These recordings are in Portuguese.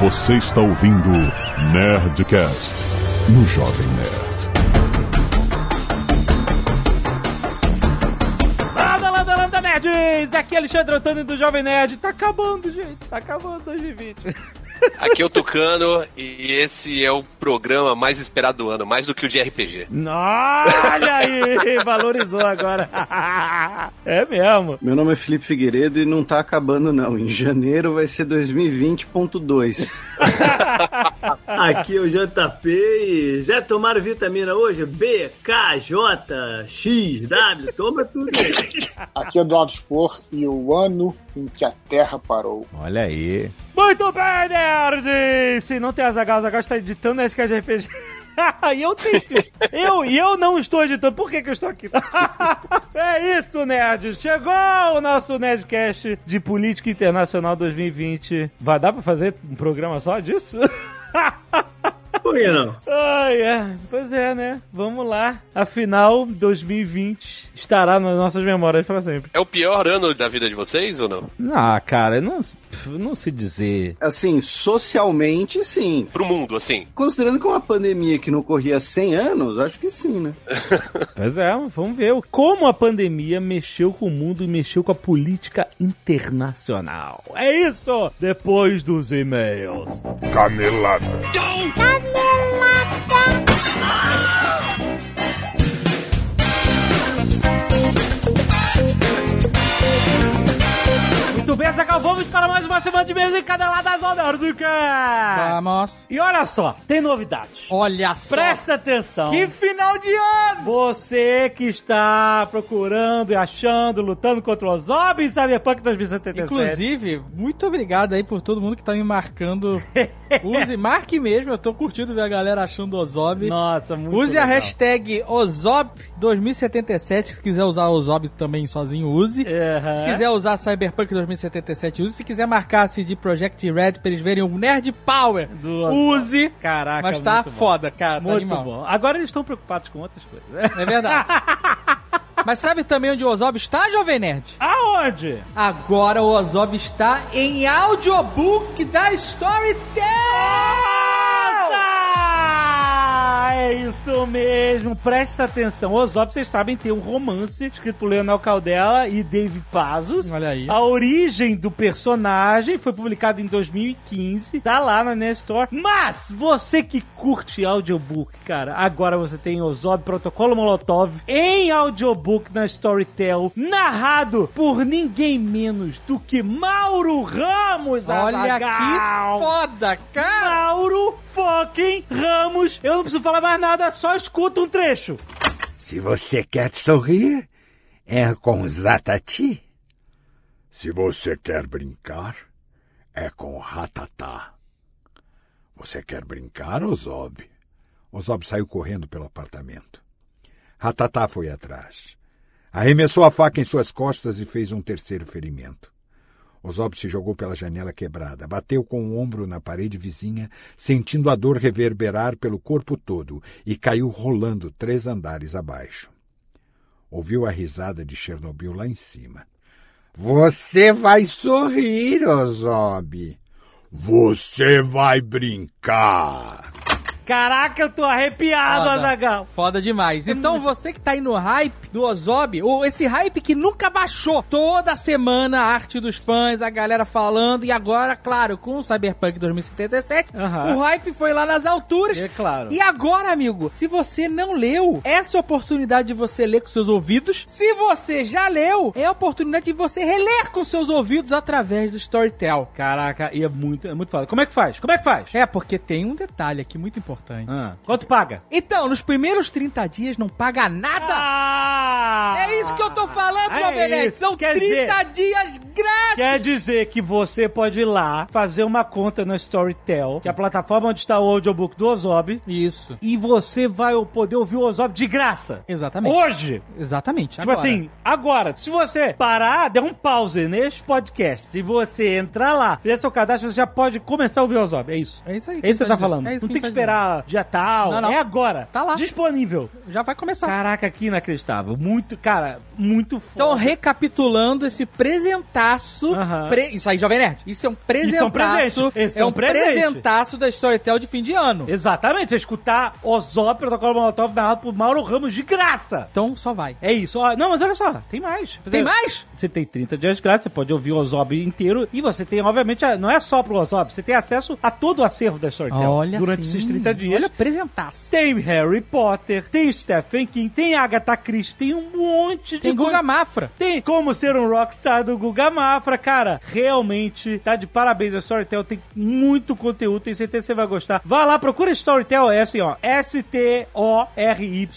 Você está ouvindo Nerdcast no Jovem Nerd. Landa, nerds! Aqui é Alexandre Antônio do Jovem Nerd. Tá acabando, gente. Tá acabando 2020. Aqui é o Tucano e esse é o programa mais esperado do ano, mais do que o de RPG. Olha aí, valorizou agora. É mesmo. Meu nome é Felipe Figueiredo e não tá acabando não. Em janeiro vai ser 2020.2. Aqui é o JP e já tomaram vitamina hoje? B, K, J, X, W, toma tudo aí. Aqui é Eduardo Spor e o ano em que a Terra parou. Olha aí. Muito bem, nerd! Se não tem Azagal, Azagal está editando Nerdcast RPG. e eu tenho. Eu, e eu não estou editando. Por que, que eu estou aqui? é isso, nerd. Chegou o nosso Nerdcast de Política Internacional 2020. Vai dar pra fazer um programa só disso? Por que não? Ai, é. Pois é, né? Vamos lá. Afinal, 2020 estará nas nossas memórias para sempre. É o pior ano da vida de vocês ou não? Ah, cara, não, não se dizer. Assim, socialmente, sim. Pro mundo, assim. Considerando que é uma pandemia que não ocorria há 100 anos, acho que sim, né? Pois é, vamos ver como a pandemia mexeu com o mundo e mexeu com a política internacional. É isso! Depois dos e-mails. Canelada. Thunder Master. Muito bem, Zagal, vamos para mais uma semana de mês em Caneladas ao Nerdcast. Vamos. E olha só, tem novidades. Olha só. Presta atenção. Que final de ano! Você que está procurando e achando, lutando contra o Zob em Cyberpunk 2077. Inclusive, muito obrigado aí por todo mundo que tá me marcando. Use, marque mesmo, eu tô curtindo ver a galera achando Ozob. Nossa, muito Use a legal. hashtag Ozob2077, se quiser usar Ozob também sozinho, use. Aham. Se quiser usar Cyberpunk 2077, use. Se quiser marcar a CD Projekt Red pra eles verem o Nerd Power, Do- use. Caraca, Mas tá muito bom. foda, cara. tá Muito bom. Agora eles estão preocupados com outras coisas. É verdade. Mas sabe também onde o Ozob está, Jovem Nerd? Aonde? Agora o Ozob está em audiobook da Storytel! É isso mesmo, presta atenção. Ozob, vocês sabem, tem um romance escrito por Leonel Caldela e Dave Pazos. Olha aí. A origem do personagem foi publicado em 2015, tá lá na Nestor. Mas você que curte audiobook, cara, agora você tem Ozob Protocolo Molotov em audiobook na Storytel, narrado por ninguém menos do que Mauro Ramos. Olha Azaghal. que foda, cara! Mauro fucking Ramos. Eu não preciso falar mais nada, só escuta um trecho. Se você quer sorrir, é com Zatati. Se você quer brincar, é com Ratatá. Você quer brincar, Ozob? Ozob saiu correndo pelo apartamento. Ratatá foi atrás. Arremessou a faca em suas costas e fez um terceiro ferimento. Ozob se jogou pela janela quebrada, bateu com o ombro na parede vizinha, sentindo a dor reverberar pelo corpo todo, e caiu rolando três andares abaixo. Ouviu a risada de Chernobyl lá em cima. Você vai sorrir, Ozob. Você vai brincar. Caraca, eu tô arrepiado, Foda. Azagal. Foda demais. Então você que tá aí no hype do Ozob, ou esse hype que nunca baixou, toda semana a arte dos fãs, a galera falando, e agora, claro, com o Cyberpunk 2077, Aham. o hype foi lá nas alturas. É claro. E agora, amigo, se você não leu, essa é oportunidade de você ler com seus ouvidos. Se você já leu, é a oportunidade de você reler com seus ouvidos através do Storytel. Caraca, e é muito, é muito foda. Como é que faz? Como é que faz? É, porque tem um detalhe aqui muito importante. Ah, quanto paga? Então, nos primeiros 30 dias não paga nada. Ah! É isso que eu tô falando, É Jovem Nerd. São Quer 30 dias grátis. Quer dizer que você pode ir lá, fazer uma conta na Storytel, que é a plataforma onde está o audiobook do Ozob, Isso. e você vai poder ouvir o Ozob de graça. Exatamente. Hoje! Exatamente. Tipo agora. assim, agora, se você parar, der um pause neste podcast, se você entrar lá, fizer seu cadastro, você já pode começar a ouvir o Ozob. É isso. É isso aí. É isso que você tá dizer. falando. É isso não tem que dizer. esperar dia tal. Não, não. É agora. Tá lá. Disponível. Já vai começar. Caraca, que inacreditável. Muito, cara, muito foda. Então, recapitulando esse presentaço. Aham. pre- Isso aí, Jovem Nerd. Isso é um presentaço. Isso é um presente. É é um um presente. presentaço da Storytel de fim de ano. Exatamente, você escutar Ozop, Protocolo Molotov narrado por Mauro Ramos de graça. Então, só vai. É isso. Não, mas olha só, tem mais. Tem mais? Você tem 30 dias grátis, você pode ouvir o Ozob inteiro e você tem, obviamente, não é só pro Ozob, você tem acesso a todo o acervo da Storytel Olha durante sim. esses 30 dias. Olha, presentaço. Tem Harry Potter, tem Stephen King, tem Agatha Christie, tem um monte de Tem coisa. Guga Mafra. Tem como ser um rockstar do Guga Mafra, cara. Realmente, tá de parabéns a Storytel. Tem muito conteúdo, tenho certeza que você vai gostar. Vai lá, procura Storytel, é assim, ó. S-T-O-R-Y,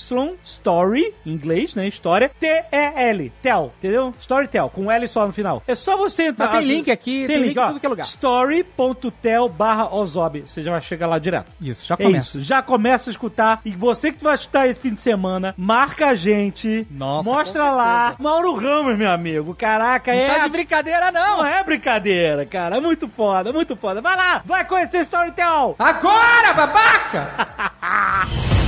Story, em inglês, né? História. T-E-L, Tel, entendeu? Storytel, com L só no final. É só você entrar. Mas tem link aqui, tem link em ó. tudo que é lugar. Story.tel barra Ozob. Você já vai chegar lá direto. Isso, já É começa. isso, já começa a escutar. E você que vai escutar esse fim de semana, marca a gente. Nossa, Mostra lá. Mauro Ramos, meu amigo. Caraca, Não é. tá de brincadeira, não. Não é brincadeira, cara. É muito foda, muito foda. Vai lá, vai conhecer Storytel. Agora, babaca!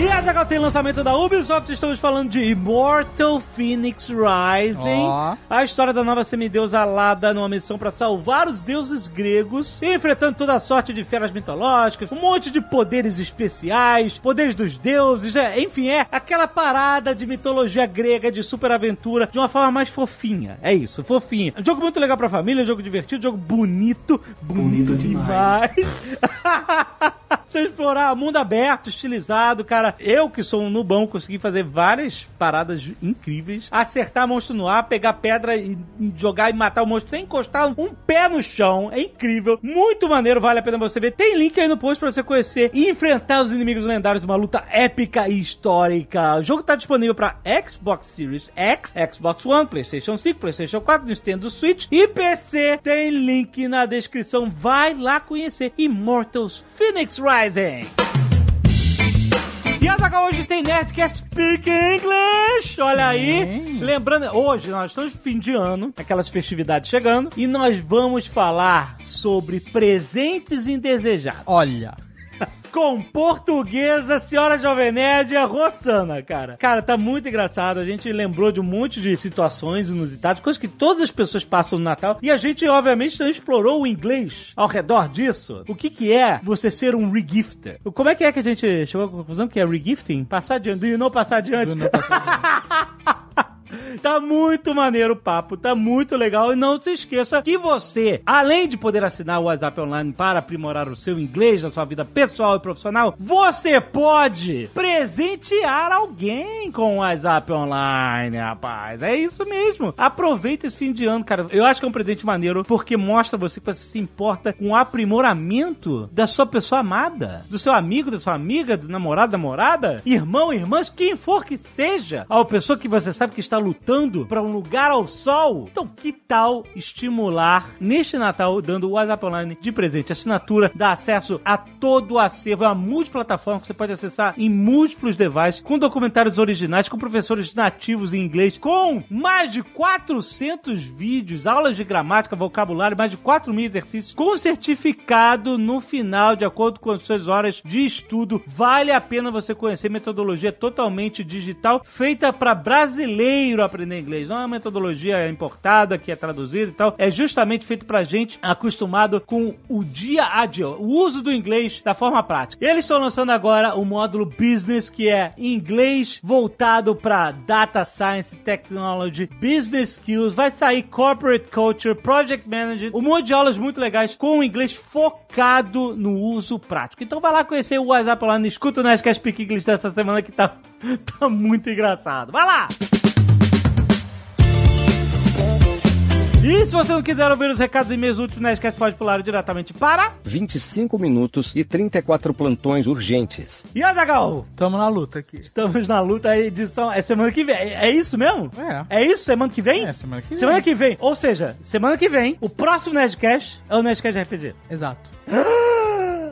E Azaghal tem lançamento da Ubisoft, estamos falando de Immortal Phoenix Rising. Ó. A história da nova semideusa alada numa missão para salvar os deuses gregos, enfrentando toda a sorte de feras mitológicas, um monte de poderes especiais, poderes dos deuses, é, enfim, é aquela parada de mitologia grega, de superaventura, de uma forma mais fofinha. É isso, fofinha. Um jogo muito legal pra família, um jogo divertido, um jogo bonito. Bonito demais. Você explorar mundo aberto, estilizado, cara. Eu, que sou um nubão, consegui fazer várias paradas incríveis. Acertar monstro no ar, pegar pedra e, jogar e matar o monstro sem encostar um pé no chão. É incrível. Muito maneiro, vale a pena você ver. Tem link aí no post pra você conhecer e enfrentar os inimigos lendários. Uma luta épica e histórica. O jogo tá disponível pra Xbox Series X, Xbox One, PlayStation 5, PlayStation 4, Nintendo Switch e PC. Tem link na descrição. Vai lá conhecer Immortals Phoenix Rising. E Azaghal hoje tem Nerdcast Speak English. Olha aí. Lembrando, hoje nós estamos no fim de ano, aquelas festividades chegando, e nós vamos falar sobre presentes indesejados. Olha. Com portuguesa, senhora Jovem Nerd e a Rossana, cara. Cara, tá muito engraçado. A gente lembrou de um monte de situações inusitadas, coisas que todas as pessoas passam no Natal. E a gente, obviamente, explorou o inglês ao redor disso. O que que é você ser um regifter? Como é que é que a gente chegou à conclusão que é regifting? Passar adiante. Do you know passar adiante? Do não passar Tá muito maneiro o papo, tá muito legal. E não se esqueça que você, além de poder assinar o WhatsApp Online para aprimorar o seu inglês na sua vida pessoal e profissional, você pode presentear alguém com o WhatsApp Online, rapaz. É isso mesmo. Aproveita esse fim de ano, cara. Eu acho que é um presente maneiro porque mostra você que você se importa com o aprimoramento da sua pessoa amada, do seu amigo, da sua amiga, do namorado, namorada, irmão, irmãs, quem for que seja, a pessoa que você sabe que está lutando para um lugar ao sol. Então, que tal estimular neste Natal dando o WhatsApp Online de presente? Assinatura dá acesso a todo o acervo, uma multiplataforma que você pode acessar em múltiplos devices, com documentários originais, com professores nativos em inglês, com mais de 400 vídeos, aulas de gramática, vocabulário, mais de 4 mil exercícios, com certificado no final, de acordo com as suas horas de estudo. Vale a pena você conhecer metodologia totalmente digital, feita para brasileiro aprender inglês. Não é uma metodologia importada que é traduzida e tal. É justamente feito pra gente acostumado com o dia a dia, o uso do inglês da forma prática. Eles estão lançando agora o módulo Business, que é inglês voltado para Data Science, Technology, Business Skills. Vai sair Corporate Culture, Project Manager, um monte de aulas muito legais com inglês focado no uso prático. Então vai lá conhecer o WhatsApp lá no Escuta o Nerdcast Speak English dessa semana que tá, tá muito engraçado. Vai lá! E se você não quiser ouvir os recados e e-mails úteis, o Nerdcast pode pular diretamente para... 25 minutos e 34 plantões urgentes. E Azagal, Tamo na luta aqui. estamos na luta, a edição é semana que vem. É, é isso mesmo? É. É isso, semana que vem? É, semana que vem. Semana que vem. Ou seja, semana que vem, o próximo Nerdcast é o Nerdcast RPG. Exato.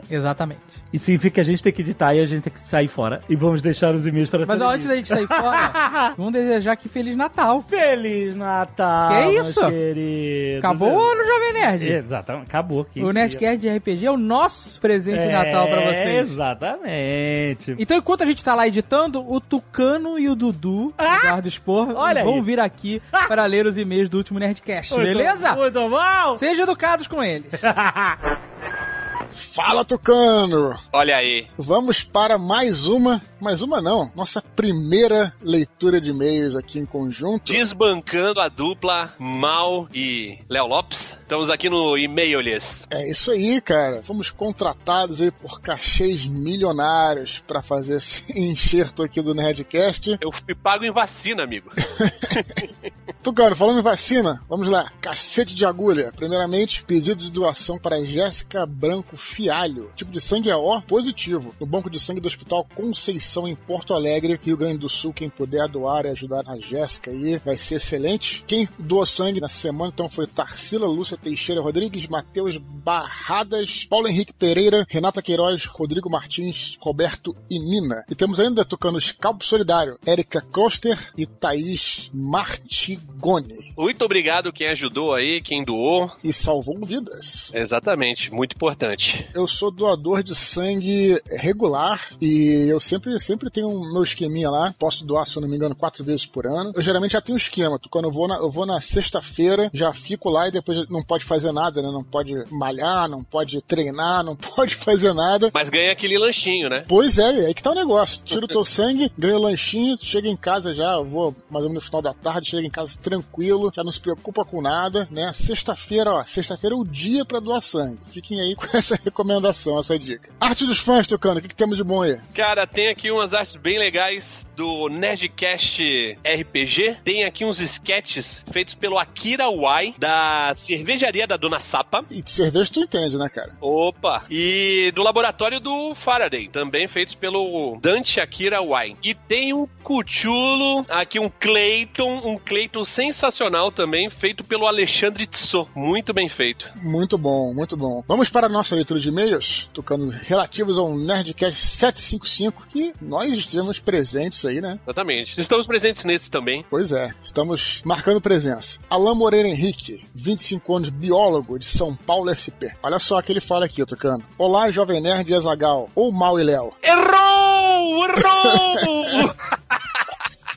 Exatamente. Isso significa que a gente tem que editar e a gente tem que sair fora. E vamos deixar os e-mails para Mas antes da gente sair fora, vamos desejar aqui Feliz Natal. Feliz Natal, Que isso? queridos. Acabou o ano Jovem Nerd? Exatamente, acabou. Que O Nerdcast de RPG é o nosso presente de Natal pra vocês. Exatamente. Então, enquanto a gente tá lá editando, o Tucano e o Dudu, Eduardo Spor, Ah! Olha vão aí. vir aqui para ler os e-mails do último Nerdcast, Muito- beleza? Muito bom. Sejam educados com eles. Fala, Tucano! Olha aí. Vamos para mais uma, mais uma não, nossa primeira leitura de e-mails aqui em conjunto. Desbancando a dupla Mal e Léo Lopes. Estamos aqui no e-mail-lhes. É isso aí, cara. Fomos contratados aí por cachês milionários para fazer esse enxerto aqui do Nerdcast. Eu fui pago em vacina, amigo. Tucano, falando em vacina, vamos lá. Cacete de agulha. Primeiramente, pedido de doação para Jéssica Branco Fialho. Tipo de sangue é O positivo. No banco de sangue do Hospital Conceição, em Porto Alegre, Rio Grande do Sul. Quem puder doar e ajudar a Jéssica aí vai ser excelente. Quem doou sangue nessa semana, então, foi Tarsila Lúcia Teixeira Rodrigues, Matheus Barradas, Paulo Henrique Pereira, Renata Queiroz, Rodrigo Martins, Roberto e Nina. E temos ainda tocando Scalpo Solidário, Érica Kloster e Thaís Martigoni. Muito obrigado quem ajudou aí, quem doou. E salvou vidas. Exatamente, muito importante. Eu sou doador de sangue regular e eu sempre, sempre tenho um meu esqueminha lá. Posso doar, se eu não me engano, quatro vezes por ano. Eu geralmente já tenho um esquema. Quando eu vou na, eu vou na sexta-feira, já fico lá e depois não pode fazer nada, né? Não pode malhar, não pode treinar, não pode fazer nada. Mas ganha aquele lanchinho, né? Pois é, aí que tá o negócio. Tira o teu sangue, ganha o lanchinho, chega em casa já, eu vou mais ou menos no final da tarde, chega em casa tranquilo, já não se preocupa com nada, né? Sexta-feira, ó, sexta-feira é o dia pra doar sangue. Fiquem aí com essa recomendação, essa dica. Arte dos fãs, Tocando, o que, que temos de bom aí? Cara, tem aqui umas artes bem legais do Nerdcast RPG. Tem aqui uns sketches feitos pelo Akira Wai, da cervejaria da Dona Sapa. E de cerveja tu entende, né, cara? Opa! E do laboratório do Faraday, também feitos pelo Dante Akira Wai. E tem um Cuchulo, aqui um Clayton, um Clayton sensacional também, feito pelo Alexandre Tissot. Muito bem feito. Muito bom, muito bom. Vamos para a nossa leitura de e-mails, tocando relativos ao Nerdcast 755, que nós estivemos presentes aí, né? Exatamente. Estamos presentes nesse também. Pois é, estamos marcando presença. Alain Moreira Henrique, 25 anos, biólogo de São Paulo SP. Olha só o que ele fala aqui, Tocando. Olá, Jovem Nerd e Azagal, ou Mal e Léo. Errou! Errou!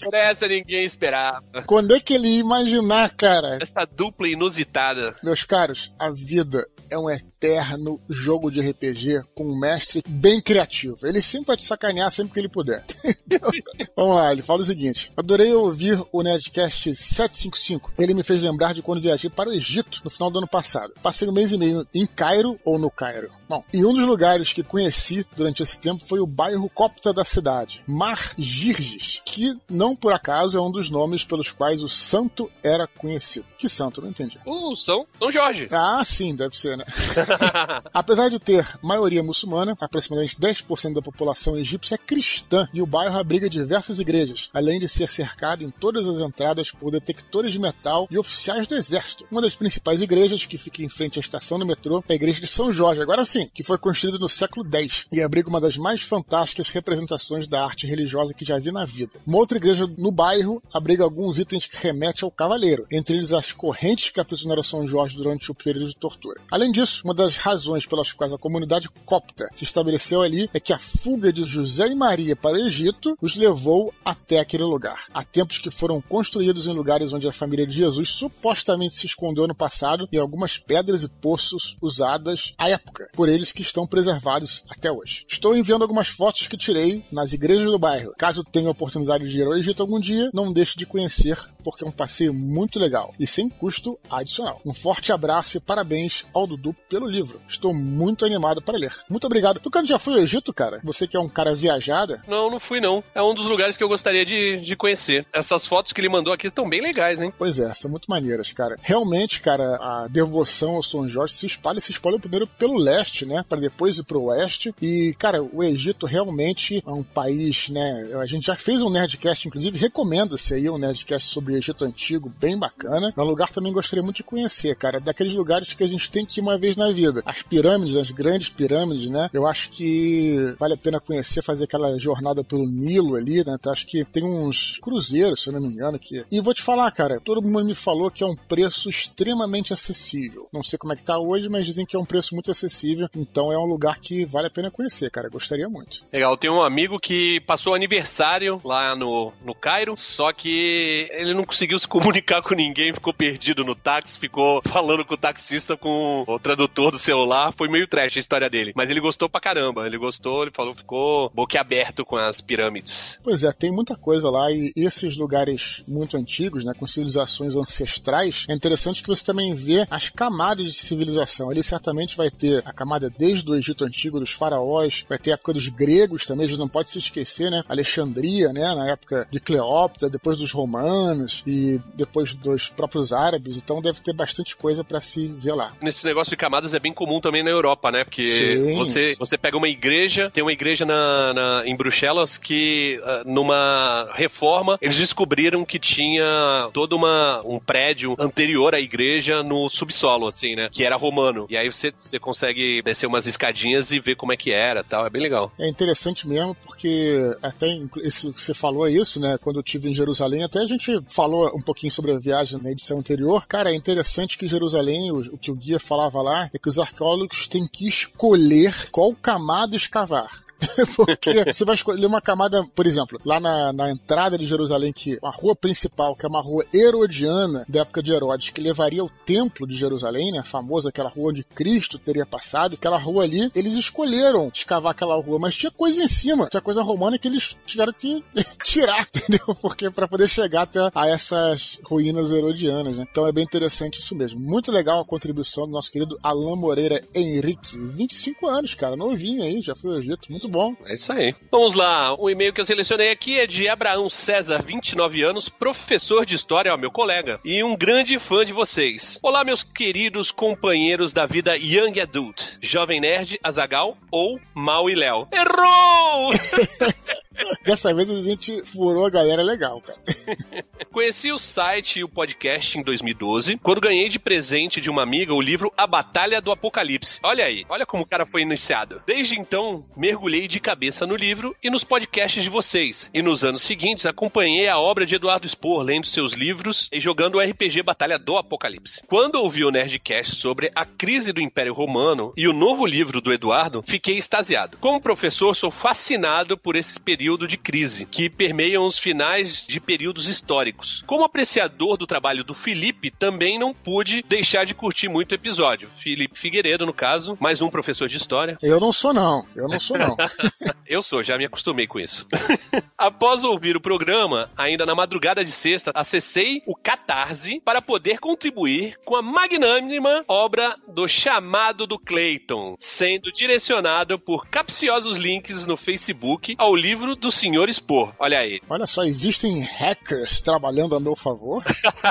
Por essa ninguém esperava. Quando é que ele ia imaginar, cara? Essa dupla inusitada. Meus caros, a vida é um eterno jogo de RPG com um mestre bem criativo. Ele sempre vai te sacanear sempre que ele puder. Então, vamos lá, ele fala o seguinte: Adorei ouvir o Nerdcast 755. Ele me fez lembrar de quando viajei para o Egito no final do ano passado. Passei um mês e meio em Cairo ou no Cairo. Bom, e um dos lugares que conheci durante esse tempo foi o bairro copta da cidade, Mar Girges, que não por acaso é um dos nomes pelos quais o santo era conhecido. Que santo? Não entendi. Uh, São, São Jorge. Ah, sim, deve ser, né? Apesar de ter maioria muçulmana, aproximadamente 10% da população egípcia é cristã e o bairro abriga diversas igrejas, além de ser cercado em todas as entradas por detectores de metal e oficiais do exército. Uma das principais igrejas que fica em frente à estação do metrô é a igreja de São Jorge, agora sim, que foi construída no século X e abriga uma das mais fantásticas representações da arte religiosa que já vi na vida. Uma outra igreja no bairro abriga alguns itens que remetem ao cavaleiro, entre eles as correntes que aprisionaram São Jorge durante o período de tortura. Além disso, uma das razões pelas quais a comunidade copta se estabeleceu ali é que a fuga de José e Maria para o Egito os levou até aquele lugar. Há templos que foram construídos em lugares onde a família de Jesus supostamente se escondeu no passado e algumas pedras e poços usadas à época por eles que estão preservados até hoje. Estou enviando algumas fotos que tirei nas igrejas do bairro. Caso tenha a oportunidade de ir ao Egito algum dia, não deixe de conhecer, porque é um passeio muito legal e sem custo adicional. Um forte abraço e parabéns ao Dudu pelo livro. Estou muito animado para ler. Muito obrigado. Tu, cara, já foi ao Egito, cara? Você que é um cara viajada? Não, não fui não. É um dos lugares que eu gostaria de, de conhecer. Essas fotos que ele mandou aqui estão bem legais, hein? Pois é, são muito maneiras, cara. Realmente, cara, a devoção ao São Jorge se espalha, se espalha primeiro pelo leste, né? Para depois ir pro oeste. E, cara, o Egito realmente é um país, né? A gente já fez um Nerdcast, inclusive, recomenda-se aí um Nerdcast sobre sobre Egito Antigo, bem bacana. É um lugar que também gostaria muito de conhecer, cara. É daqueles lugares que a gente tem que ir uma vez na vida. As pirâmides, as grandes pirâmides, né? Eu acho que vale a pena conhecer, fazer aquela jornada pelo Nilo ali, né? Então, acho que tem uns cruzeiros, se eu não me engano, aqui. E vou te falar, cara, todo mundo me falou que é um preço extremamente acessível. Não sei como é que tá hoje, mas dizem que é um preço muito acessível. Então é um lugar que vale a pena conhecer, cara. Gostaria muito. Legal, tem um amigo que passou aniversário lá no, no Cairo, só que ele não conseguiu se comunicar com ninguém, ficou perdido no táxi, ficou falando com o taxista com o tradutor do celular. Foi meio trash a história dele. Mas ele gostou pra caramba. Ele gostou, ele falou, ficou boquiaberto com as pirâmides. Pois é, tem muita coisa lá e esses lugares muito antigos, né, com civilizações ancestrais, é interessante que você também vê as camadas de civilização. Ele certamente vai ter a camada desde o Egito Antigo, dos faraós, vai ter a época dos gregos também, a gente não pode se esquecer, né? Alexandria, né? Na época de Cleópatra, depois dos romanos e depois dos próprios árabes, então deve ter bastante coisa para se ver lá. Nesse negócio de camadas é bem comum também na Europa, né? Porque você, você pega uma igreja, tem uma igreja na, na em Bruxelas que uh, numa reforma eles descobriram que tinha todo uma, um prédio anterior à igreja no subsolo, assim, né? Que era romano. E aí você, você consegue descer umas escadinhas e ver como é que era tal. É bem legal. É interessante mesmo, porque até isso que você falou é isso, né? Quando eu estive em Jerusalém, até a gente falou um pouquinho sobre a viagem na edição anterior. Cara, é interessante que Jerusalém, o, o que o guia falava lá, é que os arqueólogos têm que escolher qual camada escavar. Porque você vai escolher uma camada, por exemplo, lá na, na entrada de Jerusalém, que a rua principal, que é uma rua herodiana da época de Herodes, que levaria ao templo de Jerusalém, né? Famosa, aquela rua onde Cristo teria passado, aquela rua ali, eles escolheram escavar aquela rua, mas tinha coisa em cima, tinha coisa romana que eles tiveram que tirar, entendeu? Porque para poder chegar até a essas ruínas herodianas, né? Então é bem interessante isso mesmo. Muito legal a contribuição do nosso querido Alain Moreira Henrique, 25 anos, cara, novinho aí, já foi ao Egito, muito bom. É isso aí. Vamos lá. O e-mail que eu selecionei aqui é de Abraão César, 29 anos, professor de história, ó, meu colega, e um grande fã de vocês. Olá, meus queridos companheiros da vida Young Adult, Jovem Nerd, Azagal ou Mal e Léo. Errou! Dessa vez a gente furou a galera legal, cara. Conheci o site e o podcast em 2012, quando ganhei de presente de uma amiga o livro A Batalha do Apocalipse. Olha aí, olha como o cara foi iniciado. Desde então, mergulhei de cabeça no livro e nos podcasts de vocês. E nos anos seguintes, acompanhei a obra de Eduardo Spor, lendo seus livros e jogando o RPG Batalha do Apocalipse. Quando ouvi o Nerdcast sobre a crise do Império Romano e o novo livro do Eduardo, fiquei extasiado. Como professor, sou fascinado por esse período de crise, que permeiam os finais de períodos históricos. Como apreciador do trabalho do Felipe, também não pude deixar de curtir muito o episódio. Felipe Figueiredo, no caso, mais um professor de história. Eu não sou, não. Eu não sou, não. Eu sou, já me acostumei com isso. Após ouvir o programa, ainda na madrugada de sexta, acessei o Catarse para poder contribuir com a magnânima obra do Chamado do Clayton, sendo direcionado por capciosos links no Facebook ao livro do Senhor Expor. Olha aí. Olha só, existem hackers trabalhando a meu favor?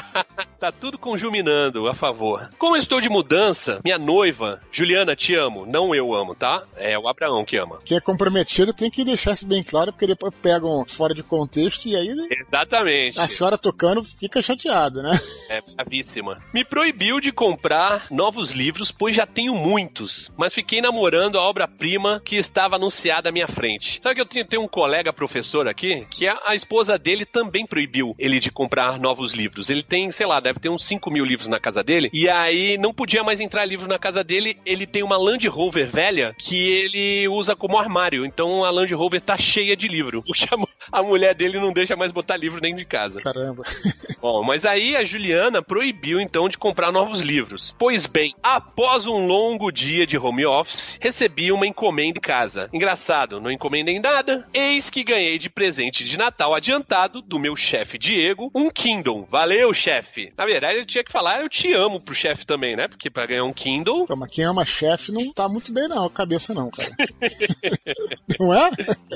tá tudo conjuminando a favor. Como estou de mudança, minha noiva, Juliana, te amo. Não eu amo, tá? É o Abraão que ama. Quem é comprometido tem que deixar isso bem claro, porque depois pegam fora de contexto e aí. Exatamente. A senhora tocando fica chateada, né? É bravíssima. Me proibiu de comprar novos livros, pois já tenho muitos, mas fiquei namorando a obra-prima que estava anunciada à minha frente. Sabe que eu tenho, tenho um colega professor aqui que a, a esposa dele também proibiu ele de comprar novos livros. Ele tem, sei lá, deve ter uns 5 mil livros na casa dele, e aí não podia mais entrar livro na casa dele. Ele tem uma Land Rover velha que ele usa como armário, então a Land Rover tá cheia de livro, porque a, a mulher dele não deixa mais botar livro dentro de casa. Caramba. Bom, mas aí a Juliana proibiu então de comprar novos livros. Pois bem, após um longo dia de home office, recebi uma encomenda em casa. Engraçado, não encomendei nada. Eis que ganhei de presente de Natal adiantado do meu chefe Diego um Kindle. Valeu, chefe! Na verdade, ele tinha que falar eu te amo pro chefe também, né? Porque pra ganhar um Kindle. Mas quem ama chefe não tá muito bem, não, cabeça não, cara. não é?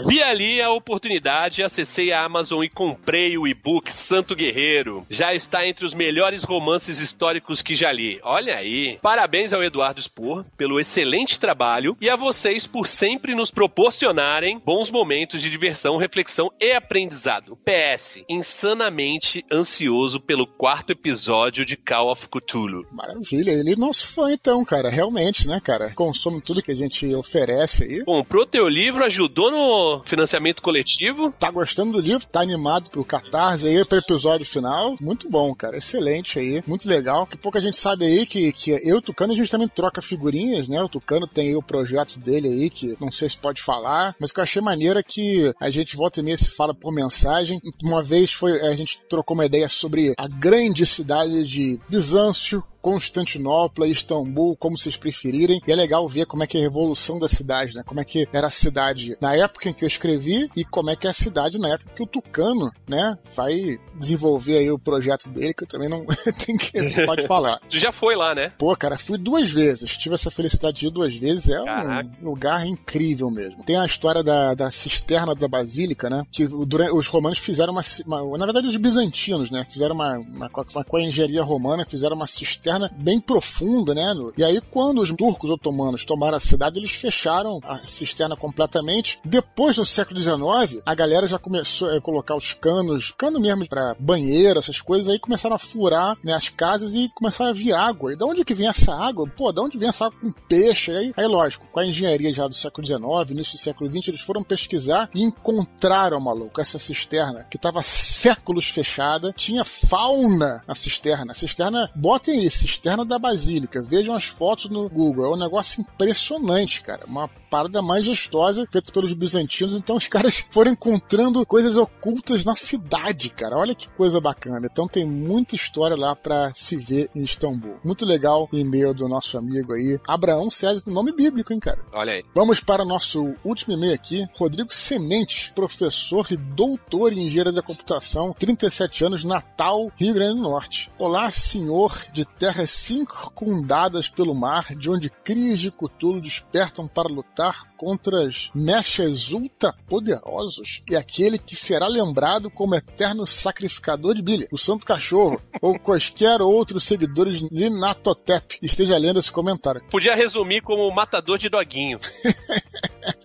Vi ali a oportunidade, acessei a Amazon e comprei o e-book Santo Guerreiro. Já está entre os melhores romances históricos que já li. Olha aí. Parabéns ao Eduardo Spor pelo excelente trabalho e a vocês por sempre nos proporcionarem bons momentos de diversão, reflexão e aprendizado. PS, insanamente ansioso pelo quarto episódio de Call of Cthulhu. Maravilha, ele é nosso fã então, cara, realmente, né, cara? Consome tudo que a gente oferece aí. Comprou teu livro, ajudou no financiamento coletivo. Tá gostando do livro? Tá animado pro Catarse aí, pro episódio final? Muito bom, cara, excelente aí, muito legal. Que pouca gente sabe aí que, que eu e o Tucano a gente também troca figurinhas, né? O Tucano tem aí o projeto dele aí, que não sei se pode falar, mas que eu achei maneiro é que a gente volta e meia se fala por mensagem. Uma vez foi, a gente trocou uma ideia sobre a grande cidade de Bizâncio, Constantinopla, Istambul, como vocês preferirem. E é legal ver como é que é a evolução da cidade, né? Como é que era a cidade na época em que eu escrevi e como é que é a cidade na época que o Tucano, né, vai desenvolver aí o projeto dele, que eu também não tenho que não pode falar. Tu já foi lá, né? Pô, cara, fui duas vezes. Tive essa felicidade de ir duas vezes. É Caraca. um lugar incrível mesmo. Tem a história da, da cisterna da Basílica, né? Que durante, os romanos fizeram uma, uma- Na verdade, os bizantinos, né? Fizeram uma, uma, uma, com a engenharia romana, fizeram uma cisterna bem profunda, né? E aí, quando os turcos otomanos tomaram a cidade, eles fecharam a cisterna completamente. Depois, no século XIX, a galera já começou a colocar os canos, cano mesmo pra banheiro, essas coisas, aí começaram a furar né, as casas e começaram a vir água. E da onde que vem essa água? Pô, da onde vem essa água com peixe? Aí, aí lógico, com a engenharia já do século XIX, início do século XX, eles foram pesquisar e encontraram, maluco, essa cisterna que estava séculos fechada, tinha fauna na cisterna. A cisterna, botem aí, cisterna da Basílica, vejam as fotos no Google, é um negócio impressionante, cara. Uma parada majestosa feita pelos bizantinos, então os caras foram encontrando coisas ocultas na cidade, cara. Olha que coisa bacana. Então tem muita história lá pra se ver em Istambul. Muito legal o e-mail do nosso amigo aí, Abraão César, nome bíblico, hein, cara. Olha aí. Vamos para o nosso último e-mail aqui. Rodrigo Semente, professor e doutor em engenharia da computação, 37 anos, Natal, Rio Grande do Norte. Olá, senhor de terras circundadas pelo mar, de onde crias de Cthulhu despertam para lutar contra as mechas ultrapoderosos e aquele que será lembrado como eterno sacrificador de Billy, o Santo Cachorro, ou quaisquer outros seguidores de Natotep. Esteja lendo esse comentário. Podia resumir como o matador de doguinho.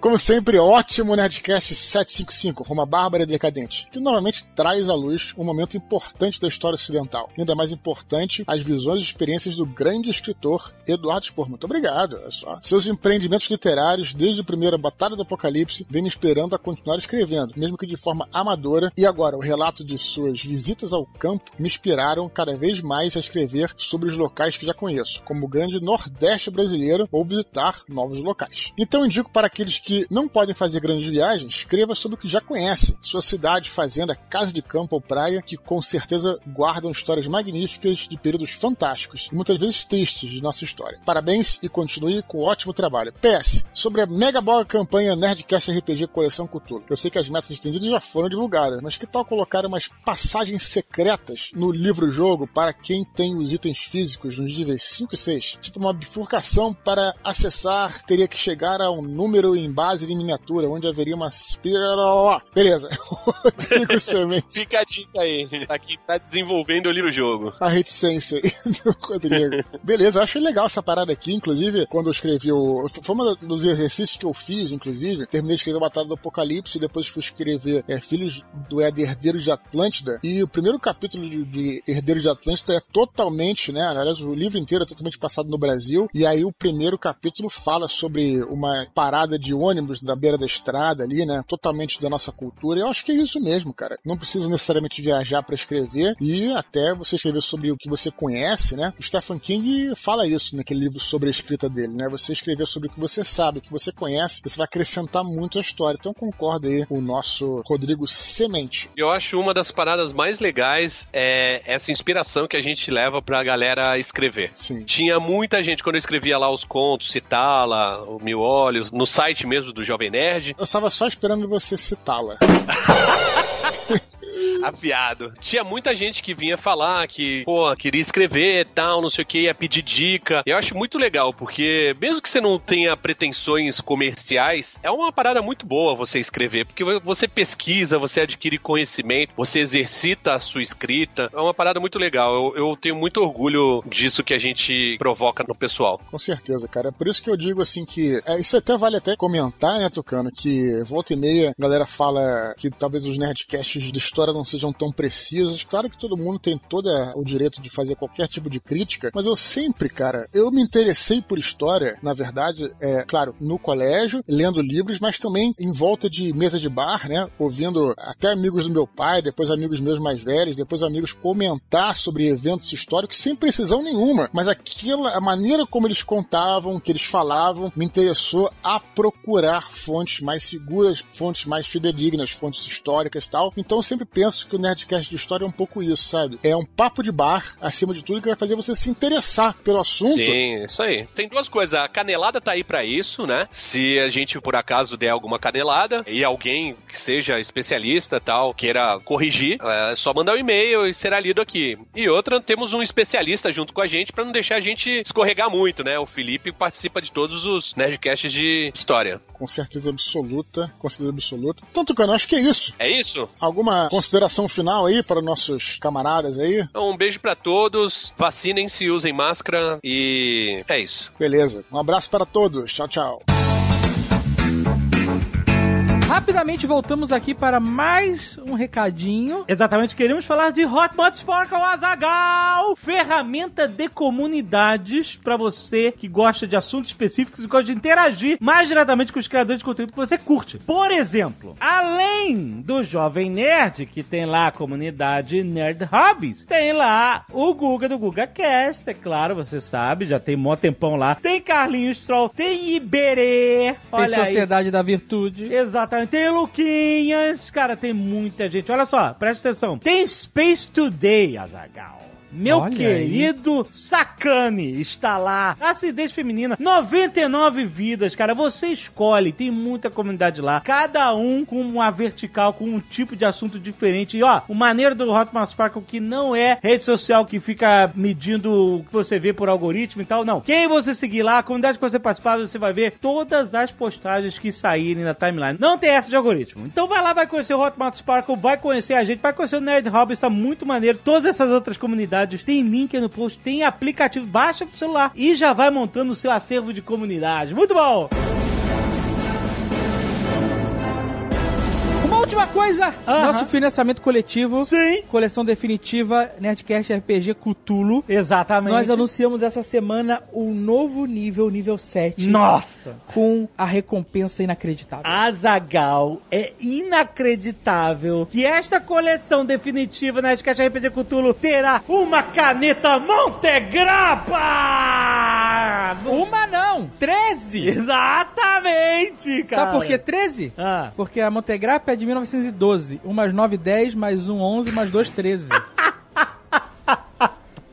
Como sempre, ótimo Nerdcast 755, Roma Bárbara e Decadente, que novamente traz à luz um momento importante da história ocidental. Ainda mais importante, as visões e experiências do grande escritor Eduardo Spohr. Muito obrigado, olha só. Seus empreendimentos literários, desde a primeira Batalha do Apocalipse, vêm me esperando a continuar escrevendo, mesmo que de forma amadora. E agora, o relato de suas visitas ao campo me inspiraram cada vez mais a escrever sobre os locais que já conheço, como o grande Nordeste brasileiro, ou visitar novos locais. Então indico para aqueles que não podem fazer grandes viagens, escreva sobre o que já conhece, sua cidade, fazenda, casa de campo ou praia, que com certeza guardam histórias magníficas de períodos fantásticos e muitas vezes tristes de nossa história. Parabéns e continue com um ótimo trabalho. PS, sobre a mega boa campanha Nerdcast RPG Coleção Cthulhu. Eu sei que as metas estendidas já foram divulgadas, mas que tal colocar umas passagens secretas no livro-jogo para quem tem os itens físicos nos níveis 5 e 6? Tipo uma bifurcação para acessar, teria que chegar a um número em base de miniatura, onde haveria uma... Beleza. Rodrigo Semente. Fica a dica aí. Aqui tá desenvolvendo o livro jogo. a reticência aí do Rodrigo. Beleza, eu acho legal essa parada aqui, inclusive, quando eu escrevi o. Foi um dos exercícios que eu fiz, inclusive. Terminei de escrever a Batalha do Apocalipse, depois fui escrever é, Filhos do Éden, Herdeiros de Atlântida. E o primeiro capítulo de, de Herdeiros de Atlântida é totalmente, né? Aliás, o livro inteiro é totalmente passado no Brasil. E aí o primeiro capítulo fala sobre uma parada de ônibus da beira da estrada ali, né? Totalmente da nossa cultura. Eu acho que é isso mesmo, cara. Não precisa necessariamente viajar para escrever e até você escrever sobre o que você conhece, né? O Stephen King fala isso naquele livro sobre a escrita dele, né? Você escrever sobre o que você sabe, o que você conhece, você vai acrescentar muito a história. Então concorda aí o nosso Rodrigo Semente. Eu acho uma das paradas mais legais é essa inspiração que a gente leva pra galera escrever. Sim. Tinha muita gente, quando eu escrevia lá os contos, Citala, o Mil Olhos, no site mesmo do Jovem Nerd, Eu estava só esperando você citá-la. Afiado. Tinha muita gente que vinha falar que, pô, queria escrever tal, não sei o que, ia pedir dica. Eu acho muito legal, porque mesmo que você não tenha pretensões comerciais, é uma parada muito boa você escrever, porque você pesquisa, você adquire conhecimento, você exercita a sua escrita. É uma parada muito legal. Eu, eu tenho muito orgulho disso que a gente provoca no pessoal. Com certeza, cara. Por isso que eu digo assim que. É, isso até vale até comentar, né, Tucano? Que volta e meia a galera fala que talvez os nerdcasts de história não sejam tão precisos. Claro que todo mundo tem todo o direito de fazer qualquer tipo de crítica, mas eu sempre, cara, eu me interessei por história, na verdade, é claro, no colégio, lendo livros, mas também em volta de mesa de bar, né? Ouvindo até amigos do meu pai, depois amigos meus mais velhos, depois amigos comentar sobre eventos históricos sem precisão nenhuma. Mas aquela, a maneira como eles contavam, que eles falavam, me interessou a procurar fontes mais seguras, fontes mais fidedignas, fontes históricas e tal. Então eu sempre penso que o Nerdcast de História é um pouco isso, sabe? É um papo de bar, acima de tudo, que vai fazer você se interessar pelo assunto. Sim, isso aí. Tem duas coisas. A canelada tá aí para isso, né? Se a gente, por acaso, der alguma canelada e alguém que seja especialista tal, queira corrigir, é só mandar um e-mail e será lido aqui. E outra, temos um especialista junto com a gente para não deixar a gente escorregar muito, né? O Felipe participa de todos os Nerdcasts de história. Com certeza absoluta, com certeza absoluta. Tanto que eu acho que é isso. É isso? Alguma consideração final aí para nossos camaradas aí? Então, um beijo para todos, vacinem-se, usem máscara e é isso. Beleza. Um abraço para todos. Tchau, tchau. Rapidamente voltamos aqui para mais um recadinho. Exatamente, queremos falar de Hotmart Sparkle Azagal, ferramenta de comunidades para você que gosta de assuntos específicos e gosta de interagir mais diretamente com os criadores de conteúdo que você curte. Por exemplo, além do Jovem Nerd, que tem lá a comunidade Nerd Hobbies, tem lá o Guga do Guga Cast, é claro, você sabe, já tem mó tempão lá. Tem Carlinhos Troll, tem Iberê, tem Sociedade aí. da Virtude. Exatamente tem Luquinhas, cara, tem muita gente. Olha só, presta atenção. Tem Space Today, Azagal. Meu Olha querido aí. Sacane está lá. Acidez feminina, 99 vidas, cara. Você escolhe, tem muita comunidade lá. Cada um com uma vertical, com um tipo de assunto diferente. E ó, o maneiro do Hotmart Sparkle que não é rede social que fica medindo o que você vê por algoritmo e tal, não. Quem você seguir lá, a comunidade que você participar, você vai ver todas as postagens que saírem na timeline. Não tem essa de algoritmo. Então vai lá, vai conhecer o Hotmart Sparkle, vai conhecer a gente, vai conhecer o Nerd Hobby, está muito maneiro. Todas essas outras comunidades tem link no post, tem aplicativo, baixa pro celular e já vai montando o seu acervo de comunidade. Muito bom! Última coisa, uh -huh. nosso financiamento coletivo. Sim. Coleção definitiva Nerdcast RPG Cthulhu. Exatamente. Nós anunciamos essa semana o novo nível, nível 7. Nossa! Com a recompensa inacreditável. Azagal, é inacreditável que esta coleção definitiva Nerdcast RPG Cthulhu terá uma caneta Montegrappa! Uma não, 13! Exatamente, cara! Sabe por que 13? Ah. Porque a Montegrappa é de 1912. 1 mais 9, 10, mais 1, 11, mais 2, 13.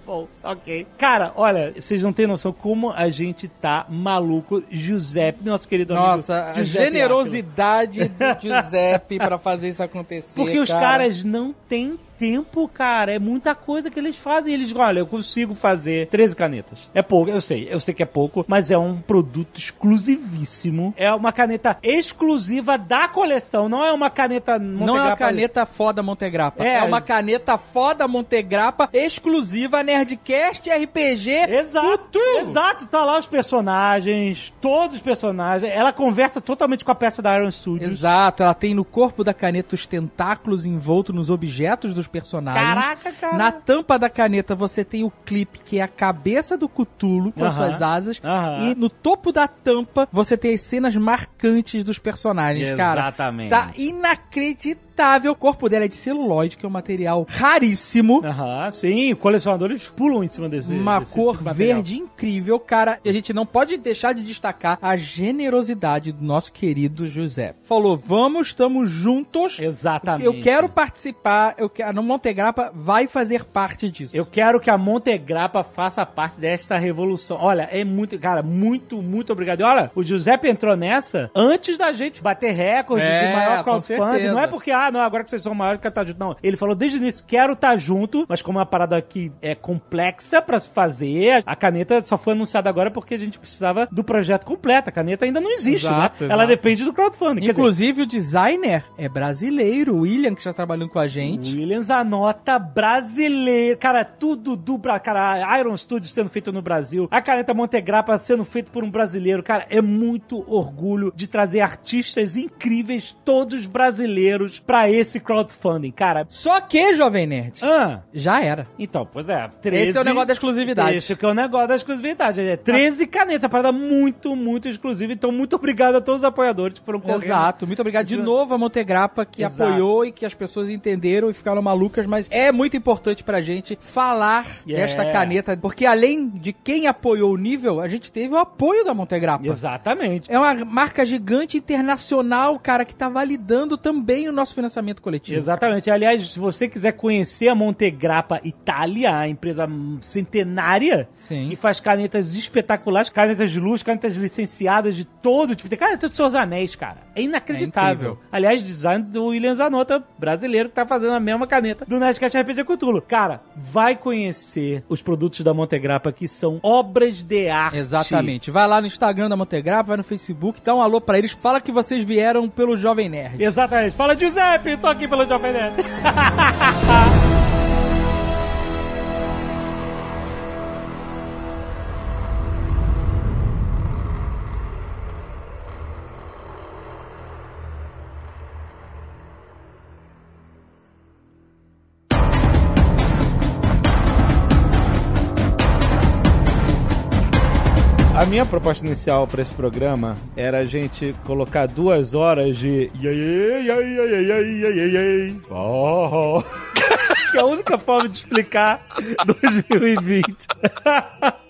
Bom, ok. Cara, olha, vocês não têm noção como a gente tá maluco. Giuseppe, nosso querido Nossa, amigo. Nossa, a generosidade do Giuseppe pra fazer isso acontecer. Porque cara. os caras não têm tempo, cara. É muita coisa que eles fazem. Eles, olha, eu consigo fazer 13 canetas. É pouco, eu sei. Eu sei que é pouco, mas é um produto exclusivíssimo. É uma caneta exclusiva da coleção. Não é uma caneta Montegrappa. Não é uma caneta foda Montegrappa. É, é uma caneta foda Montegrappa exclusiva Nerdcast RPG. Exato. Exato. Tá lá os personagens, todos os personagens. Ela conversa totalmente com a peça da Iron Studios. Exato. Ela tem no corpo da caneta os tentáculos envoltos nos objetos dos personagens. Caraca, cara. Na tampa da caneta você tem o clipe que é a cabeça do Cutulo com Aham. as suas asas. Aham. E no topo da tampa você tem as cenas marcantes dos personagens, cara. Exatamente. Tá inacreditável. O corpo dela é de celuloide, que é um material raríssimo. Aham, sim, colecionadores pulam em cima desse. Uma desse cor tipo material. verde incrível, cara. E a gente não pode deixar de destacar a generosidade do nosso querido José. Falou, vamos, estamos juntos. Exatamente. Eu quero participar, eu quero, no Montegrappa vai fazer parte disso. Eu quero que a Montegrappa faça parte desta revolução. Olha, é muito, cara, muito, muito obrigado. E olha, o Giuseppe entrou nessa antes da gente bater recorde É, de maior crowdfunding. Não é porque, ah, ah, não, agora que vocês são maiores, quero estar junto. Não, ele falou desde o início, quero estar junto, mas como é uma parada que é complexa pra se fazer, a caneta só foi anunciada agora porque a gente precisava do projeto completo. A caneta ainda não existe, Exato, né? exato. Ela depende do crowdfunding. Quer dizer, Inclusive, o designer é brasileiro. O William, que está trabalhando com a gente. Williams anota brasileiro. Cara, tudo do. Cara, a Iron Studios sendo feito no Brasil. A caneta Montegrappa sendo feito por um brasileiro. Cara, é muito orgulho de trazer artistas incríveis, todos brasileiros, pra esse crowdfunding. Cara, Só que, Jovem Nerd, ah, já era. então, pois é. 13, Esse é o negócio da exclusividade. Esse que é o negócio da exclusividade. É 13 canetas, a parada muito, muito exclusiva. Então, muito obrigado a todos os apoiadores que foram correndo. Exato. Muito obrigado de novo a Montegrappa que Exato. apoiou e que as pessoas entenderam e ficaram malucas, mas é muito importante pra gente falar Yeah. desta caneta, porque além de quem apoiou o nível, a gente teve o apoio da Montegrappa. Exatamente. É uma marca gigante internacional, cara, que tá validando também o nosso financiamento coletivo. Exatamente. Aliás, se você quiser conhecer a Montegrappa Itália, a empresa centenária Sim. que faz canetas espetaculares, canetas de luz, canetas licenciadas de todo tipo. Tem caneta dos seus anéis, cara. É inacreditável. É. Aliás, design do William Zanota, brasileiro, que tá fazendo a mesma caneta do Nerdcast RPG Cthulhu. Cara, vai conhecer os produtos da Montegrappa que são obras de arte. Exatamente. Vai lá no Instagram da Montegrappa, vai no Facebook, dá um alô pra eles, fala que vocês vieram pelo Jovem Nerd. Exatamente. Fala, Giuseppe, tô aqui pelo Jovem Nerd. minha proposta inicial pra esse programa era a gente colocar duas horas de. Oh. que é a única forma de explicar 2020.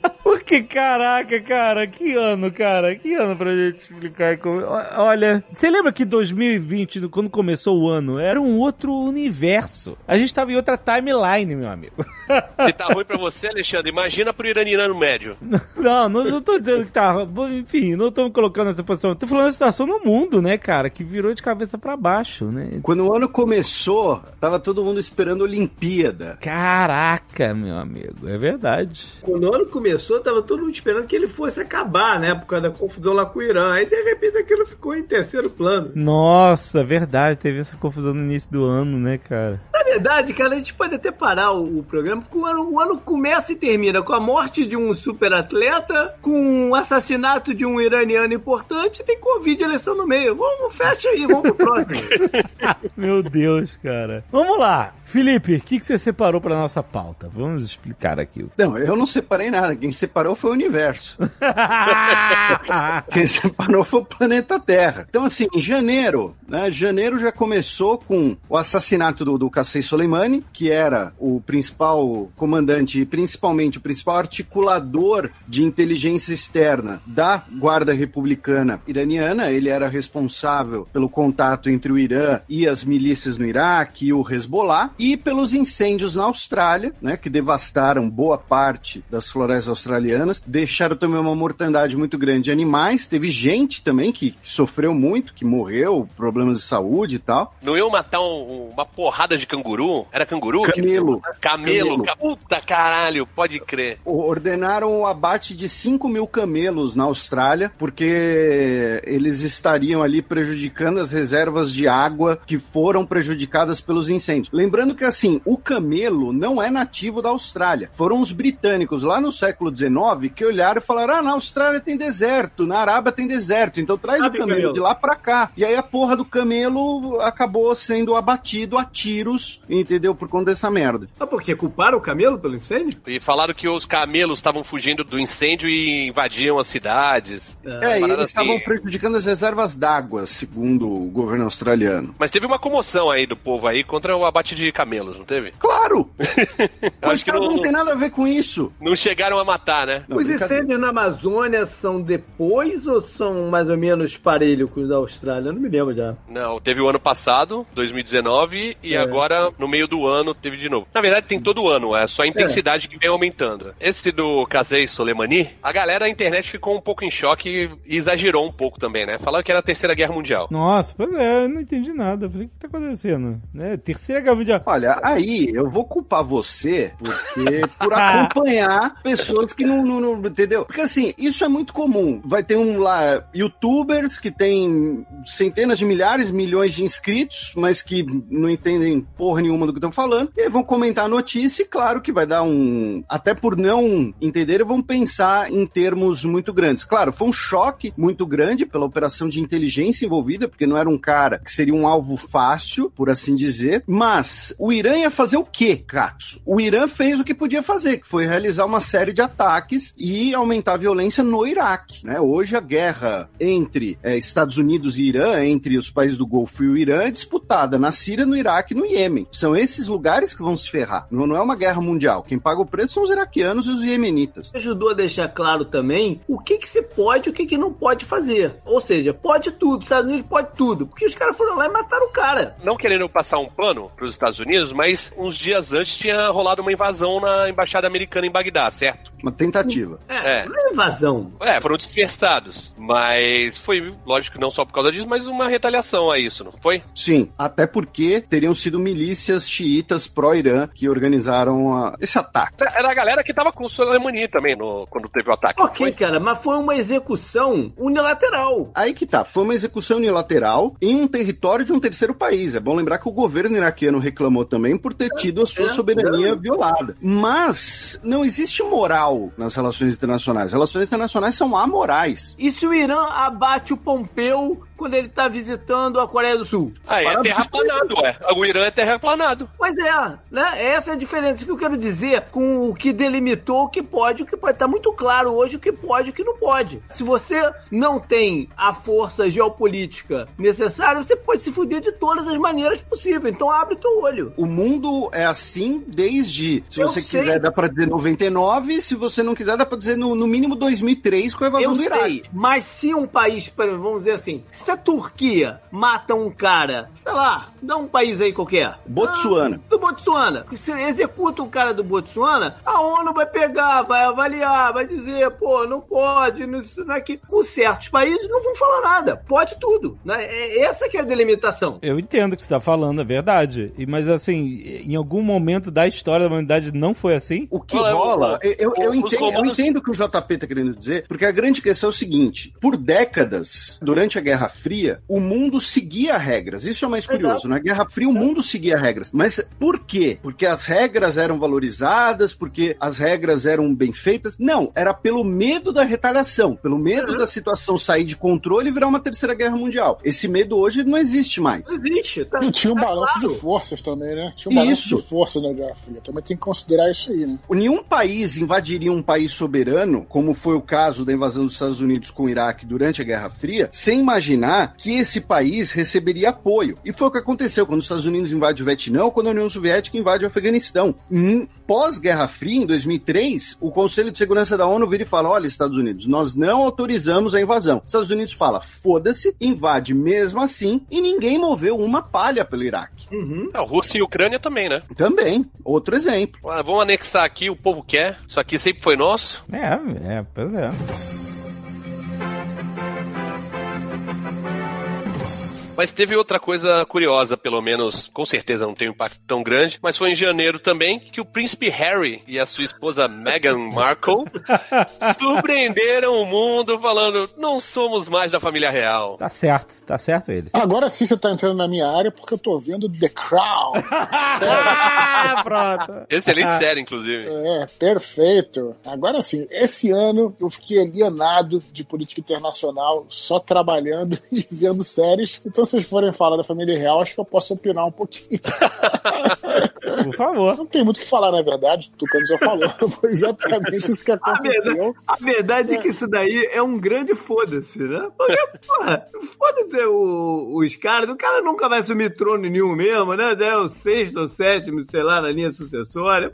Porque, caraca, cara, que ano, cara, que ano pra gente explicar. como- Olha, você lembra que 2020, quando começou o ano, era um outro universo. A gente tava em outra timeline, meu amigo. Se tá ruim pra você, Alexandre, imagina pro iraniano médio. Não, não, não tô dizendo que tá. Enfim, não tô me colocando nessa posição. Tô falando da situação no mundo, né, cara? Que virou de cabeça pra baixo, né? Quando o ano começou, tava todo mundo esperando a Olimpíada. Caraca, meu amigo, é verdade. Quando o ano começou, tava todo mundo esperando que ele fosse acabar, né? Por causa da confusão lá com o Irã. Aí, de repente, aquilo ficou em terceiro plano. Nossa, verdade, teve essa confusão no início do ano, né, cara? Na verdade, cara, a gente pode até parar o, o programa, porque o ano, o ano começa e termina com a morte de um super atleta, com o assassinato de um iraniano importante, e tem Covid e eleição no meio. Vamos, fecha aí, vamos pro próximo. Meu Deus, cara. Vamos lá. Felipe, o que, que você separou pra nossa pauta? Vamos explicar aqui. Não, eu não separei nada. Quem separou foi o universo. Quem separou foi o planeta Terra. Então, assim, em janeiro, né? Janeiro já começou com o assassinato do, do Qasem Soleimani, que era o principal comandante e principalmente o principal articulador de inteligência externa da Guarda Republicana Iraniana. Ele era responsável pelo contato entre o Irã e as milícias no Iraque e o Hezbollah, e pelos incêndios na Austrália, né, que devastaram boa parte das florestas australianas, deixaram também uma mortandade muito grande de animais. Teve gente também que, que sofreu muito, que morreu, problemas de saúde e tal. Não iam matar um- uma porrada de canguru? Era canguru? Camelo. Camelo. Camelo. Ca- Puta caralho, pode crer. Ordenaram o abate de 5 mil camelos na Austrália, porque eles estariam ali prejudicando as reservas de água que foram prejudicadas pelos incêndios. Lembrando que, assim, o camelo não é nativo da Austrália. Foram os britânicos lá no século XIX que olharam e falaram: ah, na Austrália tem deserto, na Arábia tem deserto, então traz Sabe, o camelo camelo. de lá pra cá. E aí a porra do camelo acabou sendo abatido a tiros, entendeu? Por conta dessa merda. Ah, porque culparam o camelo pelo incêndio? E falaram que os camelos estavam fugindo do incêndio e invadiam as cidades. É, e eles assim. estavam prejudicando as reservas d'água, segundo o governo australiano. Mas teve uma comoção aí do povo aí contra o abate de camelos, não teve? Claro! Acho que não, não tem nada a ver com isso. não chegaram a matar, né? Não, Os incêndios na Amazônia são depois ou são mais ou menos parelhos com os da Austrália? Eu não me lembro já. Não, teve o ano passado, 2019, e É. agora, no meio do ano, teve de novo. Na verdade, tem todo ano, é só a intensidade que vem aumentando. Esse do Kazei Soleimani, a galera da internet ficou um pouco em choque e exagerou um pouco também, né? Falaram que era a Terceira Guerra Mundial. Nossa, pois é, eu não entendi nada. Eu falei, o que tá acontecendo? Né? Terceira Guerra Mundial. Olha, aí eu vou culpar você porque por acompanhar pessoas que entendeu? Porque assim, isso é muito comum. Vai ter um lá youtubers que tem centenas de milhares, milhões de inscritos, mas que não entendem porra nenhuma do que estão falando, e vão comentar a notícia e claro que vai dar um, até por não entender, vão pensar em termos muito grandes. Claro, foi um choque muito grande pela operação de inteligência envolvida, porque não era um cara que seria um alvo fácil, por assim dizer, mas o Irã ia fazer o quê, Katsu? O Irã fez o que podia fazer, que foi realizar uma série de ataques e aumentar a violência no Iraque. Né? Hoje a guerra entre eh, Estados Unidos e Irã, entre os países do Golfo e o Irã, é disputada na Síria, no Iraque e no Iêmen. São esses lugares que vão se ferrar. Não, não é uma guerra mundial. Quem paga o preço são os iraquianos e os iemenitas. ajudou a deixar claro também o que que se pode e o que que não pode fazer. Ou seja, pode tudo, os Estados Unidos pode tudo. Porque os caras foram lá e mataram o cara. Não querendo passar um pano para os Estados Unidos, mas uns dias antes tinha rolado uma invasão na embaixada americana em Bagdá, certo? Uma tentativa. É, É. não é invasão. É, foram dispersados. Mas foi, lógico, não só por causa disso, mas uma retaliação a isso, não foi? Sim, até porque teriam sido milícias xiitas pró-Irã que organizaram a- esse ataque. Era a galera que tava com o Soleimani também no, quando teve o ataque. Ok, foi? cara, mas foi uma execução unilateral. Aí que tá, foi uma execução unilateral em um território de um terceiro país. É bom lembrar que o governo iraquiano reclamou também por ter tido a sua é, soberania é. violada. Mas não existe moral nas relações internacionais. Relações internacionais são amorais. E se o Irã abate o Pompeu quando ele tá visitando a Coreia do Sul? Ah, é terraplanado, ué. O Irã é terraplanado. Pois é, né? Essa é a diferença que eu quero dizer com o que delimitou o que pode e o que pode. Tá muito claro hoje o que pode e o que não pode. Se você não tem a força geopolítica necessária, você pode se fuder de todas as maneiras possíveis. Então abre teu olho. O mundo é assim desde, se Eu você sei. quiser, dá pra dizer 99, se você não quiser, dá pra dizer no, no mínimo 2003 com a invasão Eu do Iraque. sei, mas se um país, por exemplo, vamos dizer assim, se a Turquia mata um cara, sei lá, dá um país aí qualquer. Botsuana. Ah, do Botsuana. Se executa um cara do Botsuana, a ONU vai pegar, vai avaliar, vai dizer, pô, não pode, não, isso é que. Com certos países não vão falar nada. Pode tudo. Né? É, essa que é a delimitação. Eu entendo o que você tá falando, é verdade. E, mas assim, em algum momento da história da humanidade não foi assim? O que Olha, rola, eu, eu, eu os entendo, eu romanos- entendo o que o JP tá querendo dizer, porque a grande questão é o seguinte: por décadas, durante a Guerra Fria, o mundo seguia regras. Isso é o mais curioso. Na Guerra Fria, o mundo seguia regras. Mas por quê? Porque as regras eram valorizadas, porque as regras eram bem feitas? Não, era pelo medo da retaliação, pelo medo da situação sair de controle e virar uma terceira guerra mundial. Esse medo hoje não existe mais. Não existe. Tá, E tinha um tá balanço claro. de forças também, né? Tinha um balanço de forças na Guerra Fria. Também tem que considerar isso aí, né? Nenhum país invadiria um país soberano, como foi o caso da invasão dos Estados Unidos com o Iraque durante a Guerra Fria, sem imaginar que esse país receberia apoio. E foi o que aconteceu quando os Estados Unidos invadem o Vietnã ou quando a União Soviética invade o Afeganistão. Pós-Guerra Fria, em 2003, o Conselho de Segurança da ONU vira e fala: olha, Estados Unidos, nós não autorizamos a invasão. Os Estados Unidos fala: foda-se, invade mesmo assim, e ninguém moveu uma palha pelo Iraque. É, Rússia e Ucrânia também, né? Também, outro exemplo. Ah, Vamos anexar aqui, o povo quer. Isso aqui sempre foi nosso. É, é, pois é. Mas teve outra coisa curiosa, pelo menos, com certeza não tem um impacto tão grande, mas foi em janeiro também que o príncipe Harry e a sua esposa Meghan Markle surpreenderam o mundo falando: não somos mais da família real. Tá certo, tá certo ele. Agora sim você tá entrando na minha área porque eu tô vendo The Crown. Sério. Ah, pronto. Excelente série, inclusive. É, perfeito. Agora sim, esse ano eu fiquei alienado de política internacional, só trabalhando e vendo séries. Então, vocês forem falar da família real, acho que eu posso opinar um pouquinho. Por favor. Não tem muito o que falar, na verdade. O Tucano já falou. Foi exatamente isso que A aconteceu. verdade, a verdade é. que isso daí é um grande foda-se, né? Porque, porra, foda-se o- os caras. O cara nunca vai assumir trono nenhum mesmo, né? É o sexto ou sétimo, sei lá, na linha sucessória.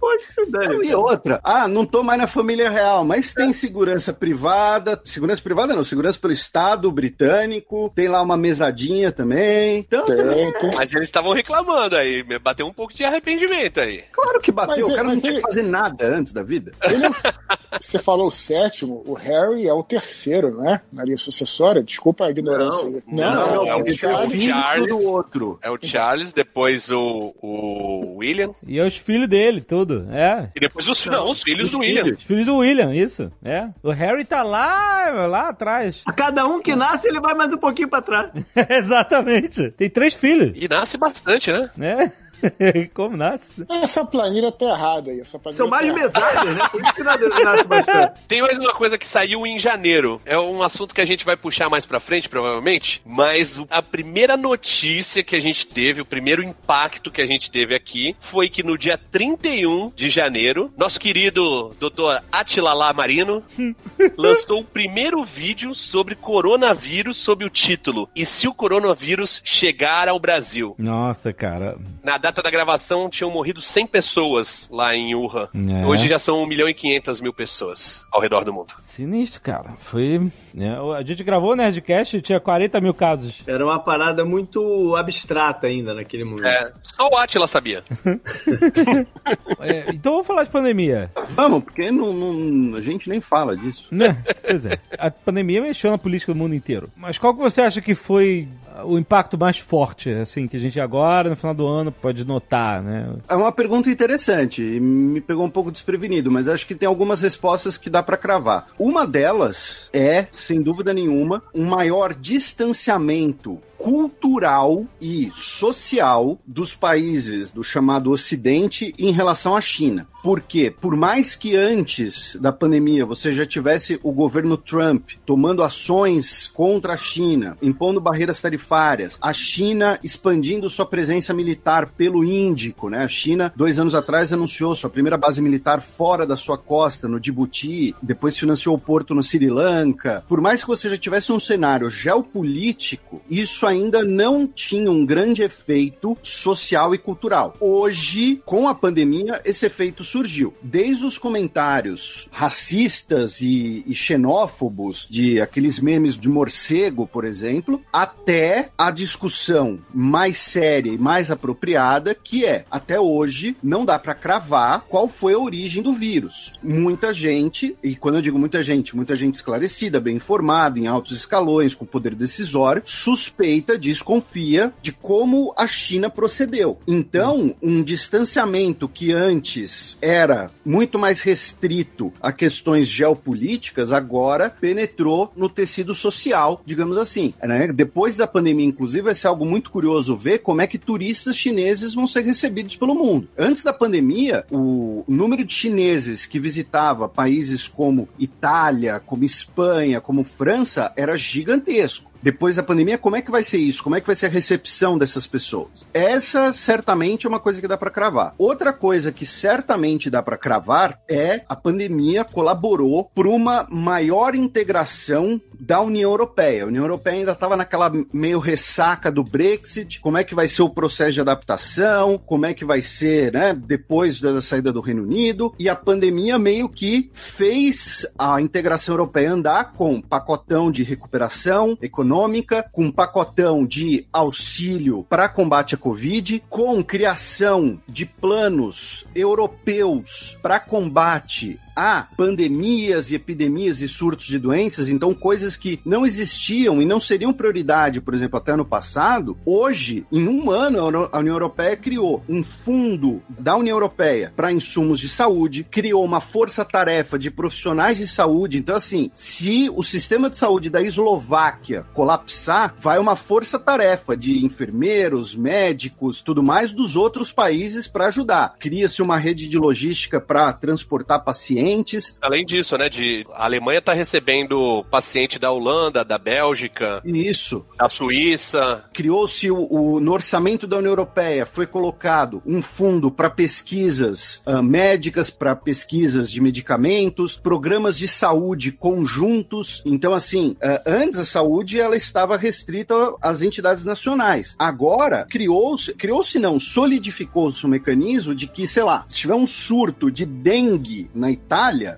Dane. Não, e outra, ah, não tô mais na família real, mas tem segurança privada, segurança privada não, segurança pelo Estado britânico, tem lá uma mesadinha também. Então, Tem, tem. Mas eles estavam reclamando aí, bateu um pouco de arrependimento aí. claro que bateu, Mas o é- cara não tinha ele- que fazer nada antes da vida. Ele é o- Você falou o sétimo, o Harry é o terceiro, né? Na linha sucessória. Desculpa a ignorância. Não, não, é o porque tem Charles. filho Charles. do outro. É o Charles, depois o, o William, E é os filhos dele, tudo. É. e depois os, não, os filhos do William. Os filhos do William, isso. É. O Harry tá lá, lá atrás. A cada um que nasce, ele vai mais um pouquinho pra trás. Exatamente. Tem três filhos, E nasce bastante, né? né? Como nasce? Essa planilha tá errada aí. Essa planilha São mais tá mesárias, né? Por isso que nasce nasce bastante. Tem mais uma coisa que saiu em janeiro. É um assunto que a gente vai puxar mais pra frente, provavelmente. Mas a primeira notícia que a gente teve, o primeiro impacto que a gente teve aqui, foi que no dia 31 de janeiro, nosso querido Dr. Atila Lamarino lançou o primeiro vídeo sobre coronavírus sob o título E se o coronavírus chegar ao Brasil? Nossa, cara. Na data da gravação tinham morrido 100 pessoas lá em Wuhan. É. Hoje já são 1 milhão e 500 mil pessoas ao redor do mundo. Sinistro, cara. Foi. Né, A gente gravou o Nerdcast e tinha 40 mil casos. Era uma parada muito abstrata ainda naquele momento. É, só o Atila sabia. É, então vamos falar de pandemia. Vamos, porque não, não- a gente nem fala disso. Né? Pois é. A pandemia mexeu na política do mundo inteiro. Mas qual que você acha que foi ah, o impacto mais forte, assim, que a gente agora, no final do ano, pode notar, né? É uma pergunta interessante e me pegou um pouco desprevenido, mas acho que tem algumas respostas que dá pra cravar. Uma delas é, sem dúvida nenhuma, um maior distanciamento cultural e social dos países do chamado Ocidente em relação à China. Por quê? Por mais que antes da pandemia você já tivesse o governo Trump tomando ações contra a China, impondo barreiras tarifárias, a China expandindo sua presença militar pelo Índico, né? A China, dois anos atrás, anunciou sua primeira base militar fora da sua costa, no Djibouti, depois financiou o porto no Sri Lanka. Por mais que você já tivesse um cenário geopolítico, isso ainda não tinha um grande efeito social e cultural. Hoje, com a pandemia, esse efeito surgiu. Desde os comentários racistas e, e xenófobos de aqueles memes de morcego, por exemplo, até a discussão mais séria e mais apropriada, que é, até hoje, não dá para cravar qual foi a origem do vírus. Muita gente, e quando eu digo muita gente, muita gente esclarecida, bem informada, em altos escalões, com poder decisório, suspeita, desconfia de como a China procedeu. Então, um distanciamento que antes era muito mais restrito a questões geopolíticas, agora penetrou no tecido social, digamos assim. né? Depois da pandemia, inclusive, vai ser algo muito curioso ver como é que turistas chineses vão ser recebidos pelo mundo. Antes da pandemia, o número de chineses que visitava países como Itália, como Espanha, como França era gigantesco. Depois da pandemia, como é que vai ser isso? Como é que vai ser a recepção dessas pessoas? Essa certamente é uma coisa que dá para cravar. Outra coisa que certamente dá para cravar é a pandemia colaborou por uma maior integração da União Europeia. A União Europeia ainda estava naquela meio ressaca do Brexit. Como é que vai ser o processo de adaptação? Como é que vai ser, né, depois da saída do Reino Unido? E a pandemia meio que fez a integração europeia andar com pacotão de recuperação econômica, com pacotão de auxílio para combate à Covid, com criação de planos europeus para combate a pandemias e epidemias e surtos de doenças, então coisas que não existiam e não seriam prioridade, por exemplo, até ano passado, hoje, em um ano, a União Europeia criou um fundo da União Europeia para insumos de saúde, criou uma força-tarefa de profissionais de saúde. Então, assim, se o sistema de saúde da Eslováquia colapsar, vai uma força-tarefa de enfermeiros, médicos, tudo mais dos outros países para ajudar. Cria-se uma rede de logística para transportar pacientes pacientes. Além disso, né, de a Alemanha está recebendo paciente da Holanda, da Bélgica, Isso. da Suíça. Criou-se o, o- no orçamento da União Europeia, foi colocado um fundo para pesquisas ah, médicas, para pesquisas de medicamentos, programas de saúde conjuntos. Então, assim, ah, antes a saúde ela estava restrita às entidades nacionais. Agora criou-se, criou-se não, solidificou-se o mecanismo de que, sei lá, se tiver um surto de dengue na Itália,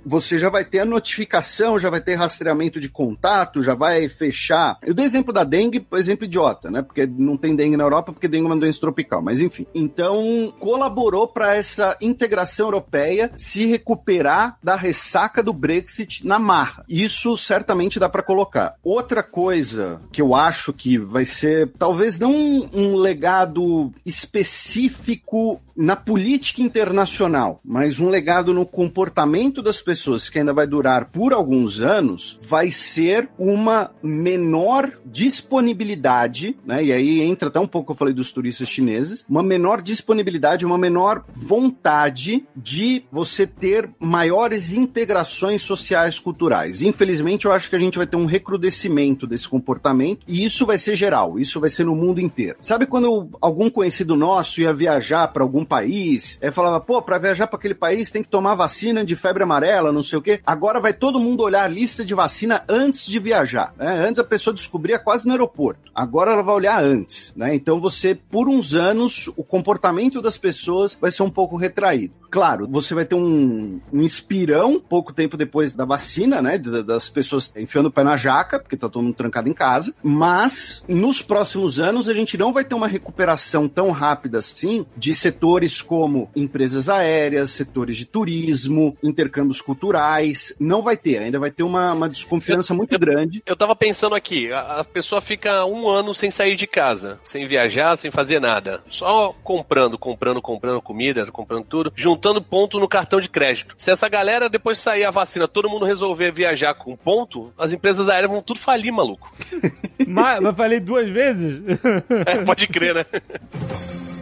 você já vai ter a notificação, já vai ter rastreamento de contato, já vai fechar. Eu dei exemplo da dengue, por exemplo idiota, né? Porque não tem dengue na Europa, porque dengue é uma doença tropical, mas enfim. Então, colaborou para essa integração europeia se recuperar da ressaca do Brexit na marra. Isso certamente dá para colocar. Outra coisa que eu acho que vai ser, talvez não um, um legado específico na política internacional, mas um legado no comportamento das pessoas que ainda vai durar por alguns anos, vai ser uma menor disponibilidade, né? E aí entra até um pouco eu falei dos turistas chineses, uma menor disponibilidade, uma menor vontade de você ter maiores integrações sociais culturais. Infelizmente, eu acho que a gente vai ter um recrudescimento desse comportamento e isso vai ser geral, isso vai ser no mundo inteiro. Sabe quando algum conhecido nosso ia viajar para algum país, é, falava, pô, para viajar para aquele país tem que tomar vacina de febre amarela, não sei o quê. Agora vai todo mundo olhar a lista de vacina antes de viajar. Né? Antes a pessoa descobria quase no aeroporto. Agora ela vai olhar antes. Né? Então você, por uns anos, o comportamento das pessoas vai ser um pouco retraído. Claro, você vai ter um, um inspirão pouco tempo depois da vacina, né? da- Das pessoas enfiando o pé na jaca, porque tá todo mundo trancado em casa. Mas nos próximos anos a gente não vai ter uma recuperação tão rápida assim de setores como empresas aéreas, setores de turismo, intercâmbios culturais. Não vai ter, ainda vai ter uma, uma desconfiança muito grande. Eu tava pensando aqui, a, a pessoa fica um ano sem sair de casa, sem viajar, sem fazer nada. Só comprando, comprando, comprando comida, comprando tudo, juntando ponto no cartão de crédito. Se essa galera, depois sair a vacina, todo mundo resolver viajar com ponto, as empresas aéreas vão tudo falir, maluco. Mas eu falei duas vezes? É, pode crer, né?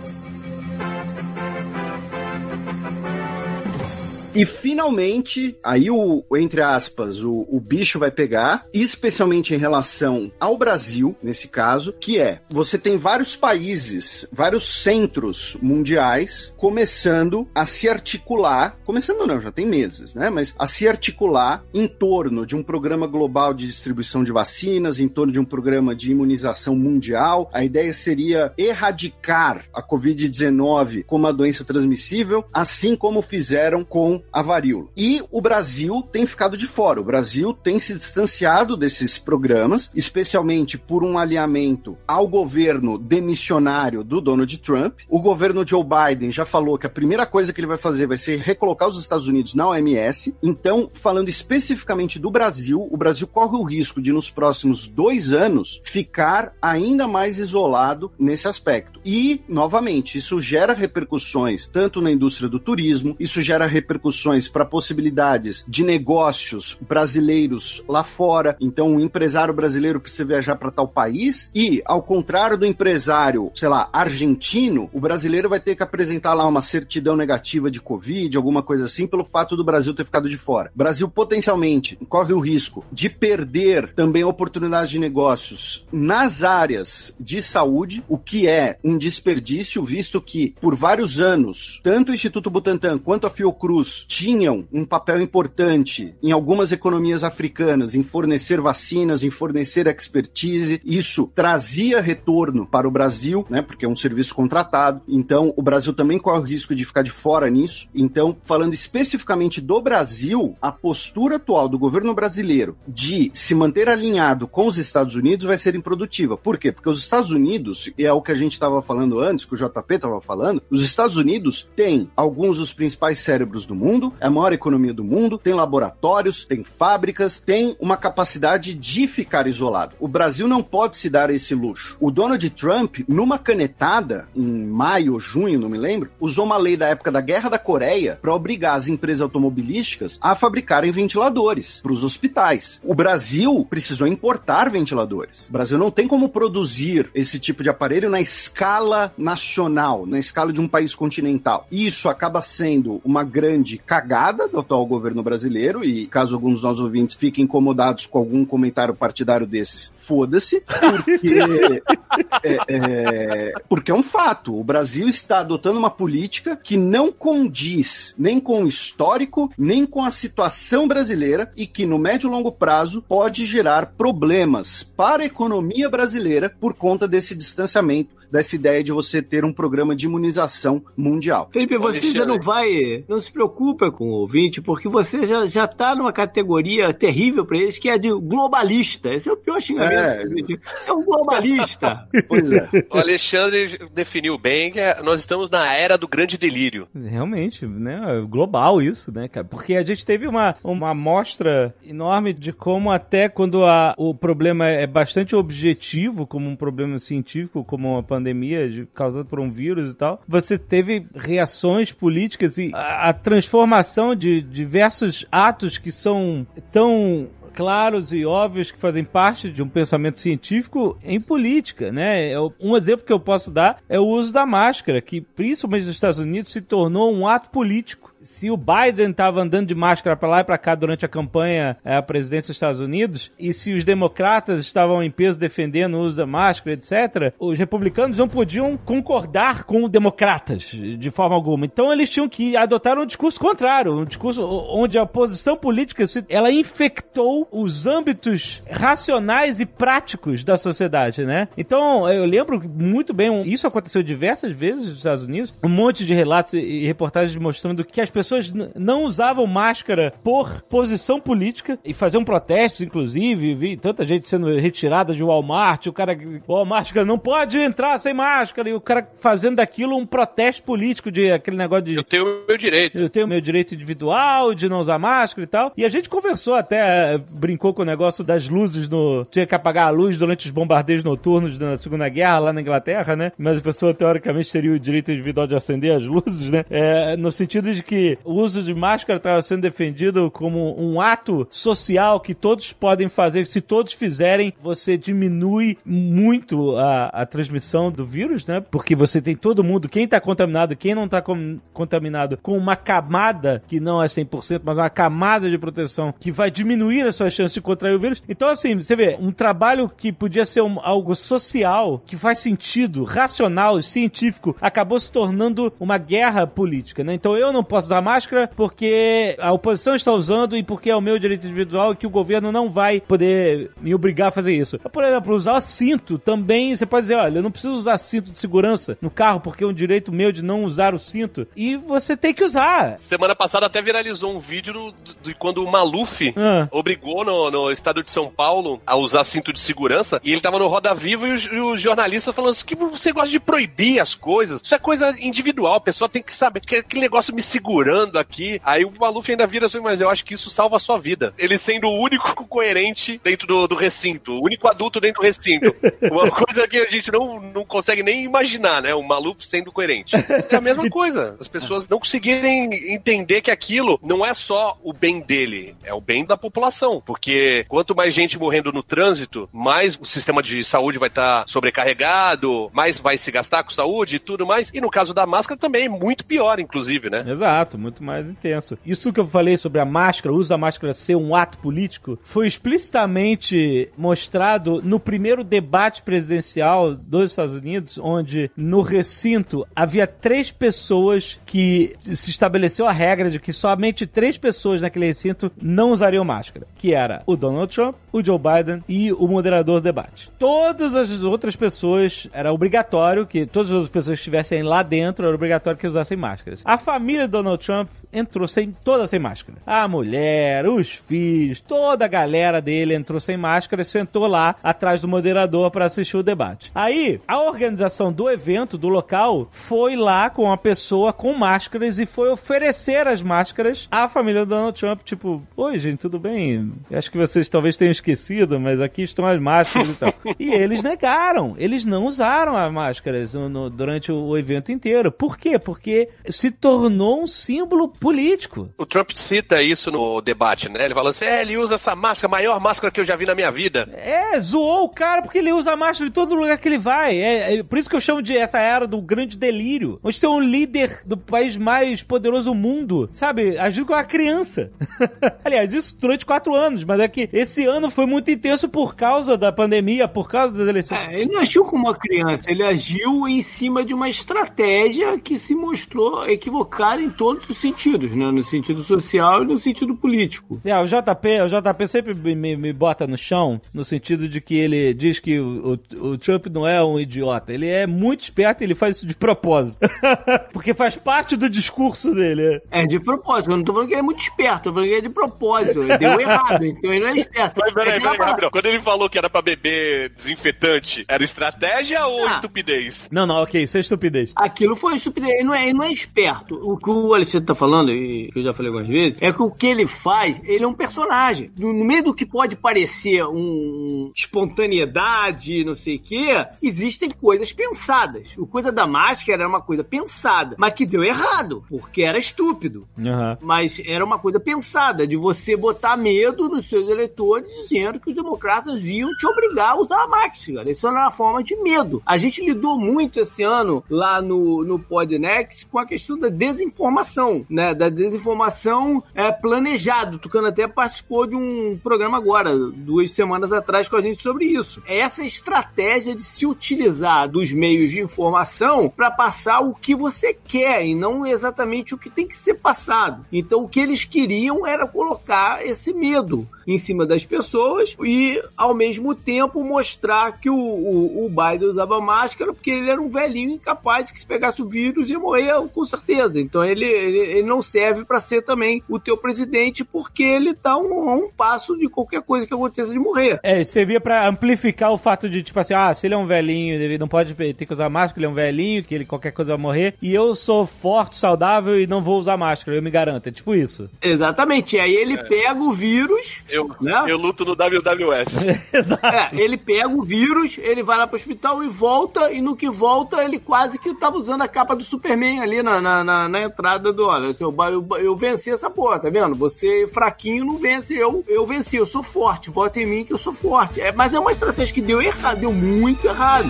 E finalmente, aí o, entre aspas, o, o bicho vai pegar, especialmente em relação ao Brasil, nesse caso, que é, você tem vários países, vários centros mundiais começando a se articular, começando não, já tem meses, né? Mas a se articular em torno de um programa global de distribuição de vacinas, em torno de um programa de imunização mundial. A ideia seria erradicar a Covid-19 como uma doença transmissível, assim como fizeram com a varíola. E o Brasil tem ficado de fora. O Brasil tem se distanciado desses programas, especialmente por um alinhamento ao governo demissionário do Donald Trump. O governo Joe Biden já falou que a primeira coisa que ele vai fazer vai ser recolocar os Estados Unidos na OMS. Então, falando especificamente do Brasil, o Brasil corre o risco de, nos próximos dois anos, ficar ainda mais isolado nesse aspecto. E, novamente, isso gera repercussões tanto na indústria do turismo, isso gera repercussões para possibilidades de negócios brasileiros lá fora. Então, o empresário brasileiro precisa viajar para tal país e, ao contrário do empresário, sei lá, argentino, o brasileiro vai ter que apresentar lá uma certidão negativa de Covid, alguma coisa assim, pelo fato do Brasil ter ficado de fora. O Brasil potencialmente corre o risco de perder também oportunidades de negócios nas áreas de saúde, o que é um desperdício, visto que por vários anos, tanto o Instituto Butantan quanto a Fiocruz tinham um papel importante em algumas economias africanas em fornecer vacinas, em fornecer expertise. Isso trazia retorno para o Brasil, né? Porque é um serviço contratado. Então, o Brasil também corre o risco de ficar de fora nisso. Então, falando especificamente do Brasil, a postura atual do governo brasileiro de se manter alinhado com os Estados Unidos vai ser improdutiva. Por quê? Porque os Estados Unidos, e é o que a gente estava falando antes, que o JP estava falando, os Estados Unidos têm alguns dos principais cérebros do mundo, é a maior economia do mundo, tem laboratórios, tem fábricas, tem uma capacidade de ficar isolado. O Brasil não pode se dar esse luxo. O Donald Trump, numa canetada, em maio ou junho, não me lembro, usou uma lei da época da Guerra da Coreia para obrigar as empresas automobilísticas a fabricarem ventiladores para os hospitais. O Brasil precisou importar ventiladores. O Brasil não tem como produzir esse tipo de aparelho na escala nacional, na escala de um país continental. Isso acaba sendo uma grande cagada do atual governo brasileiro, e caso alguns dos nossos ouvintes fiquem incomodados com algum comentário partidário desses, foda-se, porque, é, é, porque é um fato. O Brasil está adotando uma política que não condiz nem com o histórico, nem com a situação brasileira e que no médio e longo prazo pode gerar problemas para a economia brasileira por conta desse distanciamento dessa ideia de você ter um programa de imunização mundial. Felipe, você já não vai. Não se preocupa com o ouvinte, porque você já, já tá numa categoria terrível para eles, que é de globalista. Esse é o pior xingamento. É. Você é um globalista. Pois é. O Alexandre definiu bem que é- nós estamos na era do grande delírio. Realmente, né? Global isso, né, cara? Porque a gente teve uma, uma amostra enorme de como até quando a, o problema é bastante objetivo, como um problema científico, como uma pandemia de- causada por um vírus e tal, você teve reações políticas e a, a transformação de diversos atos que são tão claros e óbvios que fazem parte de um pensamento científico em política, né? É Um exemplo que eu posso dar é o uso da máscara, que principalmente nos Estados Unidos se tornou um ato político. Se o Biden estava andando de máscara para lá e para cá durante a campanha eh, à presidência dos Estados Unidos, e se os democratas estavam em peso defendendo o uso da máscara, etc., os republicanos não podiam concordar com os democratas de forma alguma. Então eles tinham que adotar um discurso contrário, um discurso onde a posição política ela infectou os âmbitos racionais e práticos da sociedade, né? Então eu lembro muito bem, isso aconteceu diversas vezes nos Estados Unidos, um monte de relatos e reportagens mostrando que as pessoas não usavam máscara por posição política e faziam protestos, inclusive, vi tanta gente sendo retirada de Walmart, o cara, Walmart não pode entrar sem máscara, e o cara fazendo daquilo um protesto político de aquele negócio de Eu tenho o meu direito. eu tenho meu direito individual de não usar máscara e tal. E a gente conversou até, eh, brincou com o negócio das luzes no. Tinha que apagar a luz durante os bombardeios noturnos da Segunda Guerra lá na Inglaterra, né? Mas a pessoa teoricamente teria o direito individual de acender as luzes, né? É, no sentido de que o uso de máscara estava sendo defendido como um ato social que todos podem fazer. Se todos fizerem, você diminui muito a, a transmissão do vírus, né? Porque você tem todo mundo, quem tá contaminado, quem não tá com- contaminado, com uma camada que não é 100%, mas uma camada de proteção que vai diminuir as suas chances de contrair o vírus. Então, assim, você vê, um trabalho que podia ser um- algo social, que faz sentido, racional, científico, acabou se tornando uma guerra política, né? Então eu não posso usar máscara porque a oposição está usando e porque é o meu direito individual e que o governo não vai poder me obrigar a fazer isso. Por exemplo, usar cinto também, você pode dizer, olha, eu não preciso usar cinto de segurança no carro porque é um direito meu de não usar o cinto. E você tem que usar. Semana passada até viralizou um vídeo de quando o Maluf Ah. obrigou no, no estado de São Paulo a usar cinto de segurança e ele tava no Roda Viva e os, e os jornalistas falando assim, que você gosta de proibir as coisas. Isso é coisa individual, a pessoa tem que saber que aquele negócio me segurando aqui. Aí o Maluf ainda vira assim, mas eu acho que isso salva a sua vida. Ele sendo o único coerente dentro do, do recinto, o único adulto dentro do recinto. Uma coisa que a gente não, não consegue nem imaginar, né? O Maluf sendo coerente. É a mesma coisa. As pessoas não conseguirem entender que aquilo não é só o bem dele, é o bem da população. Porque quanto mais gente morrendo no trânsito, mais o sistema de saúde vai estar sobrecarregado, mais vai se gastar com saúde e tudo mais. E no caso da máscara também é muito pior, inclusive, né? Exato, muito mais intenso. Isso que eu falei sobre a máscara, o uso da máscara ser um ato político, foi explicitamente mostrado no primeiro debate presidencial dos Estados Unidos, onde no recinto havia três pessoas que se estabeleceu a regra de que somente três pessoas naquele recinto não usariam máscara, que era o Donald Trump, o Joe Biden e o moderador do debate. Todas as outras pessoas era obrigatório que todas as outras pessoas que estivessem lá dentro era obrigatório que usassem máscaras. A família do Donald Trump entrou sem toda sem máscara. A mulher, os filhos, toda a galera dele entrou sem máscara e sentou lá atrás do moderador para assistir o debate. Aí, a organização do evento, do local, foi lá com uma pessoa com máscaras e foi oferecer as máscaras à família do Donald Trump, tipo, oi gente, tudo bem? Acho que vocês talvez tenham esquecido, mas aqui estão as máscaras e tal. E eles negaram, eles não usaram as máscaras no- no- durante o evento inteiro. Por quê? Porque se tornou um símbolo político. O Trump cita isso no debate, né? Ele falou assim: é, ele usa essa máscara, a maior máscara que eu já vi na minha vida. É, zoou o cara porque ele usa máscara em todo lugar que ele vai. É, é por isso que eu chamo de essa era do grande delírio. Onde tem um líder do país mais poderoso do mundo, sabe? Agindo com uma criança. Aliás, isso durante quatro anos, mas é que esse ano foi muito intenso por causa da pandemia, por causa das eleições. É, ele não agiu como uma criança, ele agiu em cima de uma estratégia que se mostrou equivocada em todos os sentidos, né? No sentido social e no sentido político. É, o JP, o JP sempre me, me, bota no chão, no sentido de que ele diz que o, o, o Trump não é um idiota. Ele é muito esperto e ele faz isso de propósito. Porque faz parte do discurso dele. É de propósito, eu não tô falando que ele é muito esperto, eu tô falando que ele é de propósito. Ele deu errado, então ele não é esperto. Mas peraí, peraí, rapidão. Quando ele falou que era pra beber desinfetante, era estratégia ou Ah. estupidez? Não, não, ok, isso é estupidez. Aquilo foi estupidez, ele não, é, ele não é esperto. O que o Alexandre tá falando, e que eu já falei algumas vezes, é que o que ele faz, ele é um personagem. No, no meio do que pode parecer um espontaneidade, não sei o quê, existem coisas pensadas. O coisa da máscara era uma coisa pensada, mas que deu errado, porque era estúpido. Aham. Mas era uma coisa pensada, de você botar medo nos seus eleitores, dizendo que os democratas iam te obrigar a usar a máscara. Isso era uma forma de medo. A gente lidou muito esse ano lá no, no Podnext com a questão da desinformação, né? Da desinformação é, planejado. Tucano até participou de um programa agora, duas semanas atrás, com a gente sobre isso. É essa estratégia de se utilizar dos meios de informação para passar o que você quer e não exatamente o que tem que ser passado. Então, o que eles queriam era colocar esse medo em cima das pessoas e, ao mesmo tempo, mostrar que o, o, o Biden usava máscara porque ele era um velhinho incapaz que se pegasse o vírus ia morrer com certeza. Então, ele, ele, ele não serve para ser também o teu presidente porque ele tá um, a um passo de qualquer coisa que aconteça de morrer. É, servia pra amplificar o fato de, tipo assim, ah, se ele é um velhinho, ele não pode ter que usar máscara, ele é um velhinho, que ele qualquer coisa vai morrer, e eu sou forte, saudável e não vou usar máscara, eu me garanto. É tipo isso. Exatamente. E aí ele pega o vírus, Eu, né? eu luto no WWF. Exato. É, ele pega o vírus, ele vai lá pro hospital e volta, e no que volta, ele quase que tava usando a capa do Superman ali na, na, na- na entrada do. Olha, eu, eu, eu venci essa porra, tá vendo? Você fraquinho não vence, eu, eu venci, eu sou forte, vota em mim que eu sou forte. É, mas é uma estratégia que deu errado, deu muito errado.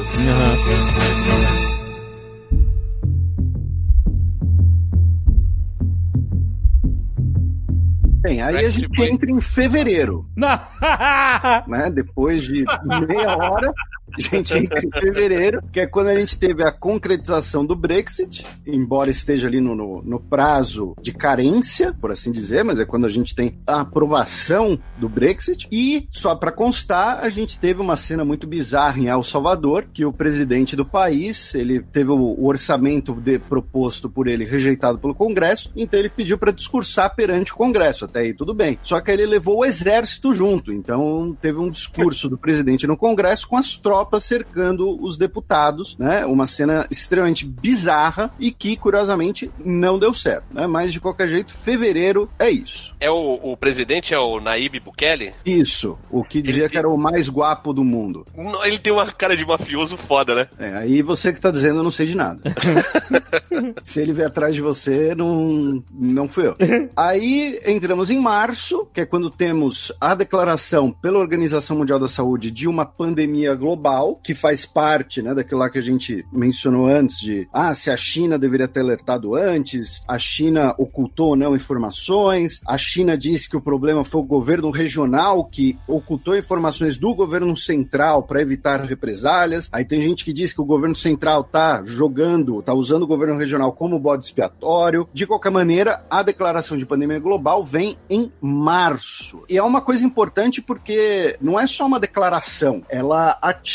Bem, aí a gente entra em fevereiro, Não. né? Depois de meia hora, gente entra em fevereiro, que é quando a gente teve a concretização do Brexit, embora esteja ali no, no, no prazo de carência, por assim dizer, mas é quando a gente tem a aprovação do Brexit. E, só para constar, a gente teve uma cena muito bizarra em El Salvador, que o presidente do país, ele teve o, orçamento de- proposto por ele rejeitado pelo Congresso, então ele pediu para discursar perante o Congresso, até aí tudo bem. Só que ele levou o exército junto, então teve um discurso do presidente no Congresso com as tropas cercando os deputados, né? Uma cena extremamente bizarra e que, curiosamente, não deu certo, né? Mas de qualquer jeito, fevereiro é isso. É o, o presidente é o Naib Bukele? Isso, o que dizia que era o mais guapo do mundo. Ele tem uma cara de mafioso foda, né? É, aí você que tá dizendo, eu não sei de nada. Se ele vier atrás de você, não, não fui eu. Aí entramos em março, que é quando temos a declaração pela Organização Mundial da Saúde de uma pandemia global, que faz parte né, daquilo lá que a gente mencionou antes de ah, se a China deveria ter alertado antes, a China ocultou ou não informações, a China disse que o problema foi o governo regional que ocultou informações do governo central para evitar represálias. Aí tem gente que diz que o governo central tá jogando, tá usando o governo regional como bode expiatório. De qualquer maneira, a declaração de pandemia global vem em março. E é uma coisa importante porque não é só uma declaração, ela ativa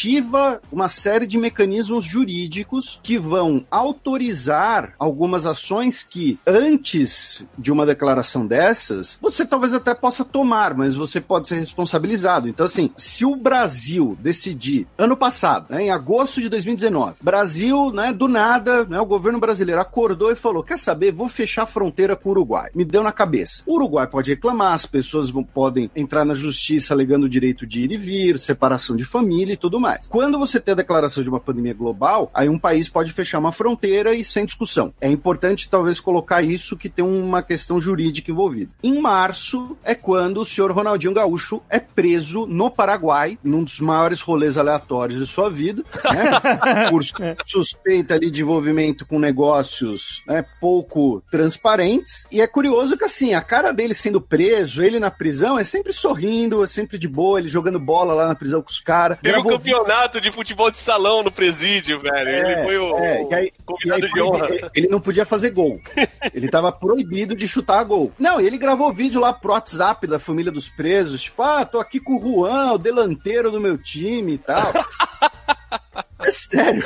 uma série de mecanismos jurídicos que vão autorizar algumas ações que antes de uma declaração dessas, você talvez até possa tomar, mas você pode ser responsabilizado. Então assim, se o Brasil decidir ano passado, né, em agosto de 2019, Brasil, né, do nada, né, o governo brasileiro acordou e falou: "Quer saber? Vou fechar a fronteira com o Uruguai". Me deu na cabeça. O Uruguai pode reclamar, as pessoas vão, podem entrar na justiça alegando o direito de ir e vir, separação de família e tudo mais. Mais. Quando você tem a declaração de uma pandemia global, aí um país pode fechar uma fronteira e sem discussão. É importante talvez colocar isso que tem uma questão jurídica envolvida. Em março é quando o senhor Ronaldinho Gaúcho é preso no Paraguai, num dos maiores rolês aleatórios de sua vida, né? Por suspeita ali de envolvimento com negócios né, pouco transparentes. E é curioso que assim, a cara dele sendo preso, ele na prisão, é sempre sorrindo, é sempre de boa, ele jogando bola lá na prisão com os caras. Teve Gravou campeonato de futebol de salão no presídio, velho. ele foi o, é, aí- convidado aí de honra. proibi- Ele não podia fazer gol. Ele tava proibido de chutar gol. Não, ele gravou vídeo lá pro WhatsApp da família dos presos, tipo, ah, tô aqui com o Juan, o delanteiro do meu time e tal. É sério.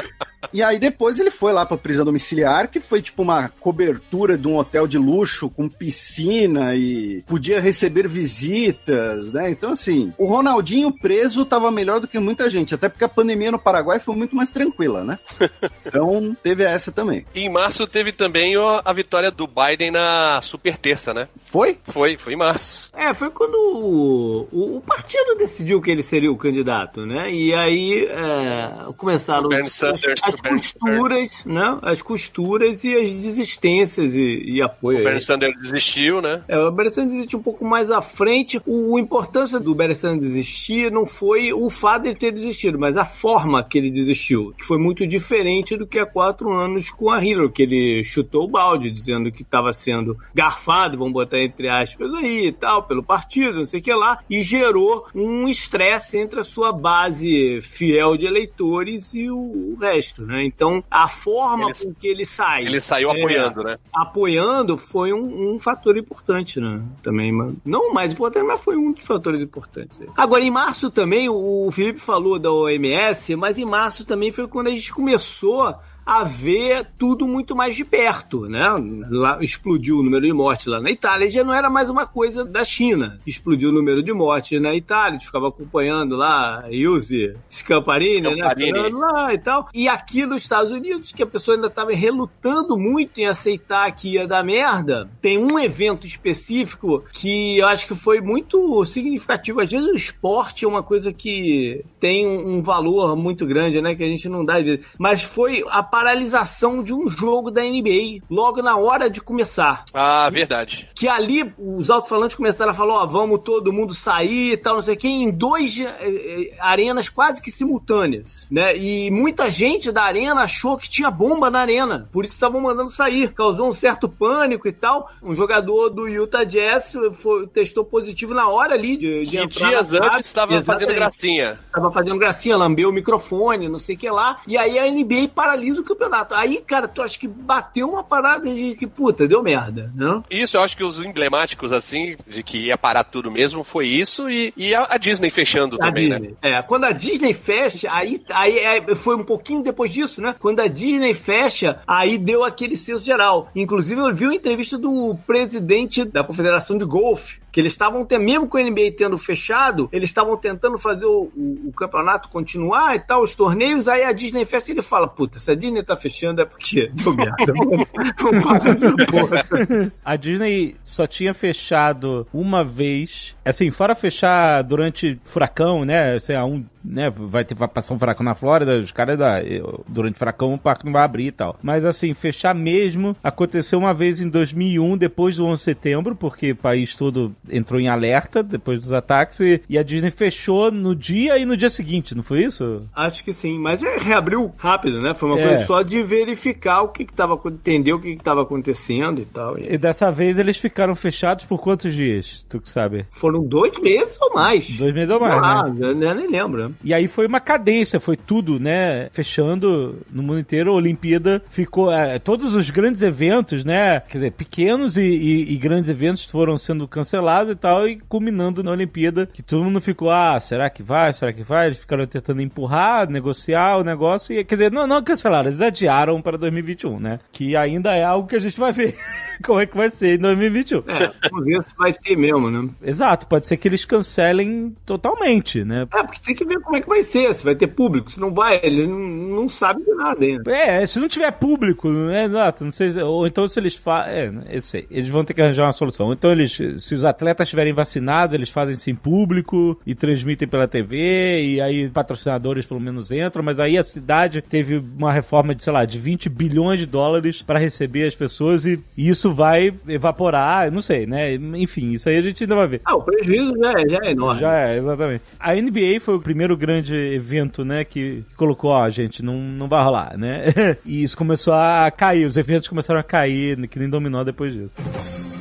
E aí depois ele foi lá pra prisão domiciliar, que foi tipo uma cobertura de um hotel de luxo com piscina e podia receber visitas, né? Então assim, o Ronaldinho preso tava melhor do que muita gente, até porque a pandemia no Paraguai foi muito mais tranquila, né? Então teve essa também. E em março teve também a vitória do Biden na super terça, né? Foi? Foi, foi em março. É, foi quando o, o- o partido decidiu que ele seria o candidato, né? E aí é, começaram O Bernie as, Sanders, as Bernie- costuras, né? As costuras e as desistências e, e apoio. O Bernie Sanders desistiu, né? É, o Bernie Sanders desistiu um pouco mais à frente. O, a importância do Bernie Sanders desistir não foi o fato dele ter desistido, mas a forma que ele desistiu, que foi muito diferente do que há quatro anos com a Hillary, que ele chutou o balde, dizendo que estava sendo garfado, vamos botar entre aspas aí e tal, pelo partido, não sei o que lá, e gerou um estresse entre a sua base fiel de eleitores e o, o resto, né? Então, a forma Ele- com que ele sai. Ele saiu é, apoiando, né? apoiando foi um, um fator importante, né? Também, mas não o mais importante, mas foi um dos fatores importantes. Agora, em março também, o Felipe falou da OMS, mas em março também foi quando a gente começou a ver tudo muito mais de perto, né? Lá explodiu o número de mortes lá na Itália, já não era mais uma coisa da China. Explodiu o número de mortes na Itália, a gente ficava acompanhando lá Ilse Scamparini, né? Scamparini. Falando lá e tal. E aqui nos Estados Unidos, que a pessoa ainda estava relutando muito em aceitar que ia dar merda, tem um evento específico que eu acho que foi muito significativo. Às vezes o esporte é uma coisa que tem um, valor muito grande, né? Que a gente não dá. Mas foi a paralisação de um jogo da NBA, logo na hora de começar Ah, verdade. que ali os alto-falantes começaram a falar, ó, vamos todo mundo sair e tal, não sei o que, em dois eh, eh, arenas quase que simultâneas, né? E muita gente da arena achou que tinha bomba na arena, por isso estavam mandando sair, causou um certo pânico e tal. Um jogador do Utah Jazz foi- testou positivo na hora ali de, de entrar dias antes estava fazendo gracinha. Tava fazendo gracinha, lambeu o microfone, não sei o que lá. E aí a NBA paralisa o campeonato. Aí, cara, tu acha que bateu uma parada de que, puta, deu merda, né? Isso, eu acho que os emblemáticos, assim, de que ia parar tudo mesmo, foi isso e, e a, a Disney fechando A também, né? Disney. É, quando a Disney fecha, aí, aí é, foi um pouquinho depois disso, né? Quando a Disney fecha, aí deu aquele senso geral. Inclusive, eu vi uma entrevista do presidente da Confederação de Golfe, que eles estavam, mesmo com o NBA tendo fechado, eles estavam tentando fazer o, o- o campeonato continuar e tal, os torneios, aí a Disney fecha e ele fala, puta, se a Disney tá fechando é porque deu merda. A Disney só tinha fechado uma vez, assim, fora fechar durante furacão, né? Sei lá, um, né? Vai ter vai passar um furacão na Flórida, os caras da durante o furacão o parque não vai abrir e tal. Mas assim, fechar mesmo aconteceu uma vez em 2001, depois do 11 de setembro, porque o país todo entrou em alerta depois dos ataques e, e a Disney fechou no dia e no dia seguinte, não foi isso? Acho que sim, mas é, reabriu rápido, né? Foi uma É. coisa só de verificar o que, que tava, acon- entender o que, que tava acontecendo e tal. E E dessa vez eles ficaram fechados por quantos dias? Tu que sabe? foram dois meses ou mais. Dois meses ou mais, lá, né? eu nem lembro. E aí foi uma cadência, foi tudo, né? Fechando no mundo inteiro. A Olimpíada ficou. é, todos os grandes eventos, né? Quer dizer, pequenos e, e- e grandes eventos foram sendo cancelados e tal, e culminando na Olimpíada, que todo mundo ficou, ah, será que vai? Será que vai? Eles ficaram tentando empurrar, negociar o negócio, e quer dizer, não, não cancelaram, eles adiaram para 2021, né? Que ainda é algo que a gente vai ver. como é que vai ser em 2021. É, vamos ver se vai ter mesmo, né? Exato, pode ser que eles cancelem totalmente, né? É, porque tem que ver como é que vai ser, se vai ter público, se não vai, ele não, não sabe de nada ainda. É, se não tiver público, né? Exato, não sei, ou então se eles fazem, é, eu sei, eles vão ter que arranjar uma solução. Então eles, se os atletas estiverem vacinados, eles fazem sem público e transmitem pela TV e aí patrocinadores pelo menos entram, mas aí a cidade teve uma reforma de, sei lá, de 20 bilhões de dólares para receber as pessoas e isso vai evaporar, não sei, né? Enfim, isso aí a gente ainda vai ver. Ah, o prejuízo já é, já é enorme. Já é, exatamente. A NBA foi o primeiro grande evento, né, que colocou, ó, gente, não, não vai rolar, né? E isso começou a cair, os eventos começaram a cair, que nem dominó depois disso.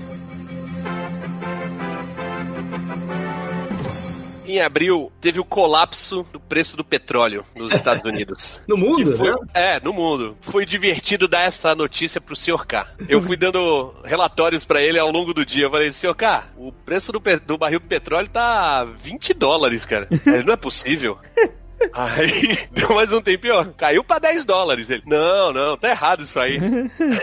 Em abril, teve o colapso do preço do petróleo nos Estados Unidos. No mundo, foi- né? É, no mundo. Foi divertido dar essa notícia pro Sr. K. Eu fui dando relatórios pra ele ao longo do dia. Eu falei, Sr. K, o preço do, do barril de petróleo tá 20 dólares, cara. Ele, não é possível. Aí, deu mais um tempinho, ó, caiu pra 10 dólares. Ele, não, não, tá errado isso aí.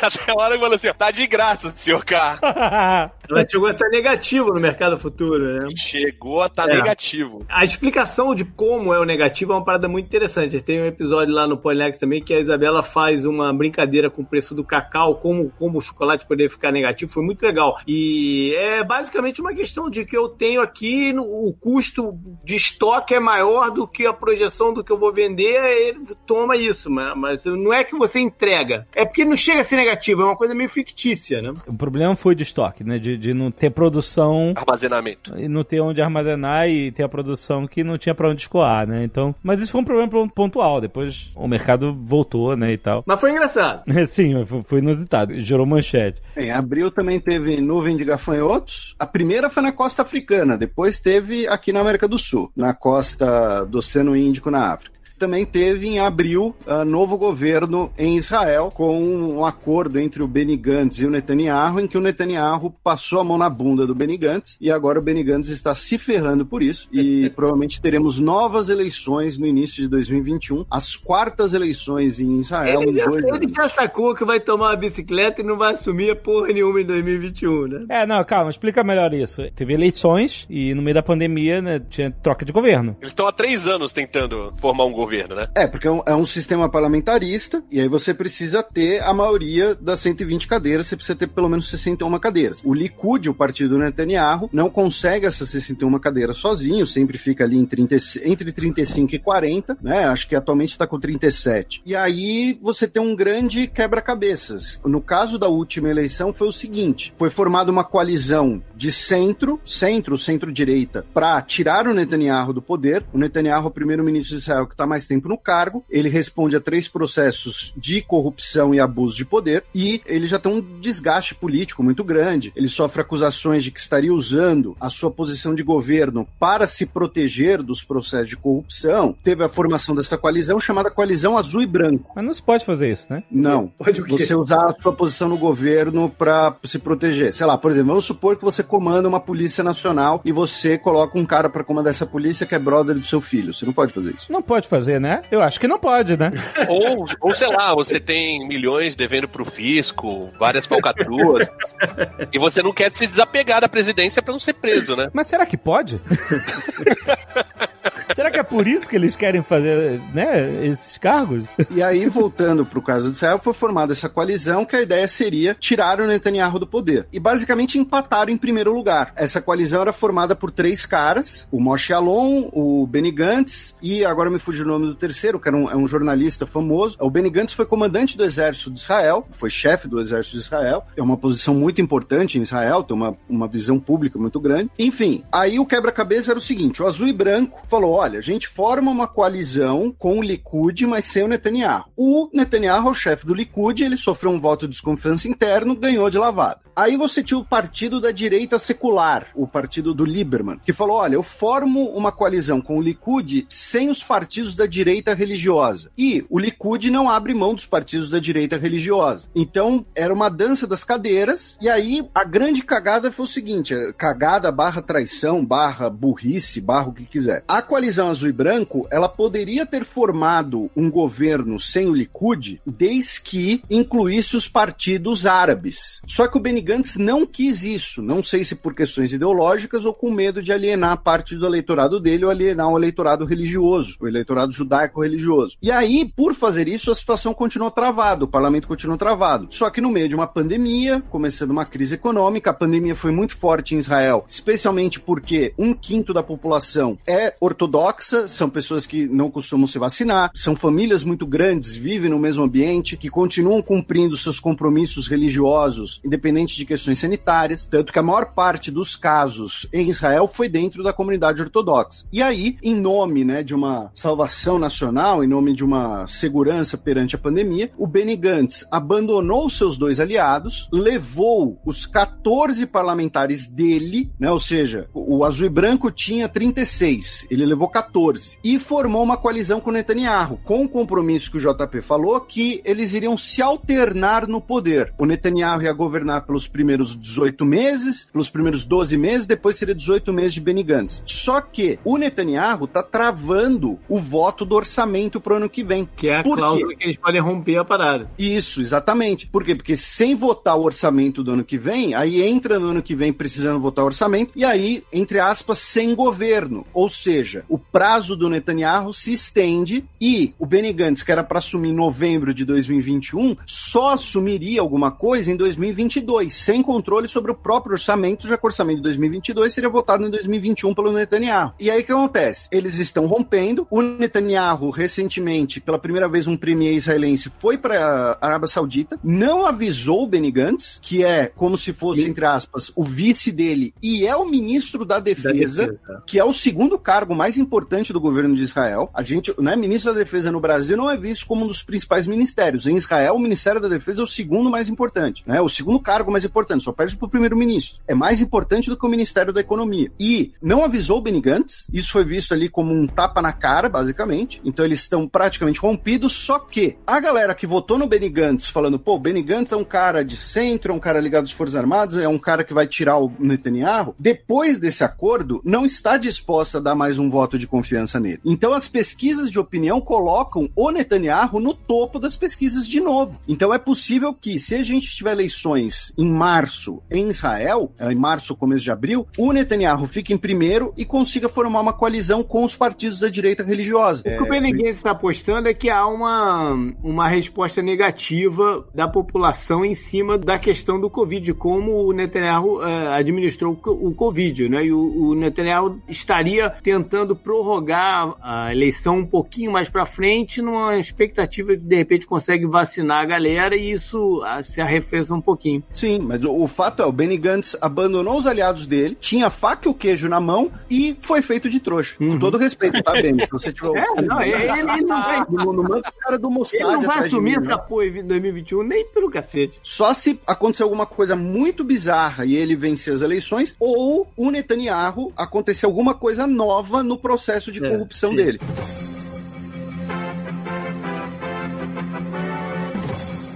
Até a hora que falou assim, ó, tá de graça, Sr. K. Ela chegou a estar negativo no mercado futuro, né? Chegou a tá É. negativo. A explicação de como é o negativo é uma parada muito interessante. Tem um episódio lá no Polinex também que a Isabela faz uma brincadeira com o preço do cacau, como, como o chocolate poderia ficar negativo. Foi muito legal. E é basicamente uma questão de que eu tenho aqui no- o custo de estoque é maior do que a projeção do que eu vou vender, ele toma isso. Mas, mas não é que você entrega. É porque não chega a ser negativo, é uma coisa meio fictícia, né? O problema foi de estoque, né? De, de não ter produção Armazenamento. e não ter onde armazenar e ter a produção que não tinha pra onde escoar, né? Então, mas isso foi um problema pon- pontual. Depois o mercado voltou, né, e tal. Mas foi engraçado. Sim, foi inusitado. Gerou manchete. Em abril também teve nuvem de gafanhotos. A primeira foi na costa africana, depois teve aqui na América do Sul, na costa do Oceano Índico, na África. Também teve em abril ah, novo governo em Israel, com um acordo entre o Benny Gantz e o Netanyahu, em que o Netanyahu passou a mão na bunda do Benny Gantz, e agora o Benny Gantz está se ferrando por isso, e provavelmente teremos novas eleições no início de 2021, as quartas eleições em Israel. Ele já, ele já sacou que vai tomar uma bicicleta e não vai assumir porra nenhuma em 2021, né? É, não, calma, explica melhor isso. Teve eleições e no meio da pandemia, né, tinha troca de governo. Eles estão há três anos tentando formar um governo, né? É, porque é um, é um sistema parlamentarista, e aí você precisa ter a maioria das 120 cadeiras, você precisa ter pelo menos 61 cadeiras. O Likud, o partido do Netanyahu, não consegue essas 61 cadeiras sozinho, sempre fica ali em 30, entre 35 e 40, né? Acho que atualmente está com 37. E aí você tem um grande quebra-cabeças. No caso da última eleição foi o seguinte: foi formada uma coalizão de centro, centro, centro-direita, para tirar o Netanyahu do poder. O Netanyahu o primeiro-ministro de Israel que está mais tempo no cargo. Ele responde a três processos de corrupção e abuso de poder e ele já tem um desgaste político muito grande. Ele sofre acusações de que estaria usando a sua posição de governo para se proteger dos processos de corrupção. Teve a formação dessa coalizão chamada Coalizão Azul e Branco. Mas não se pode fazer isso, né? Não. Pode o quê? Você usar a sua posição no governo para se proteger. Sei lá, por exemplo, vamos supor que você comanda uma polícia nacional e você coloca um cara para comandar essa polícia que é brother do seu filho. Você não pode fazer isso. Não pode fazer, né? Eu acho que não pode, né? Ou, ou sei lá, você tem milhões devendo pro fisco, várias falcatruas, e você não quer se desapegar da presidência pra não ser preso, né? Mas será que pode? será que é por isso que eles querem fazer, né, esses cargos? E aí, voltando para o caso de Israel, foi formada essa coalizão que a ideia seria tirar o Netanyahu do poder. E basicamente empataram em primeiro lugar. Essa coalizão era formada por três caras: o Moshe Alon, o Benny Gantz e agora me fugiu o nome do terceiro, que era um, é um jornalista famoso. O Benny Gantz foi comandante do exército de Israel, foi chefe do exército de Israel. É uma posição muito importante em Israel, tem uma, uma visão pública muito grande. Enfim, aí o quebra-cabeça era o seguinte: o azul e branco falou: olha, a gente forma uma coalizão com o Likud, mas sem o Netanyahu. O Netanyahu é o chefe do Likud, ele sofreu um voto de desconfiança interno, ganhou de lavada. Aí você tinha o partido da direita secular, o partido do Lieberman, que falou: olha, eu formo uma coalizão com o Likud sem os partidos da direita religiosa. E o Likud não abre mão dos partidos da direita religiosa. Então era uma dança das cadeiras. E aí a grande cagada foi o seguinte: cagada barra traição, barra burrice, barra o que quiser. A coalizão azul azul e branco, ela poderia ter formado um governo sem o Likud, desde que incluísse os partidos árabes. Só que o Benny Gantz não quis isso. Não sei se por questões ideológicas ou com medo de alienar parte do eleitorado dele ou alienar o eleitorado religioso, o eleitorado judaico-religioso. E aí, por fazer isso, a situação continuou travada, o parlamento continuou travado. Só que no meio de uma pandemia, começando uma crise econômica, a pandemia foi muito forte em Israel, especialmente porque um quinto da população é ortodoxa, são pessoas que não costumam se vacinar, são famílias muito grandes, vivem no mesmo ambiente, que continuam cumprindo seus compromissos religiosos, independente de questões sanitárias, tanto que a maior parte dos casos em Israel foi dentro da comunidade ortodoxa. E aí, em nome né, de uma salvação nacional, em nome de uma segurança perante a pandemia, o Benny Gantz abandonou seus dois aliados, levou os 14 parlamentares dele, né, ou seja, o azul e branco tinha 36, ele levou 14, e formou uma coalizão com Netanyahu, com o compromisso que o JP falou que eles iriam se alternar no poder. O Netanyahu ia governar pelos primeiros 18 meses, pelos primeiros 12 meses, depois seria 18 meses de Benny Gantz. Só que o Netanyahu tá travando o voto do orçamento pro ano que vem. Que é a Por quê? cláusula que eles podem romper a parada. Isso, exatamente. Por quê? Porque sem votar o orçamento do ano que vem, aí entra no ano que vem precisando votar o orçamento, e aí, entre aspas, sem governo. Ou seja, o prazo do Netanyahu se estende e o Benny Gantz, que era para assumir em novembro de 2021, só assumiria alguma coisa em 2022, sem controle sobre o próprio orçamento, já que o orçamento de 2022 seria votado em 2021 pelo Netanyahu. E aí o que acontece? Eles estão rompendo. O Netanyahu, recentemente, pela primeira vez, um premier israelense foi para a Arábia Saudita, não avisou o Benny Gantz, que é como se fosse, entre aspas, o vice dele e é o ministro da defesa, defesa. que é o segundo cargo mais importante do governo de Israel. A gente, né, ministro da defesa no Brasil não é visto como um dos principais ministérios. Em Israel, o Ministério da Defesa é o segundo mais importante, né? O segundo cargo mais importante, só perde para o primeiro-ministro. É mais importante do que o Ministério da Economia. E não avisou o Benny Gantz, isso foi visto ali como um tapa na cara, basicamente. Então eles estão praticamente rompidos, só que a galera que votou no Benny Gantz, falando, pô, o Benny Gantz é um cara de centro, é um cara ligado às Forças Armadas, é um cara que vai tirar o Netanyahu, depois desse acordo, não está disposta a dar mais um voto de confiança nele. Então as pesquisas de opinião colocam o Netanyahu no topo das pesquisas de novo. Então é possível que, se a gente tiver eleições em março em Israel, eh, em março, começo de abril, o Netanyahu fique em primeiro e consiga formar uma coalizão com os partidos da direita religiosa. O que o Benny Gantz está apostando é que há uma, uma resposta negativa da população em cima da questão do Covid, como o Netanyahu eh, administrou o Covid, né? E o, o Netanyahu estaria tentando prorrogar a eleição um pouquinho mais para frente, numa expectativa de de repente consegue vacinar a galera e isso ah, se arrefeça um pouquinho. Sim, mas o, o fato é, o Benny Gantz abandonou os aliados dele, tinha faca e o queijo na mão e foi feito de trouxa. Com todo respeito, tá, Benny? Se você tiver... É, não, ele, ele não vai, Não, não manda o cara do Mossad ele não vai assumir mim, essa não. porra em 2021 nem pelo cacete. Só se acontecer alguma coisa muito bizarra e ele vencer as eleições, ou o Netanyahu acontecer alguma coisa nova no processo de É, corrupção sim. dele.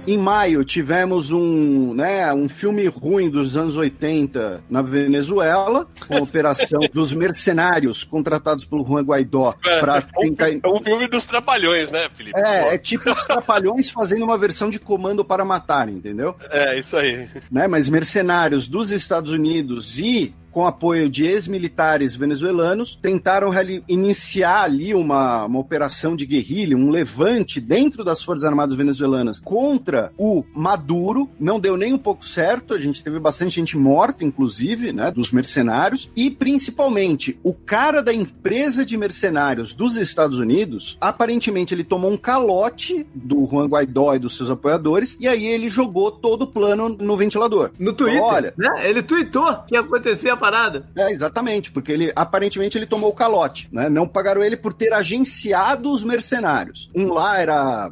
Em maio tivemos um, né, um filme ruim dos anos 80 na Venezuela, com a operação dos mercenários contratados pelo Juan Guaidó para tentar É um filme dos trapalhões, né, Felipe? é, é tipo os trapalhões fazendo uma versão de comando para matar, entendeu? É, isso aí. né, mas mercenários dos Estados Unidos e com apoio de ex-militares venezuelanos, tentaram iniciar ali uma, uma operação de guerrilha, um levante dentro das Forças Armadas venezuelanas contra o Maduro. Não deu nem um pouco certo, a gente teve bastante gente morta, inclusive, né, dos mercenários, e principalmente o cara da empresa de mercenários dos Estados Unidos, aparentemente ele tomou um calote do Juan Guaidó e dos seus apoiadores, e aí ele jogou todo o plano no ventilador. No Twitter, Olha, né? Ele tweetou que ia acontecer a parada. é, exatamente, porque ele aparentemente ele tomou o calote, né? Não pagaram ele por ter agenciado os mercenários. Um lá era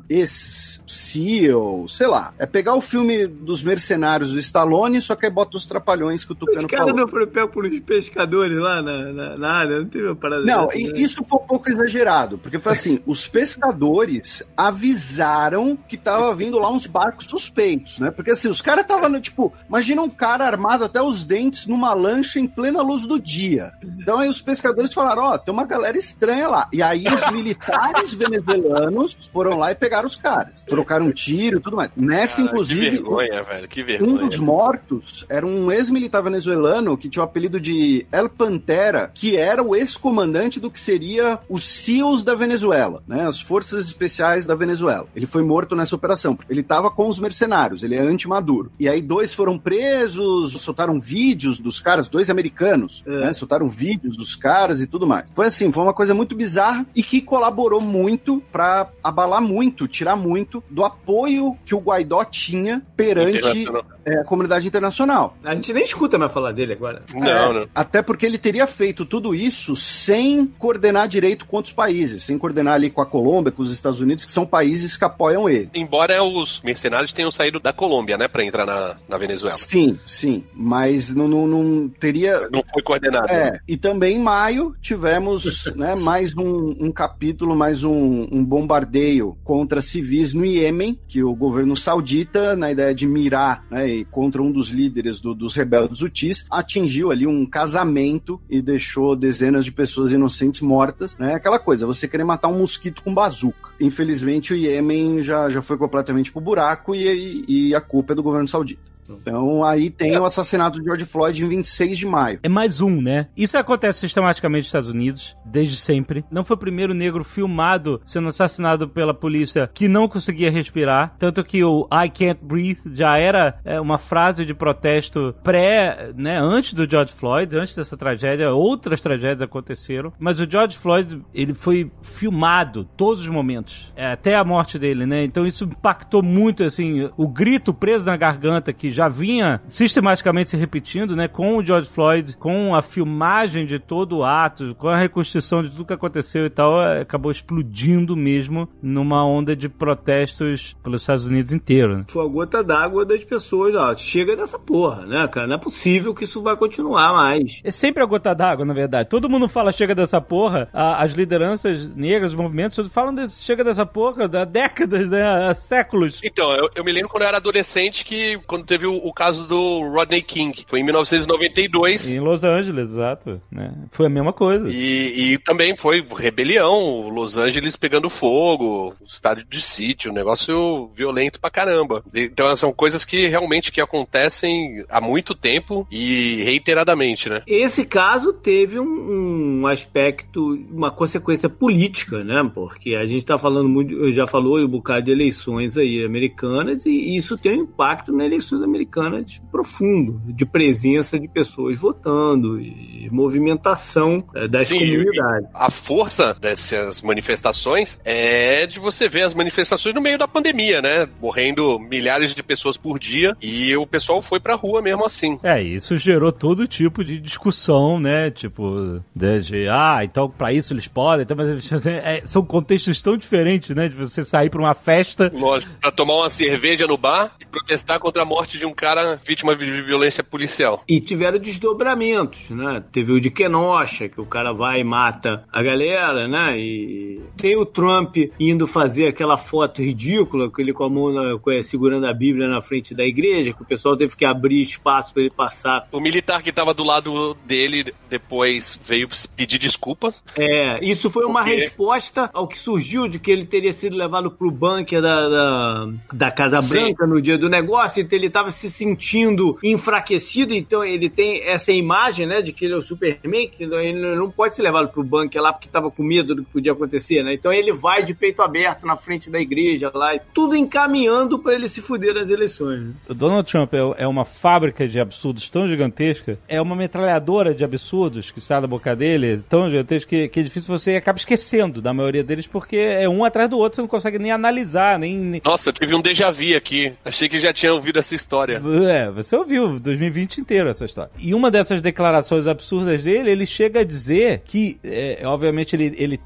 ex-CEO, sei lá. É pegar o filme dos mercenários do Stallone, só que aí bota os trapalhões que o Os Tucano caras falou. não foram pegos por uns pescadores lá na, na, na área, não teve uma parada Não, dessa, né? isso foi um pouco exagerado, porque foi assim, os pescadores avisaram que tava vindo lá uns barcos suspeitos, né? Porque assim, os caras estavam, tipo, imagina um cara armado até os dentes numa lancha em plena luz do dia. Então aí os pescadores falaram: ó, tem uma galera estranha lá. E aí os militares venezuelanos foram lá e pegaram os caras. Trocaram um tiro e tudo mais. Nessa, Cara, inclusive. Que vergonha, velho. Que Um vergonha. dos mortos era um ex-militar venezuelano que tinha o apelido de El Pantera, que era o ex-comandante do que seria os SEALs da Venezuela, né? As Forças Especiais da Venezuela. Ele foi morto nessa operação. Ele estava com os mercenários, ele é anti-Maduro. E aí dois foram presos, soltaram vídeos dos caras, dois americanos, né? Soltaram vídeos dos caras e tudo mais. Foi assim, foi uma coisa muito bizarra e que colaborou muito para abalar muito, tirar muito do apoio que o Guaidó tinha perante é, a comunidade internacional. A gente nem escuta mais falar dele agora. Não, É, não. Até porque ele teria feito tudo isso sem coordenar direito com outros países, sem coordenar ali com a Colômbia, com os Estados Unidos, que são países que apoiam ele. Embora os mercenários tenham saído da Colômbia, né, pra entrar na, na Venezuela. Sim, sim, mas não, não, não teria. Não foi coordenado. É, e também em maio tivemos né, mais um, um capítulo, mais um, um bombardeio contra civis no Iêmen, que o governo saudita, na ideia de mirar né, e contra um dos líderes do- dos rebeldes Houthis, atingiu ali um casamento e deixou dezenas de pessoas inocentes mortas. Né, aquela coisa, você querer matar um mosquito com bazuca. Infelizmente o Iêmen já, já foi completamente pro buraco e, e a culpa é do governo saudita. Então aí tem o assassinato de George Floyd em 26 de maio. É mais um, né? Isso acontece sistematicamente nos Estados Unidos, desde sempre. Não foi o primeiro negro filmado sendo assassinado pela polícia que não conseguia respirar. Tanto que o I can't breathe já era é, uma frase de protesto pré, né? Antes do George Floyd, antes dessa tragédia. Outras tragédias aconteceram. Mas o George Floyd, ele foi filmado todos os momentos. é, até a morte dele, né? Então isso impactou muito, assim, o grito preso na garganta que já vinha sistematicamente se repetindo, né? Com o George Floyd, com a filmagem de todo o ato, com a reconstrução de tudo que aconteceu e tal, é, acabou explodindo mesmo numa onda de protestos pelos Estados Unidos inteiro. Né? Foi a gota d'água das pessoas, ó. Chega dessa porra, né, cara? Não é possível que isso vai continuar mais. É sempre a gota d'água, na verdade. Todo mundo fala chega dessa porra, a- as lideranças negras, os movimentos, todos falam desse, chega dessa porra há décadas, né? Há séculos. Então, eu, eu me lembro quando eu era adolescente que quando teve o, o caso do Rodney King, foi em 1992. Em Los Angeles, exato. Né? Foi a mesma coisa. E, e também foi rebelião, Los Angeles pegando fogo, estádio de sítio, um negócio violento pra caramba. Então são coisas que realmente que acontecem há muito tempo e reiteradamente, né? Esse caso teve um, um aspecto, uma consequência política, né? Porque a gente tá falando muito, já falou um bocado de eleições aí americanas e isso tem um impacto nas eleições americanas profundo, de presença de pessoas votando e movimentação eh, das Sim, comunidades. A força dessas manifestações é de você ver as manifestações no meio da pandemia, né? Morrendo milhares de pessoas por dia e o pessoal foi pra rua mesmo assim. É, isso gerou todo tipo de discussão, né? Tipo, de, de, ah, então pra isso eles podem, então, mas assim, é, são contextos tão diferentes, né? De você sair pra uma festa. Lógico, pra tomar uma cerveja no bar e protestar contra a morte de um cara vítima de violência policial. E tiveram desdobramentos, né? Teve o de Kenosha, que o cara vai e mata a galera, né? E tem o Trump indo fazer aquela foto ridícula, com ele com a mão na- segurando a Bíblia na frente da igreja, que o pessoal teve que abrir espaço para ele passar. O militar que tava do lado dele depois veio pedir desculpa. É, isso foi uma Por quê? resposta ao que surgiu de que ele teria sido levado pro bunker da, da, da Casa Sim. Branca no dia do negócio, então ele estava se sentindo enfraquecido, então ele tem essa imagem, né, de que ele é o Superman, que ele não pode ser levado pro bunker lá porque estava com medo do que podia acontecer, né? Então ele vai de peito aberto na frente da igreja lá, e tudo encaminhando para ele se fuder nas eleições. Né? O Donald Trump é, é uma fábrica de absurdos tão gigantesca, é uma metralhadora de absurdos que sai da boca dele, tão gigantesca que, que é difícil você acaba esquecendo da maioria deles, porque é um atrás do outro, você não consegue nem analisar, nem. nem- Nossa, eu tive um déjà vu aqui. Achei que já tinha ouvido essa história. É, você ouviu 2020 inteiro essa história. E uma dessas declarações absurdas dele, ele chega a dizer que, é, obviamente, ele, ele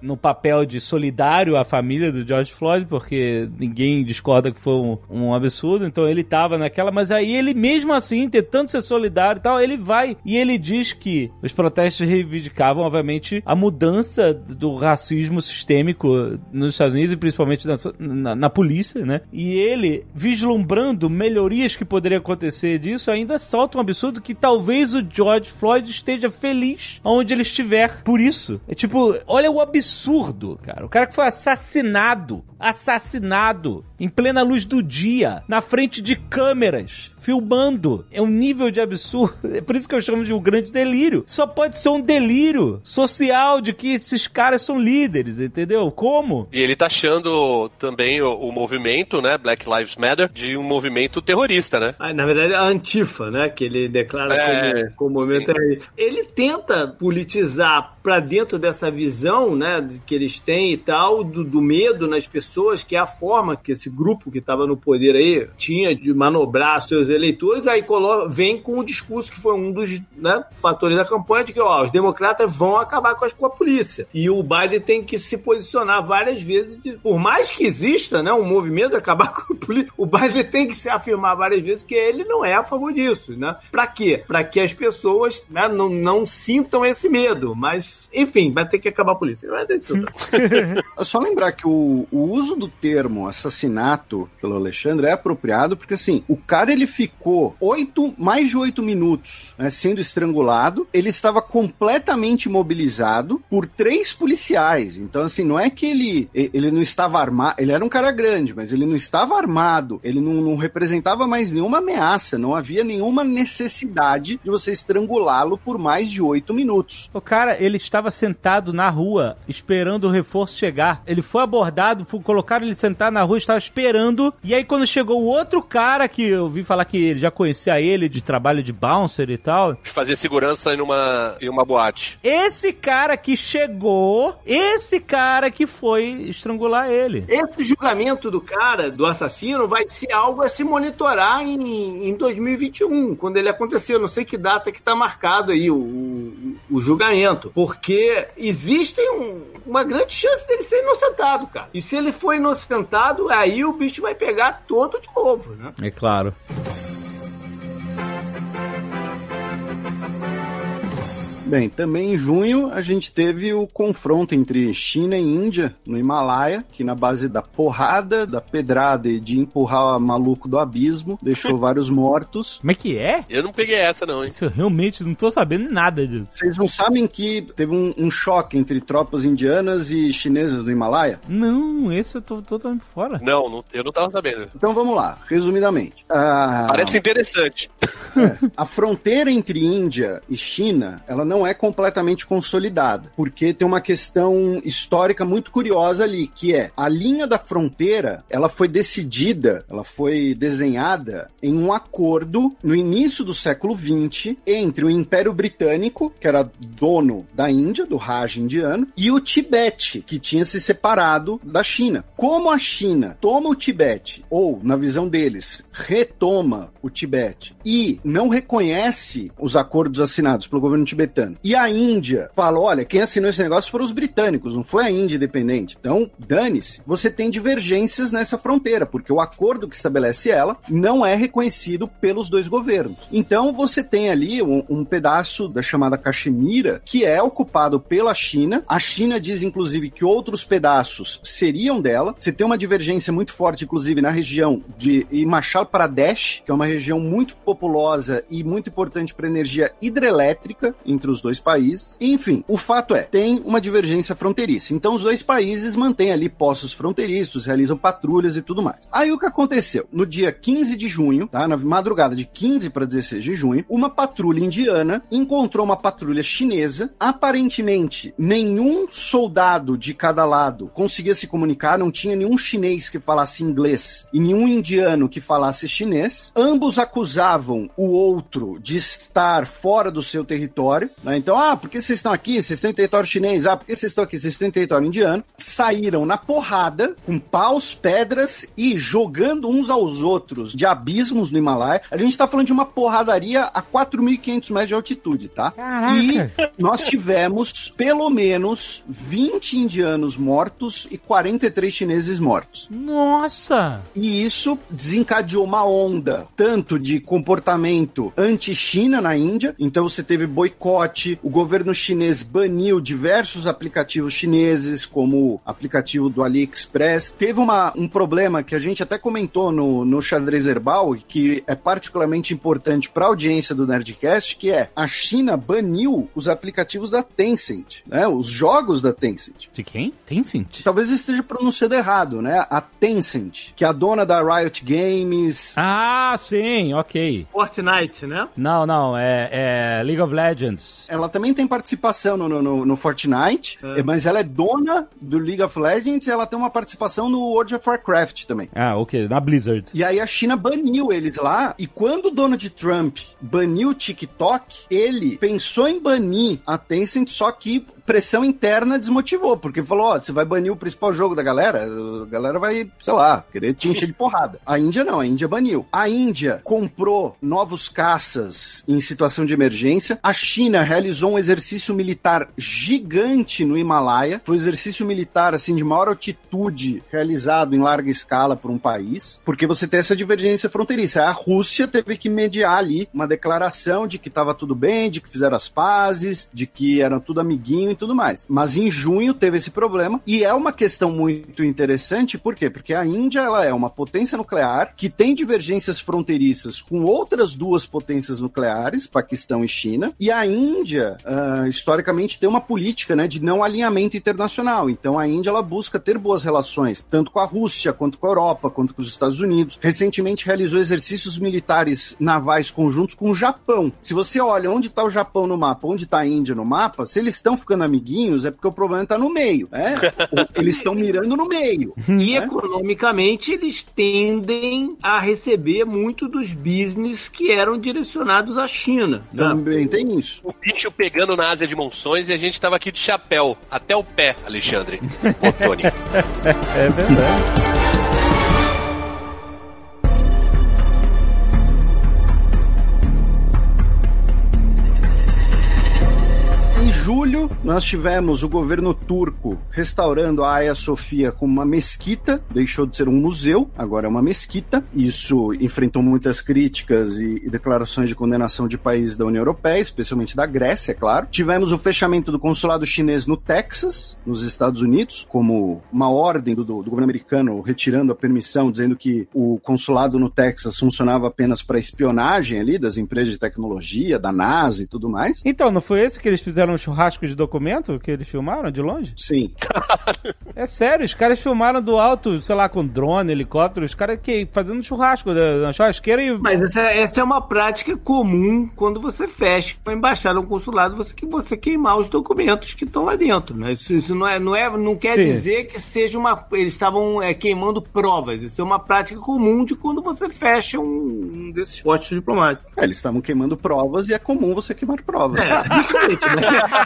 no papel de solidário à família do George Floyd, porque ninguém discorda que foi um, um absurdo, então ele tava naquela, mas aí ele mesmo assim, tentando ser solidário e tal, ele vai e ele diz que os protestos reivindicavam, obviamente, a mudança do racismo sistêmico nos Estados Unidos e principalmente na, na, na polícia, né? E ele vislumbrando melhorias teorias que poderiam acontecer disso, ainda salta um absurdo que talvez o George Floyd esteja feliz onde ele estiver por isso. É tipo, olha o absurdo, cara. O cara que foi assassinado, assassinado em plena luz do dia, na frente de câmeras, filmando. É um nível de absurdo. É por isso que eu chamo de um grande delírio. Só pode ser um delírio social de que esses caras são líderes, entendeu? Como? E ele tá achando também o, o movimento, né, Black Lives Matter, de um movimento terrorista, né? Ah, Na verdade, a Antifa, né? Que ele declara É, como, como movimento aí. Ele tenta politizar pra dentro dessa visão, né? Que eles têm e tal, do, do medo nas pessoas, que é a forma que esse grupo que estava no poder aí tinha de manobrar seus eleitores, aí vem com o discurso que foi um dos né, fatores da campanha de que ó, os democratas vão acabar com, as, com a polícia. E o Biden tem que se posicionar várias vezes, de- por mais que exista né, um movimento de acabar com a polícia, o Biden tem que se afirmar várias vezes que ele não é a favor disso. Né? Pra quê? Pra que as pessoas né, não, não sintam esse medo. Mas, enfim, vai ter que acabar a polícia. Vai ter isso. É só lembrar que o, o uso do termo assassinato pelo Alexandre é apropriado porque, assim, o cara ele ficou oito, mais de oito minutos né, sendo estrangulado, ele estava completamente imobilizado por três policiais. Então, assim, não é que ele, ele não estava armado, ele era um cara grande, mas ele não estava armado, ele não, não representava mais nenhuma ameaça, não havia nenhuma necessidade de você estrangulá-lo por mais de oito minutos. O cara, ele estava sentado na rua, esperando o reforço chegar. Ele foi abordado, colocaram ele sentado na rua, estava esperando. E aí, quando chegou o outro cara, que eu vi falar que ele já conhecia ele de trabalho de bouncer e tal. De fazer segurança em uma, em uma boate. Esse cara que chegou, esse cara que foi estrangular ele. Esse julgamento do cara, do assassino, vai ser algo a se monitorar em, em 2021, quando ele acontecer. Eu não sei que data que tá marcado aí o, o, o julgamento. Porque existe um- uma grande chance dele ser inocentado, cara. E se ele for inocentado, aí o bicho vai pegar todo de novo, né? É claro. Bem, também em junho a gente teve o confronto entre China e Índia no Himalaia, que na base da porrada, da pedrada e de empurrar o maluco do abismo, deixou vários mortos. Como é que é? Eu não peguei essa, não, hein? Isso eu realmente não tô sabendo nada disso. Vocês não sabem que teve um, um choque entre tropas indianas e chinesas no Himalaia? Não, esse eu tô totalmente fora. Não, não, eu não tava sabendo. Então vamos lá, resumidamente. Ah, Parece interessante. A fronteira entre Índia e China, ela não é completamente consolidada, porque tem uma questão histórica muito curiosa ali, que é a linha da fronteira, ela foi decidida, ela foi desenhada em um acordo no início do século XX entre o Império Britânico, que era dono da Índia, do Raj indiano, e o Tibete, que tinha se separado da China. Como a China toma o Tibete, ou, na visão deles, retoma o Tibete e não reconhece os acordos assinados pelo governo tibetano, e a Índia fala: olha, quem assinou esse negócio foram os britânicos, não foi a Índia independente. Então, dane-se. Você tem divergências nessa fronteira, porque o acordo que estabelece ela não é reconhecido pelos dois governos. Então, você tem ali um, um pedaço da chamada Caxemira que é ocupado pela China. A China diz, inclusive, que outros pedaços seriam dela. Você tem uma divergência muito forte, inclusive, na região de Himachal Pradesh, que é uma região muito populosa e muito importante para energia hidrelétrica entre os dois países. Enfim, o fato é, tem uma divergência fronteiriça. Então, os dois países mantêm ali postos fronteiriços, realizam patrulhas e tudo mais. Aí o que aconteceu? No dia 15 de junho, tá? Na madrugada de 15 para 16 de junho, uma patrulha indiana encontrou uma patrulha chinesa. Aparentemente, nenhum soldado de cada lado conseguia se comunicar, não tinha nenhum chinês que falasse inglês e nenhum indiano que falasse chinês. Ambos acusavam o outro de estar fora do seu território. Né? Então, ah, por que vocês estão aqui? Vocês estão em território chinês. Ah, por que vocês estão aqui? Vocês estão em território indiano. Saíram na porrada, com paus, pedras e jogando uns aos outros de abismos no Himalaia. A gente tá falando de uma porradaria a 4.500 metros de altitude, tá? Caraca. E nós tivemos pelo menos 20 indianos mortos e 43 chineses mortos. Nossa! E isso desencadeou uma onda, tanto de comportamento anti-China na Índia, então você teve boicote O governo chinês baniu diversos aplicativos chineses, como o aplicativo do AliExpress. Teve uma, um problema que a gente até comentou no, no Xadrez Herbal, que é particularmente importante para a audiência do Nerdcast, que é a China baniu os aplicativos da Tencent, né? Os jogos da Tencent. De quem? Tencent? Talvez eu esteja pronunciando errado, né? A Tencent, que é a dona da Riot Games. Ah, sim, ok. Fortnite, né? Não, não, é, é League of Legends. Ela também tem participação no, no, no Fortnite, é. mas ela é dona do League of Legends e ela tem uma participação no World of Warcraft também. Ah, ok, na Blizzard. E aí a China baniu eles lá, e quando o Donald Trump baniu o TikTok, ele pensou em banir a Tencent, só que pressão interna desmotivou, porque falou, ó, você vai banir o principal jogo da galera, a galera vai, sei lá, querer te encher de porrada. A Índia não, a Índia baniu. A Índia comprou novos caças em situação de emergência. A China realizou um exercício militar gigante no Himalaia. Foi um exercício militar, assim, de maior altitude realizado em larga escala por um país, porque você tem essa divergência fronteiriça. A Rússia teve que mediar ali uma declaração de que estava tudo bem, de que fizeram as pazes, de que eram tudo amiguinho tudo mais. Mas em junho teve esse problema e é uma questão muito interessante, por quê? Porque a Índia ela é uma potência nuclear que tem divergências fronteiriças com outras duas potências nucleares, Paquistão e China, e a Índia uh, historicamente tem uma política né, de não alinhamento internacional. Então a Índia ela busca ter boas relações tanto com a Rússia quanto com a Europa, quanto com os Estados Unidos. Recentemente realizou exercícios militares navais conjuntos com o Japão. Se você olha onde está o Japão no mapa, onde está a Índia no mapa, se eles estão ficando amiguinhos, é porque o problema está no meio, né? eles estão mirando no meio. E né? economicamente eles tendem a receber muito dos business que eram direcionados à China. Né? Também tem isso. O bicho pegando na Ásia de monções e a gente estava aqui de chapéu, até o pé, Alexandre. Ô, Tony. é verdade. Julho, nós tivemos o governo turco restaurando a Hagia Sofia como uma mesquita, deixou de ser um museu, agora é uma mesquita. Isso enfrentou muitas críticas e, e declarações de condenação de países da União Europeia, especialmente da Grécia, é claro. Tivemos o fechamento do consulado chinês no Texas, nos Estados Unidos, como uma ordem do, do governo americano retirando a permissão, dizendo que o consulado no Texas funcionava apenas para espionagem ali das empresas de tecnologia, da NASA e tudo mais. Então, não foi esse que eles fizeram churrasco churrasco de documento que eles filmaram de longe? Sim. é sério, os caras filmaram do alto, sei lá, com drone, helicóptero, os caras que fazendo churrasco na churrasqueira e. Mas essa, essa, é uma prática comum quando você fecha uma embaixada, um consulado, você que você queimar os documentos que estão lá dentro, né? Isso, isso não é, não é, não quer Sim. dizer que seja uma, eles estavam é, queimando provas. Isso é uma prática comum de quando você fecha um, um desses postos diplomáticos. É, eles estavam queimando provas e é comum você queimar provas. É, mas,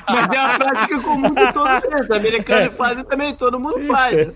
mas é a prática comum de todo mundo. Os americanos fazem também, todo mundo faz.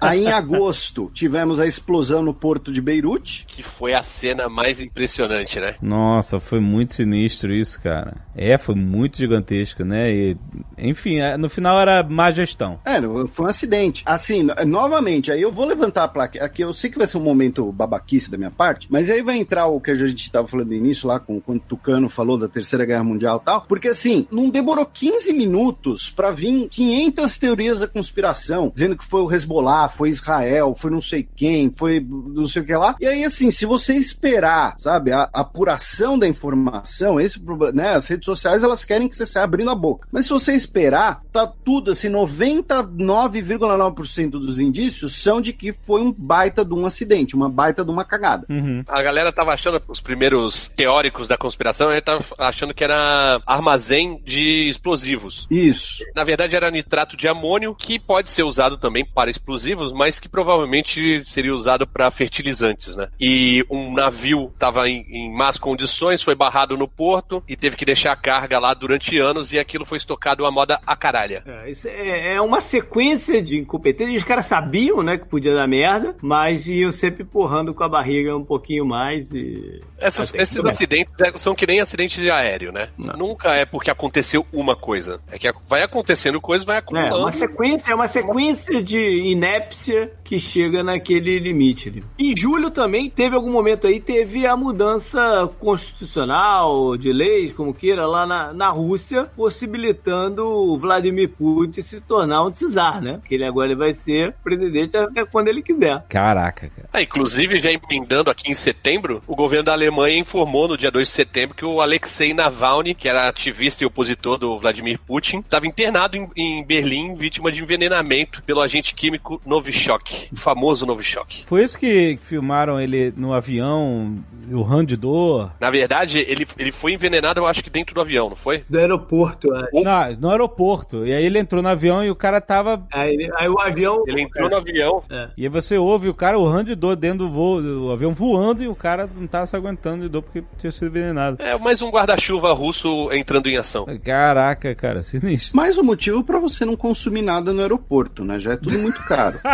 Aí em agosto tivemos a explosão no porto de Beirute. Que foi a cena mais impressionante, né? Nossa, foi muito sinistro isso, cara. É, foi muito gigantesco, né? E, enfim, é, no final era má gestão. É, foi um acidente. Assim, novamente, aí eu vou levantar a placa. Aqui eu sei que vai ser um momento babaquice da minha parte, mas aí vai entrar o que a gente estava falando no início lá, com, quando Tucano falou da Terceira Guerra Mundial e tal, porque assim, não demorou 15 minutos para vir 500 teorias da conspiração, dizendo que foi o Hezbollah, foi Israel, foi não sei quem, foi não sei o que lá. E aí, assim, se você esperar, sabe, a, apuração da informação, esse problema, né, as redes sociais, elas querem que você saia abrindo a boca. Mas se você esperar, tá tudo, assim, 99,9% dos indícios são de que foi um baita de um acidente, uma baita de uma cagada. Uhum. A galera tava achando, os primeiros teóricos da conspiração, ele tava achando que era armazém de explosivos. Isso. Na verdade era nitrato de amônio, que pode ser usado também para explosivos, mas que provavelmente seria usado para fertilizantes, né? E um navio estava em, em más condições, foi barrado no porto e teve que deixar a carga lá durante anos e aquilo foi estocado à moda a caralha. É, isso é, é uma sequência de incompetência. Os caras sabiam, né, que podia dar merda, mas iam sempre empurrando com a barriga um pouquinho mais e... Essas, esses acidentes é, são que nem acidente de aéreo, né? Não. Nunca é porque aconteceu aconteceu alguma coisa. É que vai acontecendo coisa, vai É, acumulando. uma sequência, é uma sequência de inépcia que chega naquele limite. ali. Em julho também teve algum momento aí, teve a mudança constitucional, de leis, como queira, lá na, na Rússia, possibilitando o Vladimir Putin se tornar um czar, né? Porque ele agora ele vai ser presidente até quando ele quiser. Caraca, cara. Ah, inclusive, já emendando aqui em setembro, o governo da Alemanha informou no dia 2 de setembro que o Alexei Navalny, que era ativista e opositor do Vladimir Putin, estava internado em, em Berlim, vítima de envenenamento pelo agente químico Novichok, o famoso Novichok. Foi isso que filmaram ele no avião, o Han de dor. Na verdade, ele, ele foi envenenado, eu acho que dentro do avião, não foi? Do aeroporto, acho. Não, no aeroporto. E aí ele entrou no avião e o cara tava. Aí, ele- aí o avião. Ele entrou no avião. É. E aí você ouve o cara, o Han de dor dentro do voo, o avião voando e o cara não tava se aguentando de dor porque tinha sido envenenado. É mais um guarda-chuva russo entrando em ação. Caraca, cara, sinistro. Mais um motivo pra você não consumir nada no aeroporto, né? Já é tudo muito caro.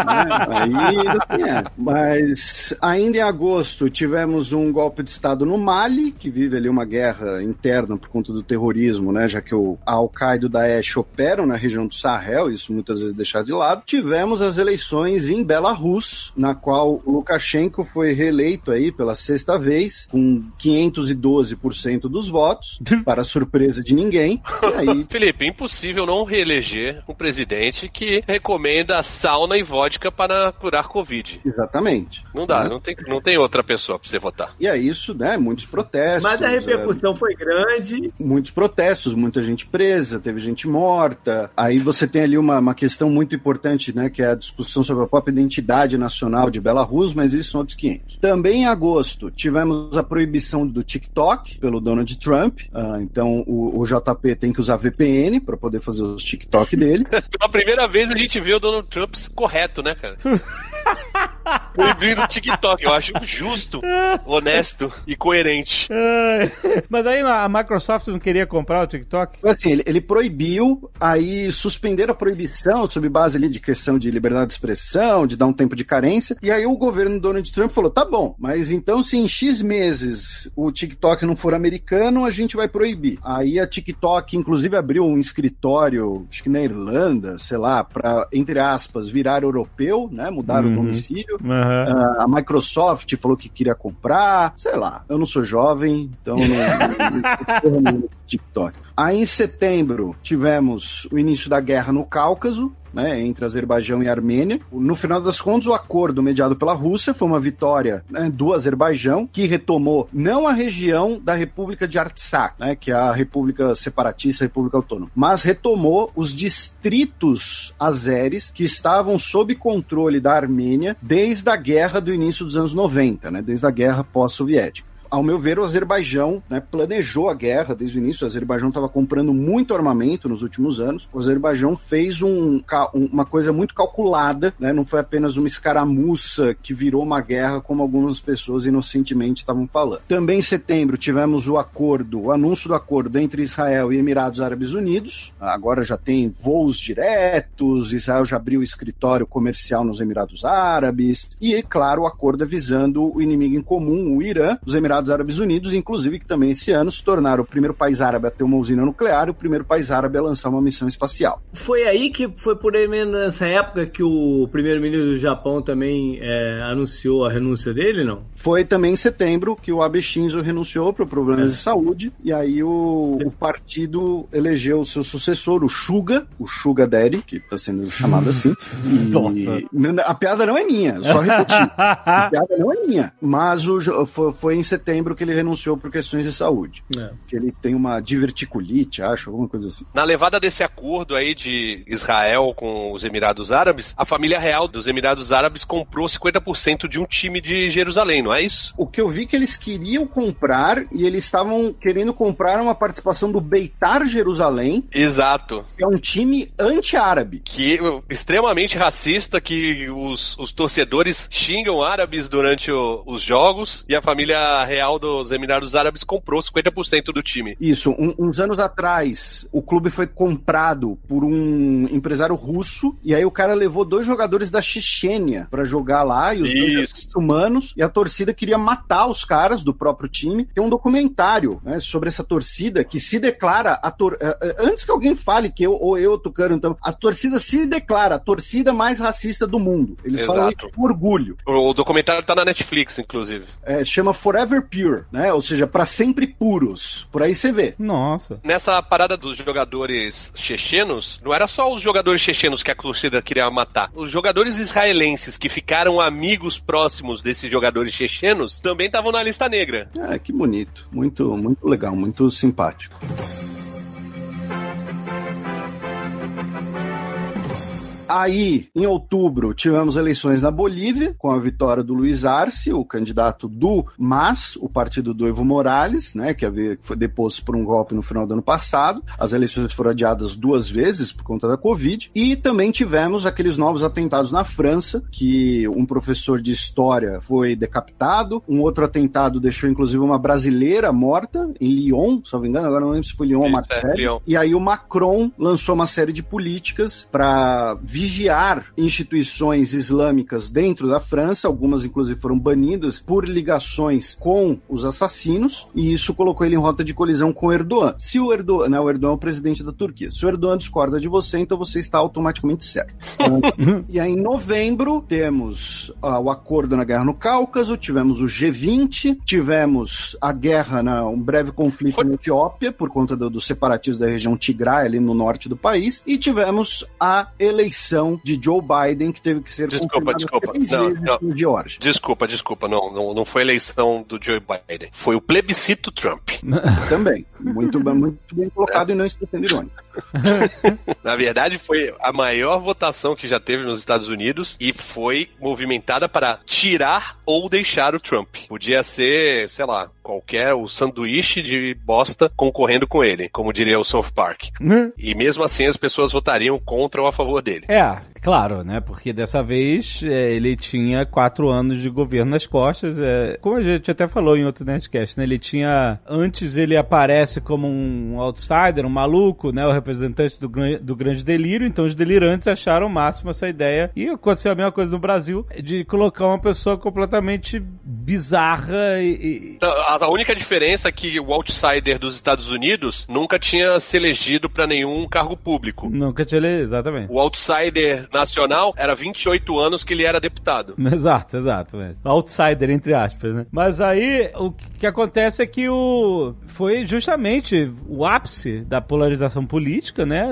Né? Aí tem essa. Mas ainda em agosto tivemos um golpe de Estado no Mali, que vive ali uma guerra interna por conta do terrorismo, né? Já que o Al-Qaeda e o Daesh operam na região do Sahel, isso muitas vezes deixado de lado. Tivemos as eleições em Belarus, na qual o Lukashenko foi reeleito aí pela sexta vez, com 512% dos votos, para surpresa de ninguém. E aí Felipe, impossível não reeleger um presidente que recomenda sauna e vodka para curar Covid. Exatamente. Não dá, Né? não tem, não tem outra pessoa pra você votar. E é isso, né? Muitos protestos. Mas a é, repercussão foi grande. muitos protestos, muita gente presa, teve gente morta. Aí você tem ali uma, uma questão muito importante, né? Que é a discussão sobre a própria identidade nacional de Belarus, mas isso são outros 500. Também em agosto tivemos a proibição do TikTok pelo Donald Trump. Ah, então o, o JP tem que usar VPN para poder fazer os TikTok dele. Pela primeira vez a gente vê o Donald Trump correto, né, cara? Proibindo o TikTok. Eu acho justo, honesto e coerente. Mas aí a Microsoft não queria comprar o TikTok? Assim, ele, ele proibiu, aí suspenderam a proibição sob base ali de questão de liberdade de expressão, de dar um tempo de carência, e aí o governo do Donald Trump falou, tá bom, mas então se em X meses o TikTok não for americano, a gente vai proibir. Aí a TikTok, inclusive, abriu um escritório, acho que na Irlanda, sei lá, para entre aspas, virar europeu, né, mudar o Uhum. domicílio. Aham. Ah, a Microsoft falou que queria comprar, sei lá. Eu não sou jovem, então não, não, não, não TikTok. Aí em setembro tivemos o início da guerra no Cáucaso. Né, entre Azerbaijão e Armênia. No final das contas, o acordo mediado pela Rússia foi uma vitória né, do Azerbaijão, que retomou não a região da República de Artsakh, né, que é a República Separatista, a República Autônoma, mas retomou os distritos azeres que estavam sob controle da Armênia desde a guerra do início dos anos 90, né, desde a guerra pós-soviética ao meu ver, o Azerbaijão né, planejou a guerra desde o início. O Azerbaijão estava comprando muito armamento nos últimos anos. O Azerbaijão fez um, um- uma coisa muito calculada, né, não foi apenas uma escaramuça que virou uma guerra, como algumas pessoas inocentemente estavam falando. Também em setembro tivemos o acordo, o anúncio do acordo entre Israel e Emirados Árabes Unidos. Agora já tem voos diretos, Israel já abriu escritório comercial nos Emirados Árabes. E, claro, o acordo é visando o inimigo em comum, o Irã, os Emirados Árabes Unidos, inclusive que também esse ano se tornaram o primeiro país árabe a ter uma usina nuclear e o primeiro país árabe a lançar uma missão espacial. Foi aí que foi por aí nessa época que o primeiro-ministro do Japão também é, anunciou a renúncia dele, não? Foi também em setembro que o Abe Shinzo renunciou por problemas de saúde e aí o, o partido elegeu o seu sucessor, o Suga, o Suga Daddy, que está sendo chamado assim. E a piada não é minha, só repeti. a piada não é minha, mas o, foi, foi em setembro que ele renunciou por questões de saúde. É. Que ele tem uma diverticulite, acho, alguma coisa assim. Na levada desse acordo aí de Israel com os Emirados Árabes, a família real dos Emirados Árabes comprou 50% de um time de Jerusalém, não é isso? O que eu vi que eles queriam comprar e eles estavam querendo comprar uma participação do Beitar Jerusalém, Exato. que é um time anti-árabe. Que extremamente racista, que os, os torcedores xingam árabes durante o- os jogos e a família real Real dos Emirados Árabes comprou 50% do time. Isso, um- uns anos atrás, o clube foi comprado por um empresário russo, e aí o cara levou dois jogadores da Chechênia pra jogar lá, e os dois Isso. humanos, e a torcida queria matar os caras do próprio time. Tem um documentário né, sobre essa torcida que se declara, a tor eh, eh, antes que alguém fale que eu ou eu, Tucano, então, a torcida se declara a torcida mais racista do mundo. Eles falam Exato. isso com orgulho. O documentário tá na Netflix, inclusive. É, chama Forever Pure, né? Ou seja, pra sempre puros. Por aí você vê. Nossa. Nessa parada dos jogadores chechenos, não era só os jogadores chechenos que a torcida queria matar. Os jogadores israelenses que ficaram amigos próximos desses jogadores chechenos também estavam na lista negra. Ah, que bonito. Muito, muito legal, muito simpático. Aí, em outubro, tivemos eleições na Bolívia, com a vitória do Luiz Arce, o candidato do MAS, o partido do Evo Morales, né, que foi deposto por um golpe no final do ano passado. As eleições foram adiadas duas vezes por conta da Covid. E também tivemos aqueles novos atentados na França, que um professor de história foi decapitado, um outro atentado deixou inclusive uma brasileira morta em Lyon, se não me engano, agora não lembro se foi Lyon ou é, Marseille. Lyon. E aí o Macron lançou uma série de políticas para vigiar instituições islâmicas dentro da França, algumas inclusive foram banidas por ligações com os assassinos, e isso colocou ele em rota de colisão com Erdogan. Se o Erdogan, né, o Erdogan é o presidente da Turquia, se o Erdogan discorda de você, então você está automaticamente certo. E aí, em novembro, temos ah, o acordo na guerra no Cáucaso, tivemos o G20, tivemos a guerra, na, um breve conflito na Etiópia, por conta do, dos separatistas da região Tigray, ali no norte do país, e tivemos a eleição de Joe Biden, que teve que ser Desculpa, desculpa. Não, não. no Georgia. Desculpa, desculpa, não, não, não foi a eleição do Joe Biden. Foi o plebiscito Trump. Também. Muito, bem- muito bem colocado e não estou sendo irônico. Na verdade, foi a maior votação que já teve nos Estados Unidos e foi movimentada para tirar ou deixar o Trump. Podia ser, sei lá, qualquer o sanduíche de bosta concorrendo com ele, como diria o South Park. E mesmo assim as pessoas votariam contra ou a favor dele. É, claro, né? Porque dessa vez é, ele tinha quatro anos de governo nas costas. é, como a gente até falou em outro Nerdcast, né? Ele tinha. Antes ele aparece como um outsider, um maluco, né? O representante do, do grande delírio. Então os delirantes acharam o máximo essa ideia. E aconteceu a mesma coisa no Brasil, de colocar uma pessoa completamente bizarra e. e- Então, A a única diferença é que o outsider dos Estados Unidos nunca tinha se elegido para nenhum cargo público. Nunca tinha lido, exatamente. O outsider nacional era 28 anos que ele era deputado. Exato, exato. velho. Outsider, entre aspas, né? Mas aí, o que acontece é que o foi justamente o ápice da polarização política, né?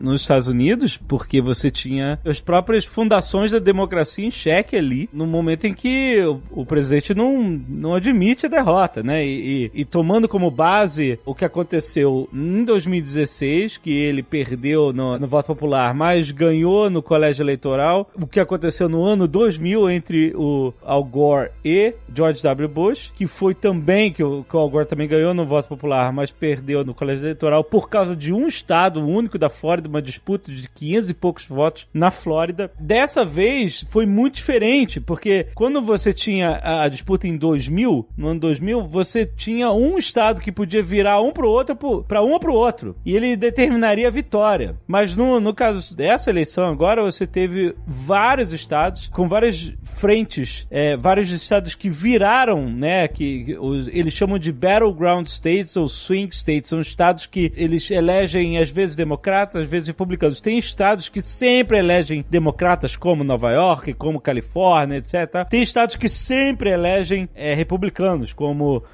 Nos Estados Unidos, porque você tinha as próprias fundações da democracia em xeque ali, no momento em que o, o presidente não, não admite a derrota, né? E, e- e tomando como base o que aconteceu em 2016, que ele perdeu no, no voto popular, mas ganhou no colégio eleitoral, o que aconteceu no ano 2000 entre o Al Gore e George W. Bush, que foi também, que o, que o Al Gore também ganhou no voto popular, mas perdeu no colégio eleitoral por causa de um estado único da Flórida, uma disputa de 500 e poucos votos na Flórida. Dessa vez foi muito diferente, porque quando você tinha a, a disputa em 2000, no ano 2000, você tinha um estado que podia virar um pro outro, pra um ou pro outro. E ele determinaria a vitória. Mas no, no caso dessa eleição agora, você teve vários estados com várias frentes, é, vários estados que viraram, né, que os- eles chamam de battleground states ou swing states, são estados que eles elegem às vezes democratas, às vezes republicanos. Tem estados que sempre elegem democratas, como Nova York, como Califórnia, etc. Tem estados que sempre elegem é, republicanos, como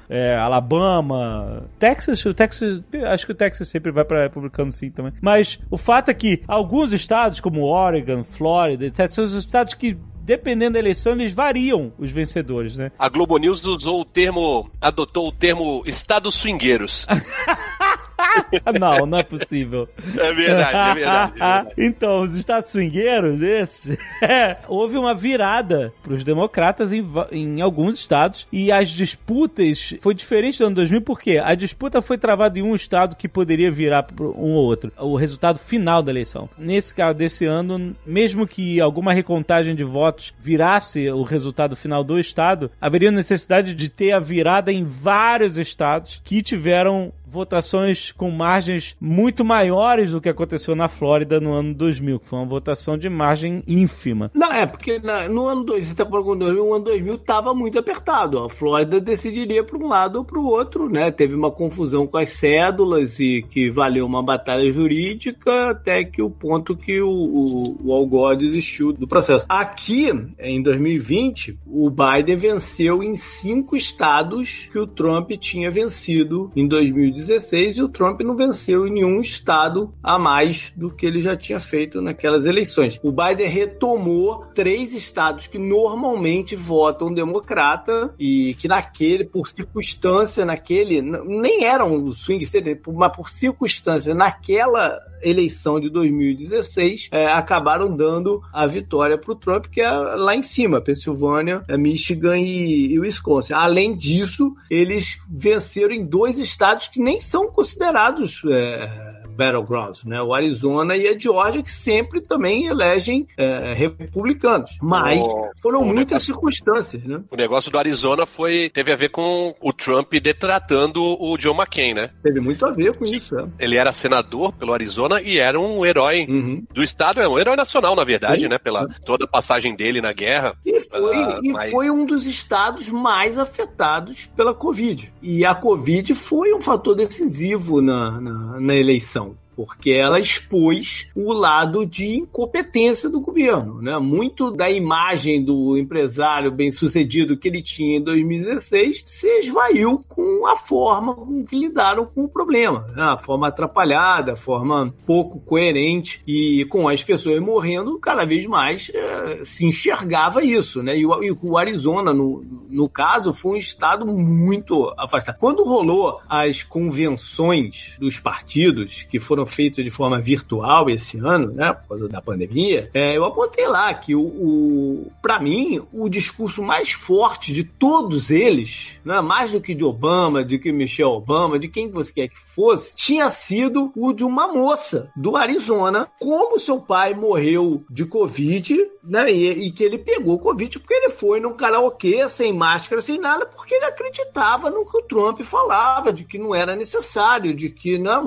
é, Alabama, Texas. O Texas, acho que o Texas sempre vai para republicano sim também. Mas o fato é que alguns estados, como Oregon, Flórida, etc., são os estados que Dependendo da eleição, eles variam os vencedores, né? A Globo News usou o termo, adotou o termo estados swingueiros. não, não é possível. É verdade, é verdade. É verdade. então, os estados swingueiros, esses, houve uma virada para os democratas em, em, alguns estados e as disputas foi diferente do ano 2000 porque a disputa foi travada em um estado que poderia virar para um ou outro. O resultado final da eleição. Nesse caso desse ano, mesmo que alguma recontagem de votos virasse o resultado final do estado, haveria necessidade de ter a virada em vários estados que tiveram votações com margens muito maiores do que aconteceu na Flórida no ano 2000, que foi uma votação de margem ínfima. Não, é, porque na, no ano 2000, você tá falando 2000, o ano 2000 estava muito apertado. A Flórida decidiria para um lado ou para o outro, né? Teve uma confusão com as cédulas e que valeu uma batalha jurídica até que o ponto que o, o, o Algor desistiu do processo. Aqui, em 2020, o Biden venceu em cinco estados que o Trump tinha vencido em 2019 2016 e o Trump não venceu em nenhum estado a mais do que ele já tinha feito naquelas eleições. O Biden retomou três estados que normalmente votam democrata e que naquele, por circunstância, naquele, nem eram swing state, mas por circunstância, naquela eleição de 2016 é, acabaram dando a vitória para o Trump, que é lá em cima, Pensilvânia, é Michigan e, e Wisconsin. Além disso, eles venceram em dois estados que nem são considerados é, battlegrounds, né? O Arizona e a Georgia, que sempre também elegem é, republicanos. Mas oh, foram muitas negócio, circunstâncias, né? O negócio do Arizona foi teve a ver com o Trump detratando o John McCain, né? Teve muito a ver com isso, é. Ele era senador pelo Arizona e era um herói uhum. do estado, é um herói nacional, na verdade, Sim. né? Pela toda a passagem dele na guerra. E foi, uh, e mas... foi um dos estados mais afetados pela Covid. E a Covid foi um fator decisivo na, na, na eleição porque ela expôs o lado de incompetência do governo. Né? Muito da imagem do empresário bem-sucedido que ele tinha em 2016 se esvaiu com a forma com que lidaram com o problema. Né? A forma atrapalhada, a forma pouco coerente e com as pessoas morrendo, cada vez mais é, se enxergava isso. Né? E, o, e o Arizona, no, no caso, foi um estado muito afastado. Quando rolou as convenções dos partidos, que foram feito de forma virtual esse ano, né, por causa da pandemia, é, eu apontei lá que o, o para mim, o discurso mais forte de todos eles, né, mais do que de Obama, de que Michelle Obama, de quem você quer que fosse, tinha sido o de uma moça do Arizona, como seu pai morreu de Covid, né, e, e que ele pegou Covid porque ele foi num karaokê sem máscara, sem nada, porque ele acreditava no que o Trump falava, de que não era necessário, de que não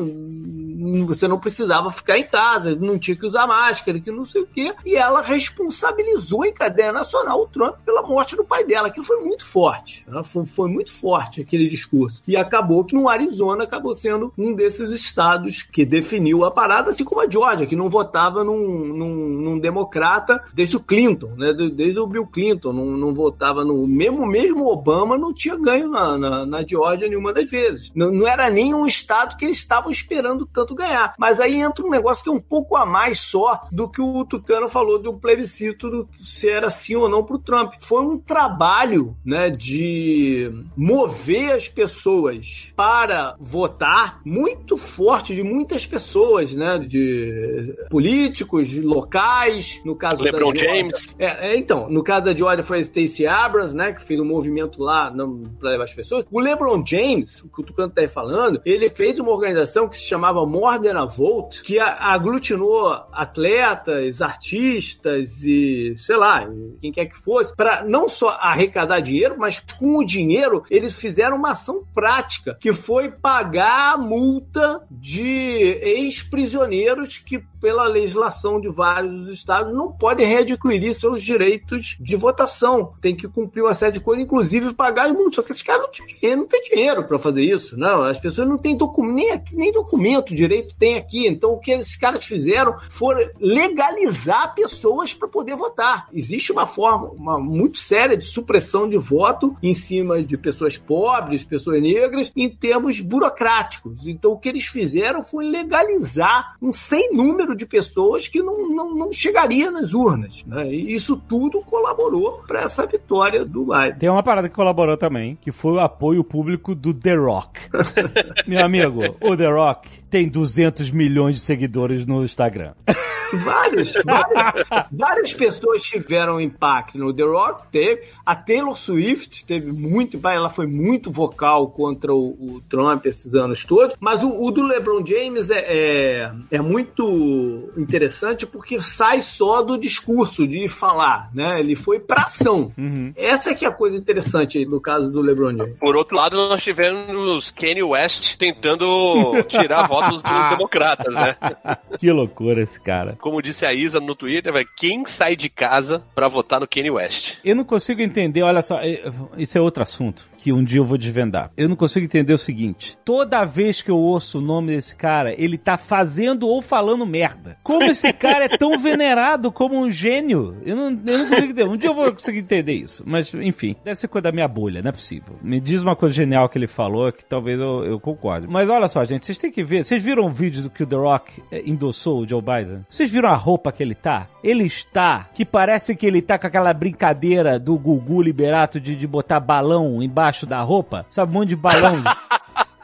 você não precisava ficar em casa, não tinha que usar máscara, que não sei o quê. E ela responsabilizou em cadeia nacional o Trump pela morte do pai dela, que foi muito forte. Foi, foi, muito forte aquele discurso. E acabou que no Arizona acabou sendo um desses estados que definiu a parada, assim como a Georgia, que não votava num, num, num democrata desde o Clinton, né? Desde o Bill Clinton, não, não votava no. Mesmo, mesmo Obama não tinha ganho na, na, na Georgia nenhuma das vezes. Não, não era nem um estado que eles estavam esperando tanto ganhar. Mas aí entra um negócio que é um pouco a mais só do que o Tucano falou um plebiscito do, se era sim ou não para o Trump. Foi um trabalho né, de mover as pessoas para votar muito forte de muitas pessoas, né? De políticos locais, no caso LeBron James. É, é, então, no caso da Georgia foi a Stacey Abrams, né? Que fez um movimento lá para levar as pessoas. O LeBron James, o que o Tucano está aí falando, ele fez uma organização que se chamava More A Volt, que aglutinou atletas, artistas e, sei lá, quem quer que fosse, para não só arrecadar dinheiro, mas com o dinheiro eles fizeram uma ação prática, que foi pagar a multa de ex-prisioneiros que, pela legislação de vários estados, não podem readquirir seus direitos de votação. Tem que cumprir uma série de coisas, inclusive pagar multas. Só que esses caras não têm dinheiro, não dinheiro para fazer isso. Não, as pessoas não têm documento, nem, nem documento direito tem aqui. Então, o que esses caras fizeram foi legalizar pessoas para poder votar. Existe uma forma uma, muito séria de supressão de voto em cima de pessoas pobres, pessoas negras, em termos burocráticos. Então, o que eles fizeram foi legalizar um sem número número de pessoas que não, não, não chegaria nas urnas. Né? E isso tudo colaborou para essa vitória do Biden. Tem uma parada que colaborou também, que foi o apoio público do The Rock. Meu amigo, o The Rock tem 200 milhões de seguidores no Instagram. Vários, várias, várias pessoas tiveram impacto no The Rock, teve. A Taylor Swift teve muito impacto, ela foi muito vocal contra o, o Trump esses anos todos. Mas o, o do LeBron James é, é, é, muito interessante porque sai só do discurso de falar, né? Ele foi pra ação. Uhum. Essa é que é a coisa interessante no caso do LeBron James. Por outro lado, nós tivemos Kanye West tentando tirar votos dos democratas, né? que loucura esse cara. Como disse a Isa no Twitter, quem sai de casa pra votar no Kanye West? Eu não consigo entender, olha só, é, isso é outro assunto que um dia eu vou desvendar. Eu não consigo entender o seguinte: toda vez que eu ouço o nome desse cara, ele tá fazendo ou falando merda. Como esse cara é tão venerado como um gênio? Eu não, eu não consigo entender. Um dia eu vou conseguir entender isso. Mas, enfim, deve ser coisa da minha bolha, não é possível. Me diz uma coisa genial que ele falou que talvez eu, eu concorde. Mas olha só, gente, vocês têm que ver. Vocês viram o vídeo do que o The Rock eh, endossou o Joe Biden? Vocês viram a roupa que ele tá? Ele está, que parece que ele tá com aquela brincadeira do Gugu Liberato de, de botar balão embaixo da roupa. Sabe, um monte de balão.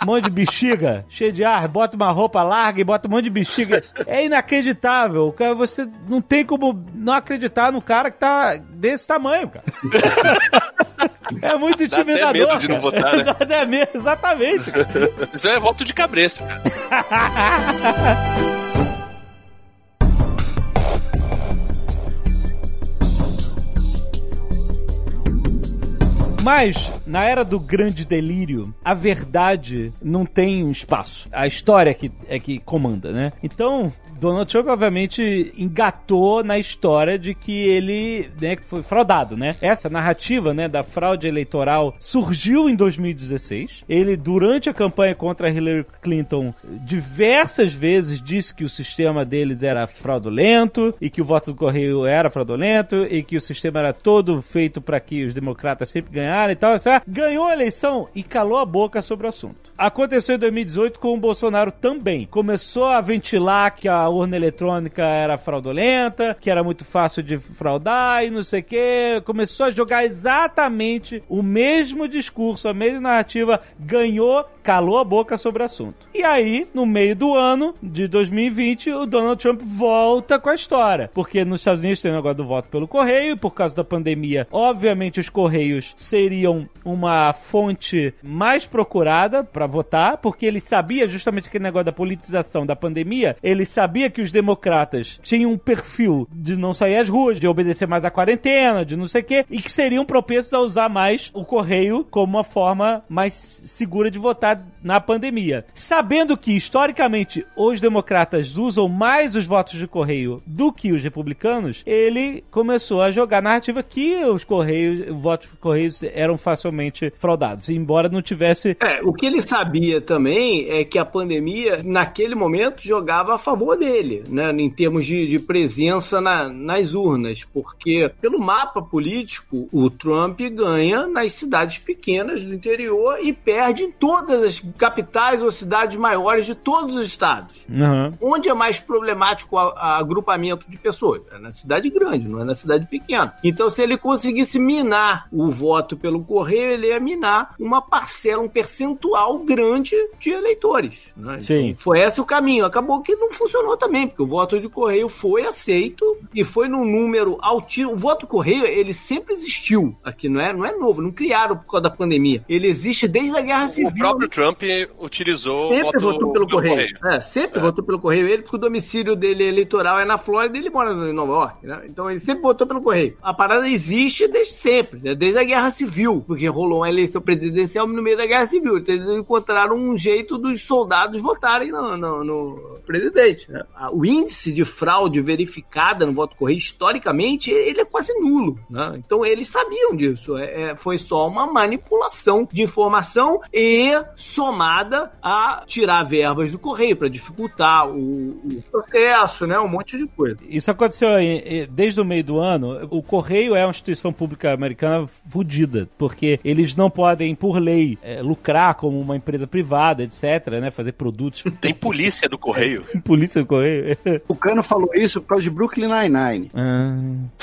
Um monte de bexiga, cheio de ar, bota uma roupa larga e bota um monte de bexiga. É inacreditável. Cara, Você não tem como não acreditar no cara que tá desse tamanho, cara. É muito Dá até intimidador. medo de não votar, né? Dá até medo, exatamente. cara. Isso é voto de cabresto, cara. Mas, na era do grande delírio, a verdade não tem espaço. A história é que, é que comanda, né? Então, Donald Trump, obviamente, engatou na história de que ele né, foi fraudado, né? Essa narrativa né, da fraude eleitoral surgiu em 2016. Ele, durante a campanha contra Hillary Clinton, diversas vezes disse que o sistema deles era fraudulento e que o voto do correio era fraudulento e que o sistema era todo feito para que os democratas sempre ganharam e tal. etc. Ganhou a eleição e calou a boca sobre o assunto. Aconteceu em 2018 com o Bolsonaro também. Começou a ventilar que a urna eletrônica era fraudulenta, que era muito fácil de fraudar e não sei o que. Começou a jogar exatamente o mesmo discurso, a mesma narrativa, ganhou, calou a boca sobre o assunto. E aí, no meio do ano de 2020, o Donald Trump volta com a história. Porque nos Estados Unidos tem o negócio do voto pelo correio, e por causa da pandemia, obviamente os correios seriam uma fonte mais procurada para votar, porque ele sabia justamente aquele negócio da politização da pandemia, ele sabia que os democratas tinham um perfil de não sair às ruas, de obedecer mais à quarentena, de não sei o quê, e que seriam propensos a usar mais o correio como uma forma mais segura de votar na pandemia. Sabendo que, historicamente, os democratas usam mais os votos de correio do que os republicanos, ele começou a jogar a narrativa que os correios, os votos por correios eram facilmente fraudados, embora não tivesse É, o que ele sabia também é que a pandemia, naquele momento, jogava a favor dele, né, em termos de, de presença na- nas urnas, porque pelo mapa político, o Trump ganha nas cidades pequenas do interior e perde em todas as capitais ou cidades maiores de todos os estados. Uhum. Onde é mais problemático o agrupamento de pessoas? É na cidade grande, não é na cidade pequena. Então, se ele conseguisse minar o voto pelo correio, ele ia minar uma parcela, um percentual grande de eleitores. né? Sim. Então, foi esse o caminho. Acabou que não funcionou também, porque o voto de correio foi aceito e foi num número altíssimo. O voto correio, ele sempre existiu aqui, não é, não é novo, não criaram por causa da pandemia. Ele existe desde a Guerra Civil. O próprio Trump utilizou Sempre voto votou pelo do correio. É, sempre votou pelo correio. Ele, porque o domicílio dele eleitoral é na Flórida e ele mora em Nova York. né? Então ele sempre votou pelo correio. A parada existe desde sempre, né? desde a Guerra Civil, porque rolou uma eleição presidencial no meio da Guerra Civil. Então eles encontraram um jeito dos soldados votarem no, no- no presidente. né? O índice de fraude verificada no voto correio, historicamente, ele é quase nulo. né? Então eles sabiam disso. É, é, foi só uma manipulação de informação e somada a tirar verbas do correio para dificultar o, o processo, né? Um monte de coisa. Isso aconteceu aí, desde o meio do ano. O Correio é uma instituição pública americana fodida. porque eles não podem, por lei, é, lucrar como uma empresa privada, etc, né? Fazer produtos. Tem polícia do correio. Polícia do Correio. O Cano falou isso por causa de Brooklyn Nine-Nine. ah,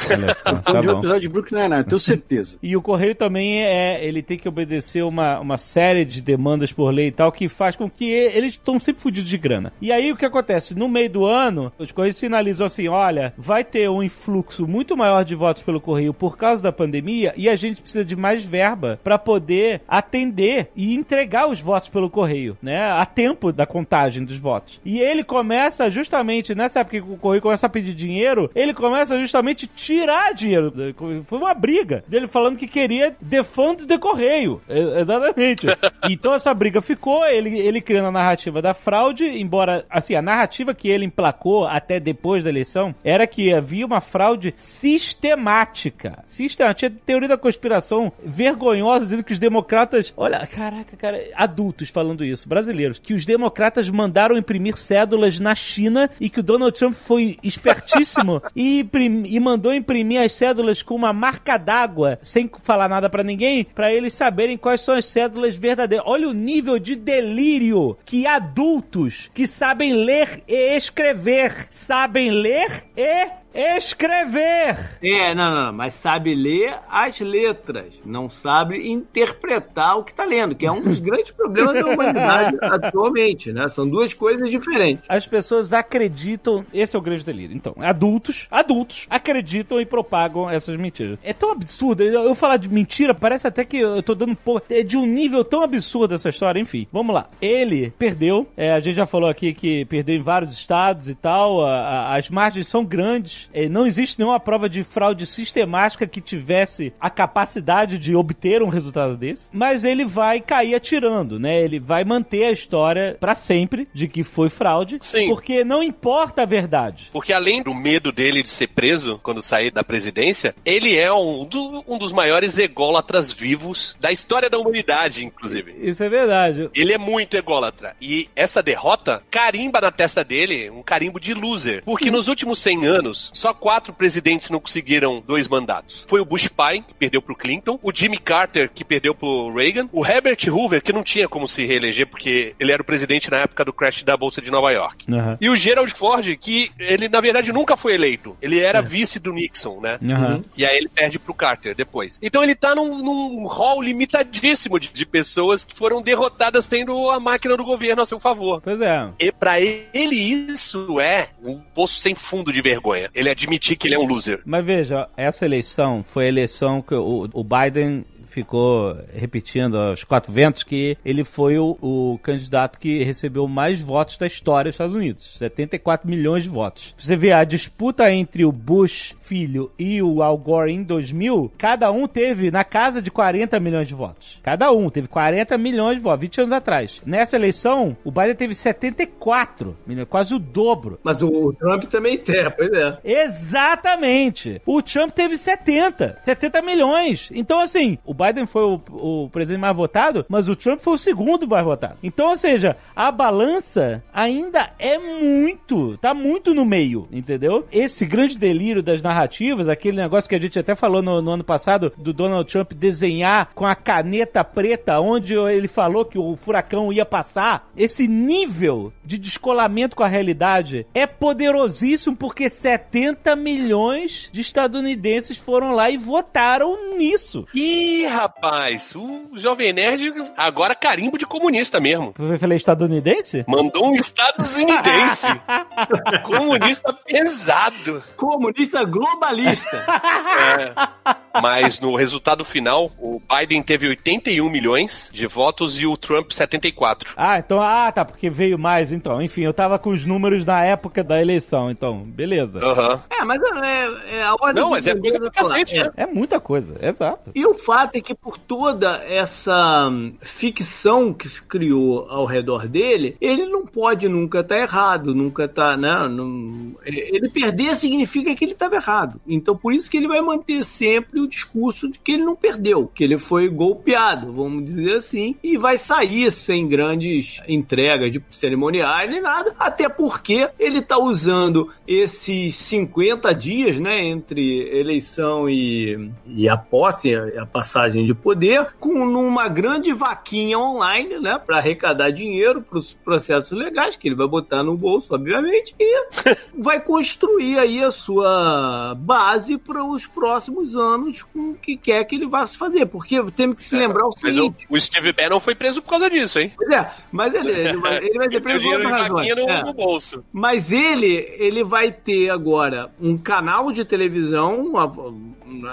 olha só, tá de um episódio de Brooklyn Nine-Nine, tenho certeza. E o correio também é, ele tem que obedecer uma, uma série de demandas por lei e tal, que faz com que eles estão sempre fudidos de grana. E aí o que acontece? No meio do ano, os correios sinalizam assim: olha, vai ter um influxo muito maior de votos pelo correio por causa da pandemia e a gente precisa de mais verba para poder atender e entregar os votos pelo correio, né? A tempo da contagem dos votos. E ele começa justamente nessa época que o correio começa a pedir dinheiro, ele começa justamente a tirar dinheiro. Foi uma briga dele falando que queria defund de correio. É, Exatamente. então essa briga ficou, ele, ele criando a narrativa da fraude, embora, assim, a narrativa que ele emplacou até depois da eleição era que havia uma fraude sistemática. Sistemática. Tinha teoria da conspiração vergonhosa dizendo que os democratas, olha, caraca, cara, adultos falando isso, brasileiros, que os democratas mandaram imprimir cédulas na China e que o Donald Trump foi espertíssimo e, e mandou imprimir as cédulas com uma marca d'água, sem falar nada pra ninguém, pra eles saberem quais são as cédulas verdadeiras. Olha o nível de delírio que adultos que sabem ler e escrever, sabem ler e escrever. É, não, não, não, mas sabe ler as letras, não sabe interpretar o que tá lendo, que é um dos grandes problemas da humanidade atualmente, né? São duas coisas diferentes. As pessoas acreditam, esse é o grande delírio. Então, adultos, adultos acreditam e propagam essas mentiras. É tão absurdo, eu, eu falar de mentira, parece até que eu tô dando pô, é de um nível tão absurdo essa história, enfim. Vamos lá. Ele perdeu, é, a gente já falou aqui que perdeu em vários estados e tal, a- a- as margens são grandes, é, não existe nenhuma prova de fraude sistemática que tivesse a capacidade de obter um resultado desse, mas ele vai cair atirando, né? Ele vai manter a história pra sempre de que foi fraude, Sim. porque não importa a verdade. Porque além do medo dele de ser preso quando sair da presidência, ele é um, do- um dos maiores ególatras vivos da história da humanidade, inclusive. Isso é verdade. Ele é muito ególatra. E essa derrota carimba na testa dele um carimbo de loser. Porque nos últimos 100 anos, só quatro presidentes não conseguiram dois mandatos. Foi o Bush pai, que perdeu pro Clinton, o Jimmy Carter, que perdeu pro Reagan, o Herbert Hoover, que não tinha como se reeleger porque ele era o presidente na época do crash da Bolsa de Nova York. Aham. E o Gerald Ford, que ele na verdade nunca foi eleito. Ele era vice do Nixon, né? Aham. E aí ele perde pro Carter depois. Então ele tá num, num hall limitadíssimo de, de pessoas que foram derrotadas tendo a máquina do governo a seu favor. Pois é. E pra ele isso é um poço sem fundo de vergonha. Ele admitir que ele é um loser. Mas veja, essa eleição foi a eleição que o, o Biden ficou repetindo aos quatro ventos que ele foi o, o candidato que recebeu mais votos da história dos Estados Unidos. 74 milhões de votos. Você vê a disputa entre o Bush filho e o Al Gore em 2000, cada um teve na casa de 40 milhões de votos. Cada um teve 40 milhões de votos, 20 anos atrás. Nessa eleição, o Biden teve 74 milhões, quase o dobro. Mas o Trump também tem, pois é. Exatamente. O Trump teve 70. 70 milhões. Então, assim, o Biden foi o, o presidente mais votado, mas o Trump foi o segundo mais votado. Então, ou seja, a balança ainda é muito, tá muito no meio, entendeu? Esse grande delírio das narrativas, aquele negócio que a gente até falou no, no ano passado, do Donald Trump desenhar com a caneta preta onde ele falou que o furacão ia passar, esse nível de descolamento com a realidade é poderosíssimo porque 70 milhões de estadunidenses foram lá e votaram nisso. Ih, rapaz, o Jovem Nerd agora carimbo de comunista mesmo. Eu falei estadunidense? Mandou um estadunidense. comunista pesado. Comunista globalista. É. Mas no resultado final, o Biden teve 81 milhões de votos e o Trump 74. Ah, então, ah, tá, porque veio mais, então. Enfim, eu tava com os números na época da eleição, então, beleza. Aham. É, mas é, é a ordem Não, mas é coisa pra falar. cacete, É. né? É muita coisa, exato. E o fato é que por toda essa hum, ficção que se criou ao redor dele, ele não pode nunca estar errado, nunca tá, né? não- ele perder significa que ele estava errado. Então por isso que ele vai manter sempre o discurso de que ele não perdeu, que ele foi golpeado, vamos dizer assim, e vai sair sem grandes entregas de cerimoniais nem nada, até porque ele está usando esses 50 dias, né, entre eleição e, e a posse, a, a passagem de poder, com numa grande vaquinha online, né, para arrecadar dinheiro para os processos legais que ele vai botar no bolso, obviamente, e vai construir aí a sua base para os próximos anos com o que quer que ele vá fazer, porque temos que se lembrar o Mas seguinte. o, o Steve Bannon foi preso por causa disso, hein? Pois é, mas ele, ele vai, ele vai o preso por outras razões. no, É. no bolso. Mas ele, ele vai ter agora um canal de televisão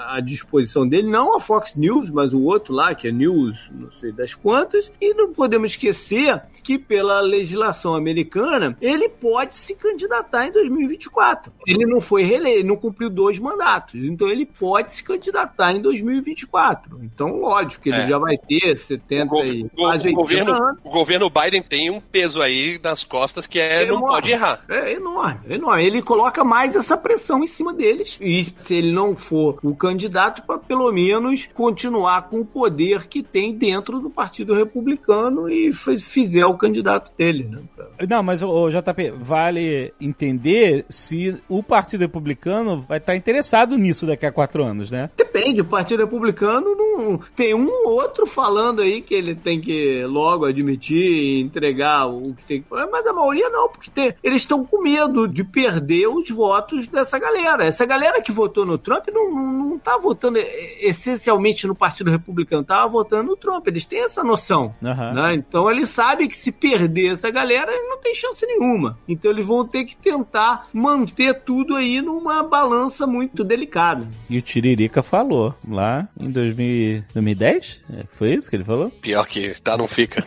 à, disposição dele, não a Fox News, mas o outro lá, que é News, não sei das quantas. E não podemos esquecer que, pela legislação americana, ele pode se candidatar em 2024. Ele não foi reeleito, ele não cumpriu dois mandatos. Então ele pode se candidatar em 2024. Então, lógico que ele É. já vai ter 70 O, e quase o 80 governo, anos. o governo Biden tem um peso aí nas costas que é, não enorme. pode errar. É enorme, é enorme. Ele coloca mais essa pressão em cima deles. E se ele não for o candidato, para pelo menos continuar com o poder que tem dentro do Partido Republicano e fizer o candidato dele, né? Não, mas o JP, vale entender se o Partido Republicano vai estar interessado nisso daqui a quatro anos, né? Depende, o Partido Republicano não. Tem um ou outro falando aí que ele tem que logo admitir e entregar o que tem que mas a maioria não, porque tem- eles estão com medo de perder os votos dessa galera. Essa galera que votou no Trump não, não, não tá votando essencialmente no Partido Republicano, tava votando no Trump. Eles têm essa noção. Aham. né? Então ele sabe que se perder essa galera, ele não tem chance nenhuma. Então eles vão ter que tentar manter tudo aí numa balança muito delicada. E o Tiririca falou lá em 2000, 2010? É, Foi isso que ele falou? Pior que tá, não fica.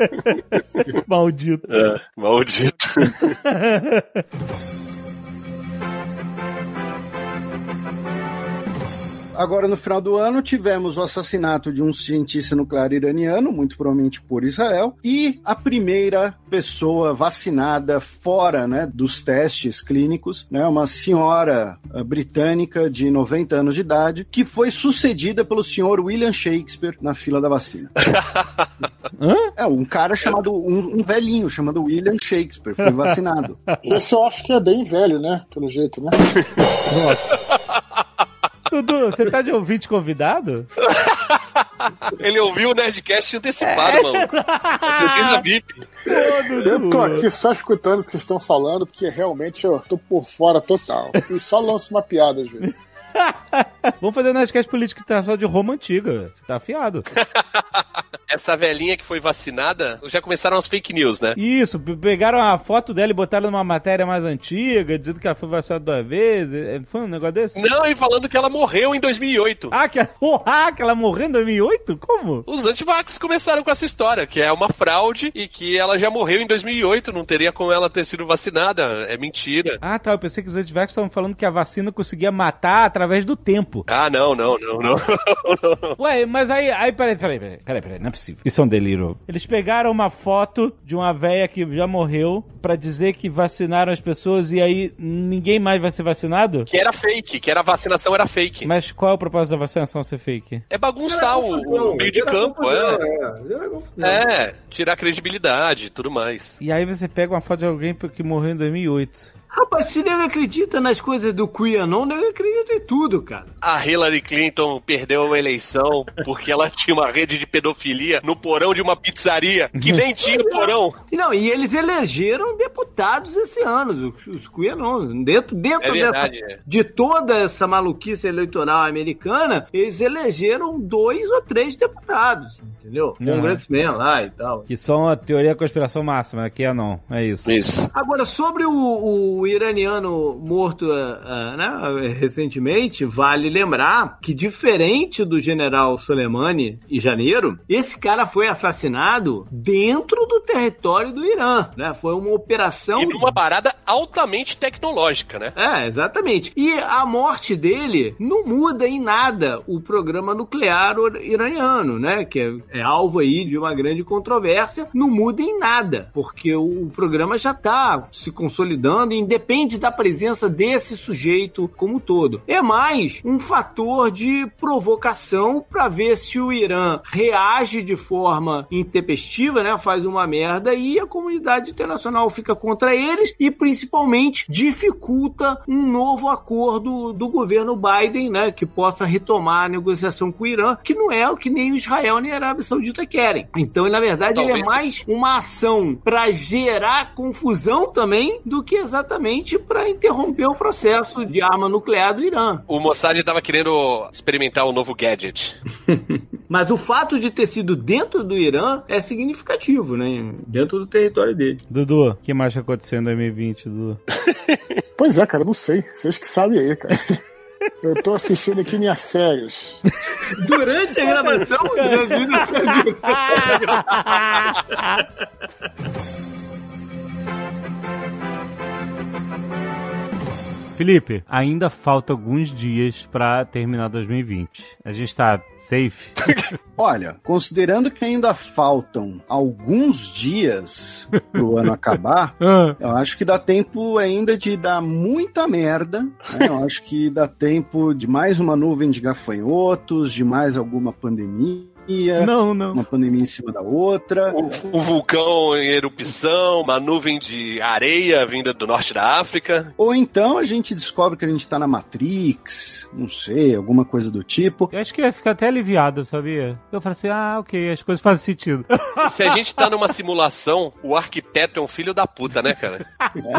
Maldito. É, maldito. Agora, no final do ano, tivemos o assassinato de um cientista nuclear iraniano, muito provavelmente por Israel, e a primeira pessoa vacinada fora né, dos testes clínicos, né, uma senhora eh, britânica de 90 anos de idade, que foi sucedida pelo senhor William Shakespeare na fila da vacina. É, um cara chamado, um, um velhinho chamado William Shakespeare foi vacinado. Esse eu acho que é bem velho, né? Pelo jeito, né? Dudu, você tá de ouvinte convidado? Ele ouviu o Nerdcast antecipado, mano. Pesquisa VIP. Eu tô aqui só escutando o que vocês estão falando, porque realmente eu tô por fora total. E só lanço uma piada às vezes. Vamos fazer um Nerdcast político que tá só de Roma antiga. Você tá afiado. Essa velhinha que foi vacinada, já começaram as fake news, né? Isso, pe- pegaram a foto dela e botaram numa matéria mais antiga, dizendo que ela foi vacinada duas vezes. É, Foi um negócio desse? Não, e falando que ela morreu em 2008. Ah, que, porra, que ela morreu em 2008? Como? Os antivax começaram com essa história, que é uma fraude e que ela já morreu em 2008, não teria como ela ter sido vacinada. É mentira. Ah, tá. Eu pensei que os antivax estavam falando que a vacina conseguia matar através do tempo. Ah, não, não, não, não. Ué, mas aí, aí, peraí, peraí, peraí, peraí, peraí, não é possível. Isso é um delírio. Eles pegaram uma foto de uma véia que já morreu pra dizer que vacinaram as pessoas e aí ninguém mais vai ser vacinado? que era fake, que era a vacinação era fake. Mas qual é o propósito da vacinação ser fake? É bagunçar o, o meio de campo, é. É, tirar credibilidade e tudo mais. E aí você pega uma foto de alguém que morreu em 2008. Rapaz, se nego acredita nas coisas do QAnon, nego acredita em tudo, cara. A Hillary Clinton perdeu uma eleição porque ela tinha uma rede de pedofilia no porão de uma pizzaria que nem tinha porão. E Não, e eles elegeram deputados esse ano, os, os QAnon. Dentro, dentro É verdade, dessa- é. de toda essa maluquice eleitoral americana, eles elegeram dois ou três deputados, entendeu? Uhum. Congressmen lá e tal. Que são a teoria da conspiração máxima, que é não. É isso. Isso. Agora, sobre o, o iraniano morto ah, ah, né, recentemente, vale lembrar que, diferente do general Soleimani em janeiro, esse cara foi assassinado dentro do território do Irã. Né? Foi uma operação. E numa parada altamente tecnológica, né? É, exatamente. E a morte dele não muda em nada o programa nuclear iraniano, né? Que é é alvo aí de uma grande controvérsia, não muda em nada, porque o, o programa já está se consolidando e independe da presença desse sujeito como um todo. É mais um fator de provocação para ver se o Irã reage de forma intempestiva, né, faz uma merda e a comunidade internacional fica contra eles e principalmente dificulta um novo acordo do governo Biden, né, que possa retomar a negociação com o Irã, que não é o que nem o Israel nem a Arábia Saudita querem. Então, na verdade, Talvez. ele é mais uma ação para gerar confusão também do que exatamente para interromper o processo de arma nuclear do Irã. O Mossad estava querendo experimentar um novo gadget. Mas o fato de ter sido dentro do Irã é significativo, né? Dentro do território dele. Dudu, o que mais está acontecendo em 2020, Dudu? pois é, cara, não sei. Vocês que sabem aí, cara. Eu tô assistindo aqui minhas séries. Durante a gravação, Felipe, ainda falta alguns dias para terminar 2020. A gente tá safe? Olha, considerando que ainda faltam alguns dias pro ano acabar, ah. eu acho que dá tempo ainda de dar muita merda. Né? Eu acho que dá tempo de mais uma nuvem de gafanhotos, de mais alguma pandemia pandemia. Não, não. Uma pandemia em cima da outra. O, o, vulcão em erupção, uma nuvem de areia vinda do norte da África. Ou então a gente descobre que a gente tá na Matrix, não sei, alguma coisa do tipo. Eu acho que ia ficar até aliviado, sabia? Eu falei assim, ah, ok, as coisas fazem sentido. Se a gente tá numa simulação, o arquiteto é um filho da puta, né, cara?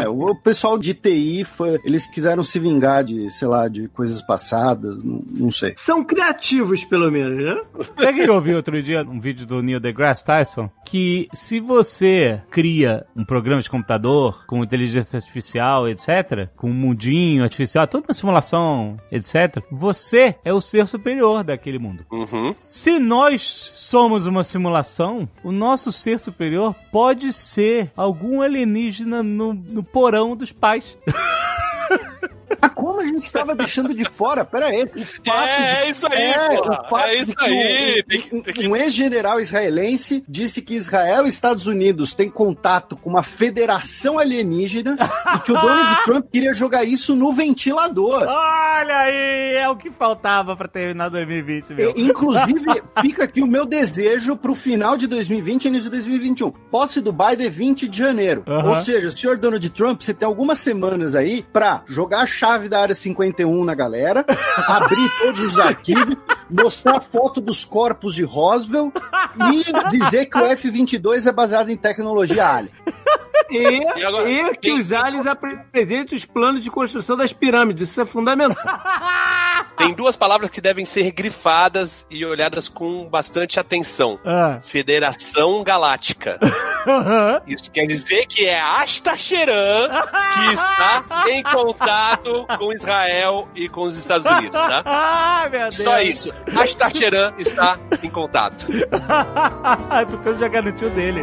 É, o pessoal de TI, foi, eles quiseram se vingar de, sei lá, de coisas passadas, não, não sei. São criativos, pelo menos, né? Sabe que eu ouvi outro dia um vídeo do Neil deGrasse Tyson que se você cria um programa de computador com inteligência artificial, etc., com um mundinho artificial, toda uma simulação, etc., você é o ser superior daquele mundo. Uhum. Se nós somos uma simulação, o nosso ser superior pode ser algum alienígena no, no porão dos pais. Ah, como a gente estava deixando de fora? Pera aí. O fato é, é isso aí, é, o fato é isso aí. Um, um, um ex-general israelense disse que Israel e Estados Unidos têm contato com uma federação alienígena e que o Donald Trump queria jogar isso no ventilador. Olha aí, é o que faltava para terminar 2020, meu. E, inclusive, fica aqui o meu desejo pro final de 2020 e início de 2021. Posse do Biden 20 de janeiro. Uhum. Ou seja, senhor Donald Trump, você tem algumas semanas aí pra jogar a chave da área 51 na galera, abrir todos os arquivos, mostrar foto dos corpos de Roswell e dizer que o F-22 é baseado em tecnologia alien. E, e, agora, e que os aliens apresentem os planos de construção das pirâmides. Isso é fundamental. Tem duas palavras que devem ser grifadas e olhadas com bastante atenção. Ah. Federação Galáctica. Isso quer dizer que é Astacheran que está em contato com Israel e com os Estados Unidos, tá? Ah, meu Deus. Só isso. Astacheran está em contato. Tocando já garantiu dele.